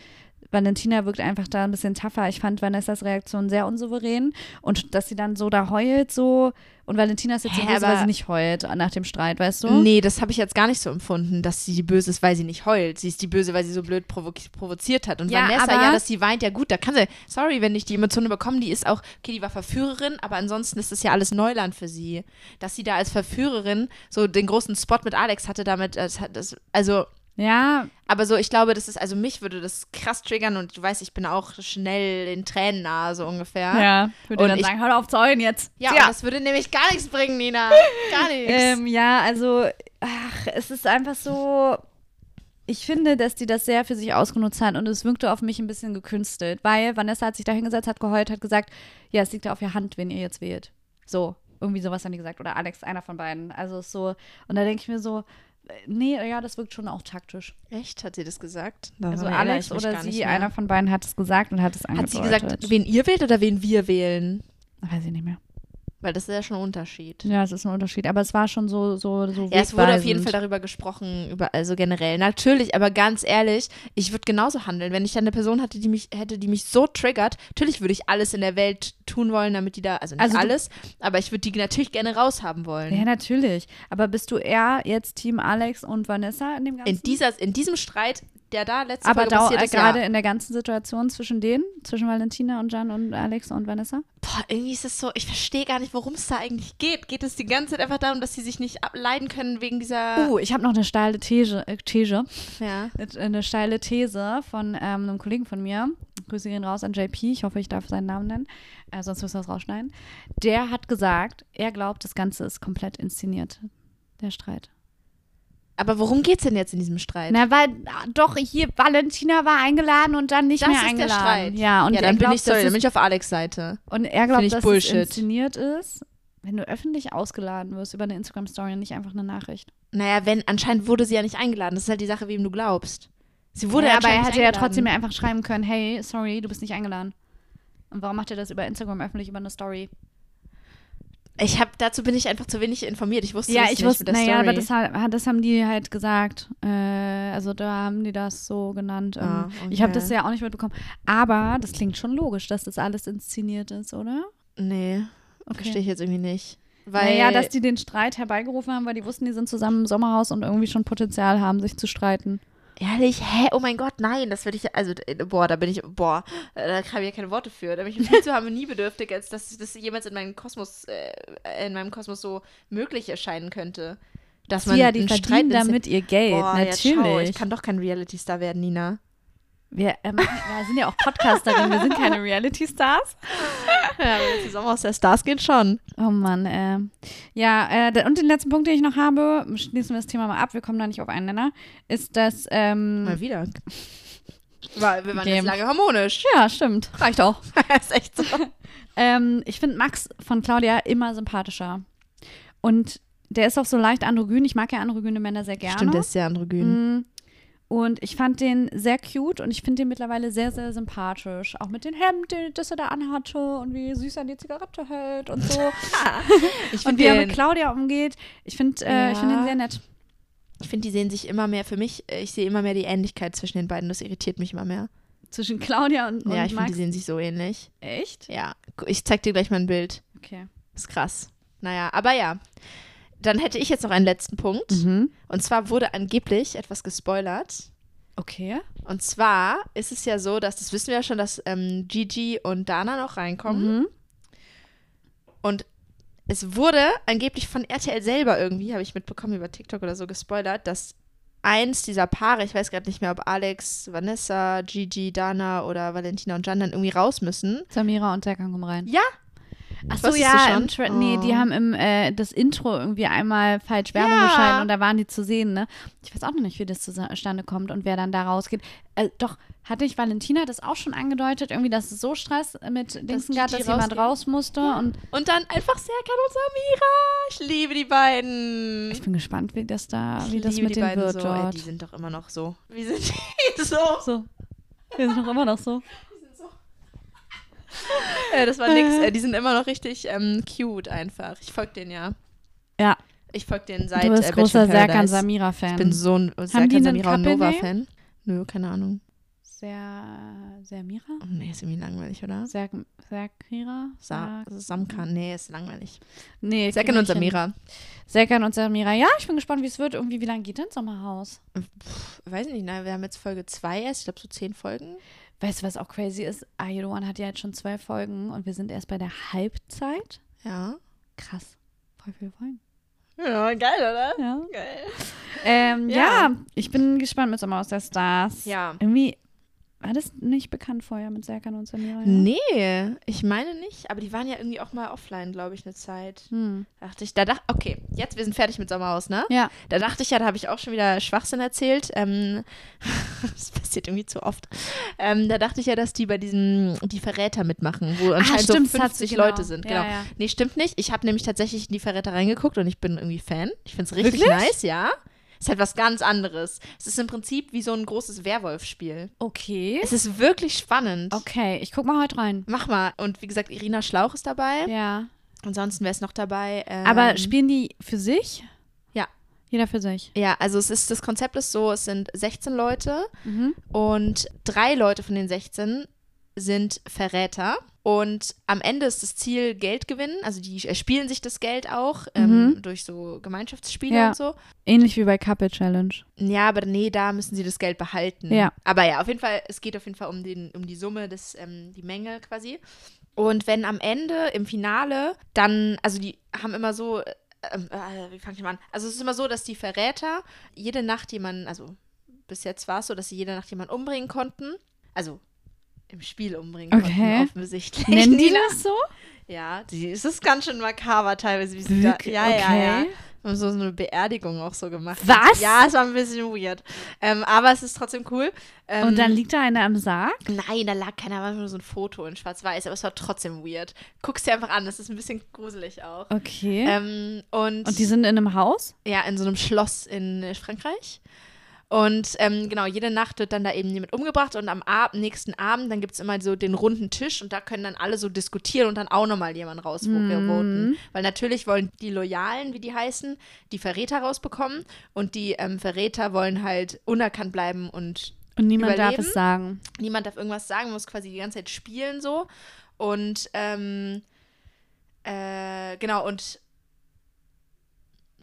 A: Valentina wirkt einfach da ein bisschen tougher. Ich fand Vanessas Reaktion sehr unsouverän und dass sie dann so da heult so und Valentina ist jetzt so
B: Hä,
A: böse, weil sie nicht heult nach dem Streit, weißt du?
B: Nee, das habe ich jetzt gar nicht so empfunden, dass sie die Böse ist, weil sie nicht heult. Sie ist die Böse, weil sie so blöd provo provoziert hat. Und
A: Ja,
B: Vanessa, ja, dass sie weint, ja gut, da kann sie, sorry, wenn ich die Emotionen bekomme, die ist auch, okay, die war Verführerin, aber ansonsten ist das ja alles Neuland für sie. Dass sie da als Verführerin so den großen Spot mit Alex hatte damit, das, hat- das, also,
A: Ja,
B: aber so, ich glaube, das ist, also mich würde das krass triggern und du weißt, ich bin auch schnell in Tränen nahe, so ungefähr.
A: ja. Würde
B: Und
A: dann
B: ich-
A: sagen, hör auf zu heulen jetzt.
B: Ja,
A: ja.
B: das würde nämlich gar nichts bringen, Nina. (laughs) Gar nichts.
A: Ähm, ja, also, ach, es ist einfach so. Ich finde, dass die das sehr für sich ausgenutzt hat und es wirkte auf mich ein bisschen gekünstelt, weil Vanessa hat sich da hingesetzt, hat geheult, hat gesagt, ja, es liegt ja auf ihr Hand, wenn ihr jetzt wählt. So, irgendwie sowas haben die gesagt. Oder Alex, einer von beiden. Also es ist so, und da denke ich mir so, nee, ja, das wirkt schon auch taktisch.
B: Echt? Hat sie das gesagt?
A: Also
B: Daran erinnere
A: Alex oder sie, einer von beiden hat es gesagt und hat es
B: Hat
A: angedeutet.
B: sie gesagt, wen ihr wählt oder wen wir wählen?
A: Weiß ich nicht mehr.
B: Weil das ist ja schon ein Unterschied.
A: Ja, es ist ein Unterschied. Aber es war schon so, so, so
B: Ja, es wurde auf jeden. Fall darüber gesprochen, über, also generell. Natürlich, aber ganz ehrlich, ich würde genauso handeln. Wenn ich dann eine Person hatte, die mich, hätte, die mich so triggert, natürlich würde ich alles in der Welt tun wollen, damit die da, also nicht
A: Also
B: alles, aber ich würde die natürlich gerne raushaben wollen.
A: Ja, natürlich. Aber bist du eher jetzt Team Alex und Vanessa in dem Ganzen?
B: in, dieser, in diesem Streit der da letzte
A: Aber
B: Folge
A: da,
B: passiert
A: äh,
B: ist,
A: gerade
B: ja.
A: in der ganzen Situation zwischen denen, zwischen Valentina und Jan und Alex und Vanessa.
B: Boah, irgendwie ist es so, ich verstehe gar nicht, worum es da eigentlich geht. Geht es die ganze Zeit einfach darum, dass sie sich nicht ableiden können wegen dieser.
A: Uh, ich habe noch eine steile These, äh, These
B: Ja.
A: eine steile These von ähm, einem Kollegen von mir. Grüße gehen raus an JP. Ich hoffe, ich darf seinen Namen nennen. Äh, sonst müssen wir das rausschneiden. Der hat gesagt, er glaubt, das Ganze ist komplett inszeniert. Der Streit.
B: Aber worum geht's denn jetzt in diesem Streit?
A: Na, weil ah, doch hier Valentina war eingeladen und dann nicht
B: das
A: mehr
B: ist der. Streit.
A: Ja, und
B: ja, dann bin
A: glaubt,
B: ich sorry, dann bin
A: es,
B: ich auf Alex Seite.
A: und er glaubt,
B: ich
A: dass
B: Bullshit.
A: es inszeniert ist, wenn du öffentlich ausgeladen wirst über eine Instagram Story und nicht einfach eine Nachricht.
B: Naja, wenn, anscheinend wurde sie ja nicht eingeladen. Das ist halt die Sache, wem du glaubst. Sie wurde
A: ja, aber er hätte ja trotzdem einfach schreiben können, hey, sorry, du bist nicht eingeladen. Und warum macht er das über Instagram öffentlich über eine Story?
B: Ich hab, dazu bin ich einfach zu wenig informiert. Ich wusste
A: ja,
B: das
A: ich
B: nicht
A: wusste,
B: mit der
A: naja,
B: Story.
A: aber das, hat- das haben die halt gesagt. Äh, also da haben die das so genannt. Ähm,
B: Ah,
A: Ich habe
B: okay.
A: das ja auch nicht mitbekommen. Aber das klingt schon logisch, dass das alles inszeniert ist, oder?
B: Nee, verstehe ich jetzt irgendwie nicht. Weil,
A: naja, dass die den Streit herbeigerufen haben, weil die wussten, die sind zusammen im Sommerhaus und irgendwie schon Potenzial haben, sich zu streiten.
B: Ehrlich, hä? Oh mein Gott, nein, das würde ich, also, äh, boah, da bin ich, boah, äh, da habe ich ja keine Worte für. Da bin ich viel (laughs) zu harmoniebedürftig, als dass das jemals in meinem Kosmos, äh, in meinem Kosmos so möglich erscheinen könnte. Dass man
A: ja, die verdienen
B: inszeniert.
A: damit ihr Geld,
B: Boah,
A: natürlich.
B: Ja, schau, ich kann doch kein Reality-Star werden, Nina.
A: Wir, ähm, wir sind ja auch Podcasterinnen, wir sind keine (laughs) Reality-Stars.
B: Ja, wenn zusammen aus der Stars geht schon.
A: Oh Mann, äh. Ja, äh, und den letzten Punkt, den ich noch habe, schließen wir das Thema mal ab, wir kommen da nicht auf einen Nenner, ist, dass, ähm,
B: Mal wieder. Weil wir waren
A: Okay.
B: jetzt lange harmonisch.
A: ja, stimmt, reicht auch. (laughs) (laughs)
B: ist echt so.
A: Ähm, ich finde Max von Claudia immer sympathischer. Und der ist auch so leicht androgyn. Ich mag ja androgyne Männer sehr gerne.
B: Stimmt, der ist sehr androgyn.
A: Mm. Und ich fand den sehr cute und ich finde den mittlerweile sehr, sehr sympathisch. Auch mit dem Hemd, den- das er da anhatte und wie süß er die Zigarette hält und so. (laughs)
B: Ich
A: und
B: finde
A: wie er
B: den-
A: mit Claudia umgeht. Ich finde äh, ich find
B: Ja.
A: ihn sehr nett.
B: Ich finde, die sehen sich immer mehr, für mich, äh, ich sehe immer mehr die Ähnlichkeit zwischen den beiden. Das irritiert mich immer mehr.
A: Zwischen Claudia und, und
B: ja, ich finde, die sehen sich so ähnlich.
A: Echt?
B: Ja, ich zeig dir gleich mal ein Bild.
A: Okay.
B: Ist krass. Naja, aber ja. Dann hätte ich jetzt noch einen letzten Punkt.
A: Mhm.
B: Und zwar wurde angeblich etwas gespoilert.
A: Okay.
B: Und zwar ist es ja so, dass, das wissen wir ja schon, dass ähm, Gigi und Dana noch reinkommen.
A: Mhm.
B: Und es wurde angeblich von RTL selber irgendwie, habe ich mitbekommen über TikTok oder so, gespoilert, dass eins dieser Paare, ich weiß gerade nicht mehr, ob Alex, Vanessa, Gigi, Dana oder Valentina und Jan dann irgendwie raus müssen.
A: Samira und Serkan kommen rein.
B: Ja,
A: Ach so,
B: Wusstest
A: ja, im Tra nee, die
B: Oh.
A: haben im äh, das Intro irgendwie einmal falsch Werbung
B: Ja.
A: geschaltet und da waren die zu sehen, ne? Ich weiß auch noch nicht, wie das zustande kommt und wer dann da rausgeht. Äh, doch, hatte ich Valentina das auch schon angedeutet, irgendwie, dass es so Stress mit Dingsen gab, dass
B: Gigi
A: jemand raus musste und
B: und dann einfach Serkan und Samira. Ich liebe die beiden.
A: ich bin gespannt, wie das da,
B: Ich
A: wie das mit
B: beiden
A: wird
B: so. Ey, die sind doch immer noch so. Wie sind (laughs) die so?
A: so. Wir sind noch immer noch so. (laughs)
B: Äh, das war nix. Äh, die sind immer noch richtig ähm, cute einfach. Ich folge denen ja.
A: Ja,
B: Ich folge denen seit
A: du bist
B: äh,
A: großer Serkan. Samira-Fan.
B: Ich bin so ein Serkan Samira und? Nova-Fan. Nö, keine Ahnung.
A: Ser, Sermira?
B: Oh, nee, ist irgendwie langweilig, oder?
A: Ser, Serkira?
B: Sa Samkan, nee, ist langweilig.
A: Nee,
B: Serkan und. Samira.
A: Serkan und Samira. Ja, ich bin gespannt, wie es wird. Irgendwie, wie lange geht denn Sommerhaus?
B: Pff, weiß nicht, nein, wir haben jetzt Folge 2 erst, ich glaube so 10 Folgen.
A: Weißt du, was auch crazy ist? I One hat ja jetzt schon zwei Folgen und wir sind erst bei der Halbzeit.
B: Ja.
A: Krass. Voll viele Folgen.
B: Ja, geil, oder?
A: Ja.
B: Geil.
A: Ähm, ja.
B: Ja.
A: ich bin gespannt mit Sommerhaus der Stars.
B: Ja.
A: Irgendwie war das nicht bekannt vorher mit Serkan und Samira. Ja?
B: Nee, ich meine nicht, aber die waren ja irgendwie auch mal offline, glaube ich, eine Zeit.
A: Hm.
B: Dachte ich, da dachte, okay, jetzt, wir sind fertig mit Sommerhaus, ne?
A: Ja.
B: Da dachte ich ja, da habe ich auch schon wieder Schwachsinn erzählt. Ähm, (laughs) das passiert irgendwie zu oft. Ähm, da dachte ich ja, dass die bei diesem, die Verräter mitmachen, wo anscheinend
A: stimmt,
B: so
A: das hat sie-
B: 50
A: genau.
B: Leute sind.
A: Ja,
B: Genau.
A: ja.
B: Nee, stimmt nicht. Ich habe nämlich tatsächlich in die Verräter reingeguckt und ich bin irgendwie Fan. Ich finde es richtig
A: Wirklich?
B: nice, ja. Ist halt was ganz anderes. Es ist im Prinzip wie so ein großes Werwolf-Spiel.
A: Okay.
B: Es ist wirklich spannend.
A: Okay, ich guck mal heute rein.
B: Mach mal. Und wie gesagt, Irina Schlauch ist dabei.
A: Ja.
B: Ansonsten wäre es noch dabei. Ähm,
A: Aber spielen die für sich?
B: Ja.
A: Jeder für sich.
B: Ja, also es ist, das Konzept ist so, es sind 16 Leute
A: Mhm.
B: und drei Leute von den 16 sind Verräter. Und am Ende ist das Ziel Geld gewinnen. Also die erspielen sich das Geld auch ähm,
A: Mhm.
B: durch so Gemeinschaftsspiele
A: Ja.
B: und so.
A: Ähnlich wie bei Couple Challenge.
B: Ja, aber nee, da müssen sie das Geld behalten.
A: Ja.
B: Aber ja, auf jeden Fall, es geht auf jeden Fall um, den, um die Summe, des, ähm, die Menge quasi. Und wenn am Ende im Finale dann, also die haben immer so, äh, äh, wie fange ich mal an? Also es ist immer so, dass die Verräter jede Nacht jemanden, also bis jetzt war es so, dass sie jede Nacht jemanden umbringen konnten. Also im Spiel umbringen
A: Okay.
B: konnten, offensichtlich.
A: Nennen die (laughs) das so?
B: Ja, die, es ist ganz schön makaber teilweise, wie sie da, ja, ja, ja.
A: Okay.
B: Wir haben so eine Beerdigung auch so gemacht.
A: Was?
B: Ja, es war ein bisschen weird. Ähm, aber es ist trotzdem cool. Ähm,
A: Und dann liegt da einer am Sarg?
B: Nein, da lag keiner, war nur so ein Foto in schwarz-weiß, aber es war trotzdem weird. Guck's dir einfach an, das ist ein bisschen gruselig auch.
A: Okay.
B: Ähm, und,
A: Und die sind in einem Haus?
B: ja, in so einem Schloss in äh, Frankreich. Und ähm, genau, jede Nacht wird dann da eben jemand umgebracht und am Ab nächsten Abend, dann gibt es immer so den runden Tisch und da können dann alle so diskutieren und dann auch nochmal jemanden rausvoten. Weil natürlich wollen die Loyalen, wie die heißen, die Verräter rausbekommen und die ähm, Verräter wollen halt unerkannt bleiben und
A: Und niemand darf
B: Überleben?
A: es sagen.
B: niemand darf irgendwas sagen, man muss quasi die ganze Zeit spielen so. Und ähm, äh, genau, und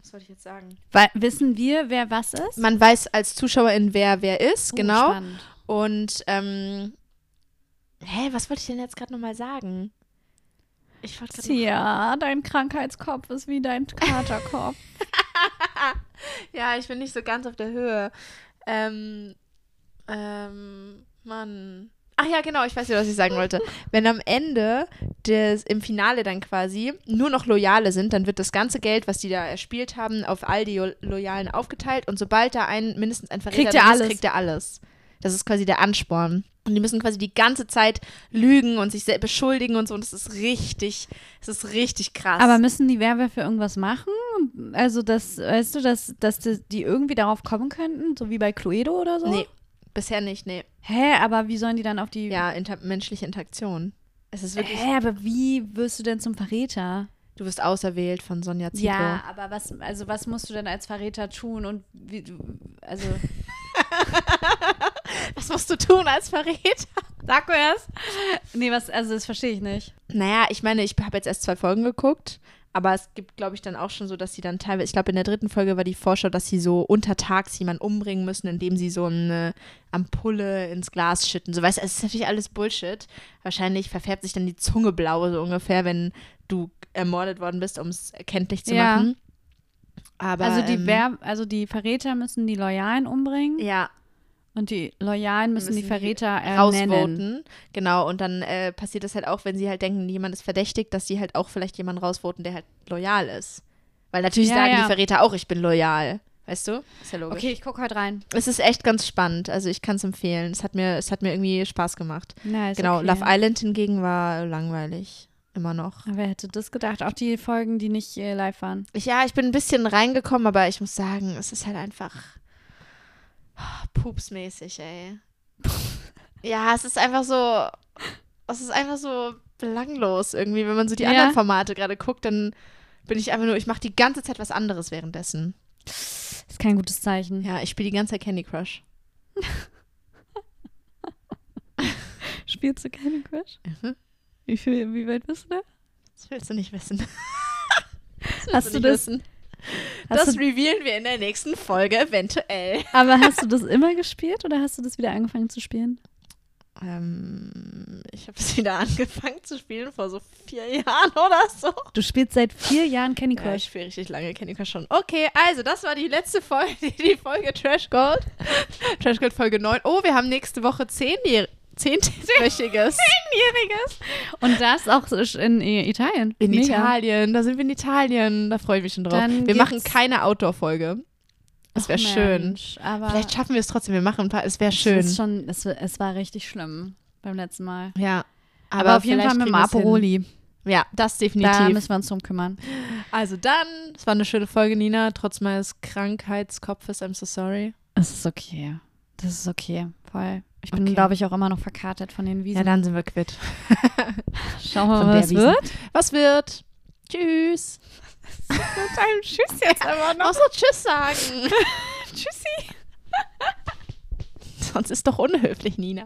B: was wollte ich jetzt sagen?
A: Weil, wissen wir, wer was ist?
B: Man weiß als Zuschauerin, wer wer ist,
A: Oh,
B: genau.
A: spannend.
B: Und ähm, hä, was wollte ich denn jetzt gerade nochmal sagen? Ich wollte gerade
A: Tja, dein Krankheitskopf ist wie dein Katerkopf. (laughs)
B: Ja, ich bin nicht so ganz auf der Höhe. Ähm, ähm, Mann. Ach ja, genau, ich weiß nicht, was ich sagen wollte. Wenn am Ende des, im Finale dann quasi nur noch Loyale sind, dann wird das ganze Geld, was die da erspielt haben, auf all die Loyalen aufgeteilt und sobald da ein, mindestens ein Verräter
A: Kriegt er
B: drin ist,
A: alles.
B: kriegt er alles. Das ist quasi der Ansporn. Und die müssen quasi die ganze Zeit lügen und sich selbst beschuldigen und so. Und das ist richtig, das ist richtig krass.
A: Aber müssen die Werwölfe irgendwas machen? Also, das, weißt du, dass, dass die, die irgendwie darauf kommen könnten? So wie bei Cluedo oder so?
B: nee, bisher nicht, nee.
A: Hä, aber wie sollen die dann auf die.
B: Ja, inter menschliche Interaktion. Es ist wirklich.
A: Hä, aber wie wirst du denn zum Verräter?
B: Du wirst auserwählt von Sonja Zietlow.
A: Ja, aber was, also was musst du denn als Verräter tun und wie du, also. (laughs)
B: Was musst du tun als Verräter?
A: Sag mir das. Nee, was, also das verstehe ich nicht.
B: Naja, ich meine, ich habe jetzt erst zwei Folgen geguckt, aber es gibt, glaube ich, dann auch schon so, dass sie dann teilweise, ich glaube, in der dritten Folge war die Vorschau, dass sie so untertags jemanden umbringen müssen, indem sie so eine Ampulle ins Glas schütten. So, weißt du, es ist natürlich alles Bullshit. Wahrscheinlich verfärbt sich dann die Zunge blau, so ungefähr, wenn du ermordet worden bist, um es erkenntlich zu
A: Ja.
B: machen. Aber,
A: also die
B: ähm,
A: also die Verräter müssen die Loyalen umbringen
B: ja,
A: und die Loyalen müssen, die
B: müssen die
A: Verräter ernennen.
B: rausvoten. Genau, und dann äh, passiert das halt auch, wenn sie halt denken, jemand ist verdächtig, dass sie halt auch vielleicht jemanden rausvoten, der halt loyal ist. Weil natürlich
A: Ja,
B: sagen
A: ja.
B: die Verräter auch, ich bin loyal. Weißt du? Ist ja logisch.
A: Okay, ich gucke heute rein.
B: Es ist echt ganz spannend. Also ich kann es empfehlen. Es hat mir, es hat mir irgendwie Spaß gemacht.
A: Na,
B: genau,
A: okay.
B: Love Island hingegen war langweilig. Immer noch.
A: Aber Wer hätte das gedacht? Auch die Folgen, die nicht äh, live waren.
B: Ich, ja, ich bin ein bisschen reingekommen, aber ich muss sagen, es ist halt einfach pupsmäßig, ey. ja, es ist einfach so, es ist einfach so belanglos irgendwie. Wenn man so die
A: Ja.
B: anderen Formate gerade guckt, dann bin ich einfach nur, ich mache die ganze Zeit was anderes währenddessen.
A: Ist kein gutes Zeichen.
B: Ja, ich spiele die ganze Zeit Candy Crush. (laughs)
A: Spielst du Candy Crush?
B: Mhm.
A: Wie, viel, wie weit bist du da?
B: Das willst du nicht wissen. Das (laughs) willst
A: Hast du das-
B: Wissen.
A: Hast
B: Das
A: du,
B: revealen wir in der nächsten Folge eventuell.
A: aber hast du das immer gespielt oder hast du das wieder angefangen zu spielen?
B: Ähm, ich habe es wieder (laughs) angefangen zu spielen vor so vier Jahren oder so.
A: Du spielst seit vier Jahren Candy
B: Ja,
A: Crush.
B: ich spiele richtig lange Candy Crush schon. Okay, also das war die letzte Folge, (laughs) die Folge Trash Gold. Trash Gold Folge 9. Oh, wir haben nächste Woche zehnjähr- zehnjähriges.
A: Zehnjähriges. Und das auch in Italien.
B: In
A: Mega.
B: Italien, da sind wir in Italien. Da freue ich mich schon drauf.
A: Dann
B: wir machen keine Outdoor-Folge. Das wäre schön.
A: Aber
B: Vielleicht schaffen wir es trotzdem. Wir machen ein paar. Es wäre
A: es
B: schön.
A: Ist schon, es, es war richtig schlimm beim letzten Mal.
B: Ja.
A: Aber, auf jeden Fall mit dem. Aperoli.
B: Ja, das
A: Da
B: definitiv.
A: müssen wir uns drum kümmern.
B: Also dann, es war eine schöne Folge, Nina, trotz meines Krankheitskopfes. I'm so sorry.
A: Es ist okay. Das ist okay. Voll. Ich bin,
B: Okay.
A: glaube ich, auch immer noch verkartet von den Wiesen.
B: Ja, dann sind wir quitt. (laughs)
A: Schauen wir mal, was wird.
B: Was wird? Tschüss.
A: Mit einem (laughs) Tschüss jetzt einfach
B: Auch so Tschüss sagen. (laughs)
A: Tschüssi.
B: Sonst ist doch unhöflich, Nina.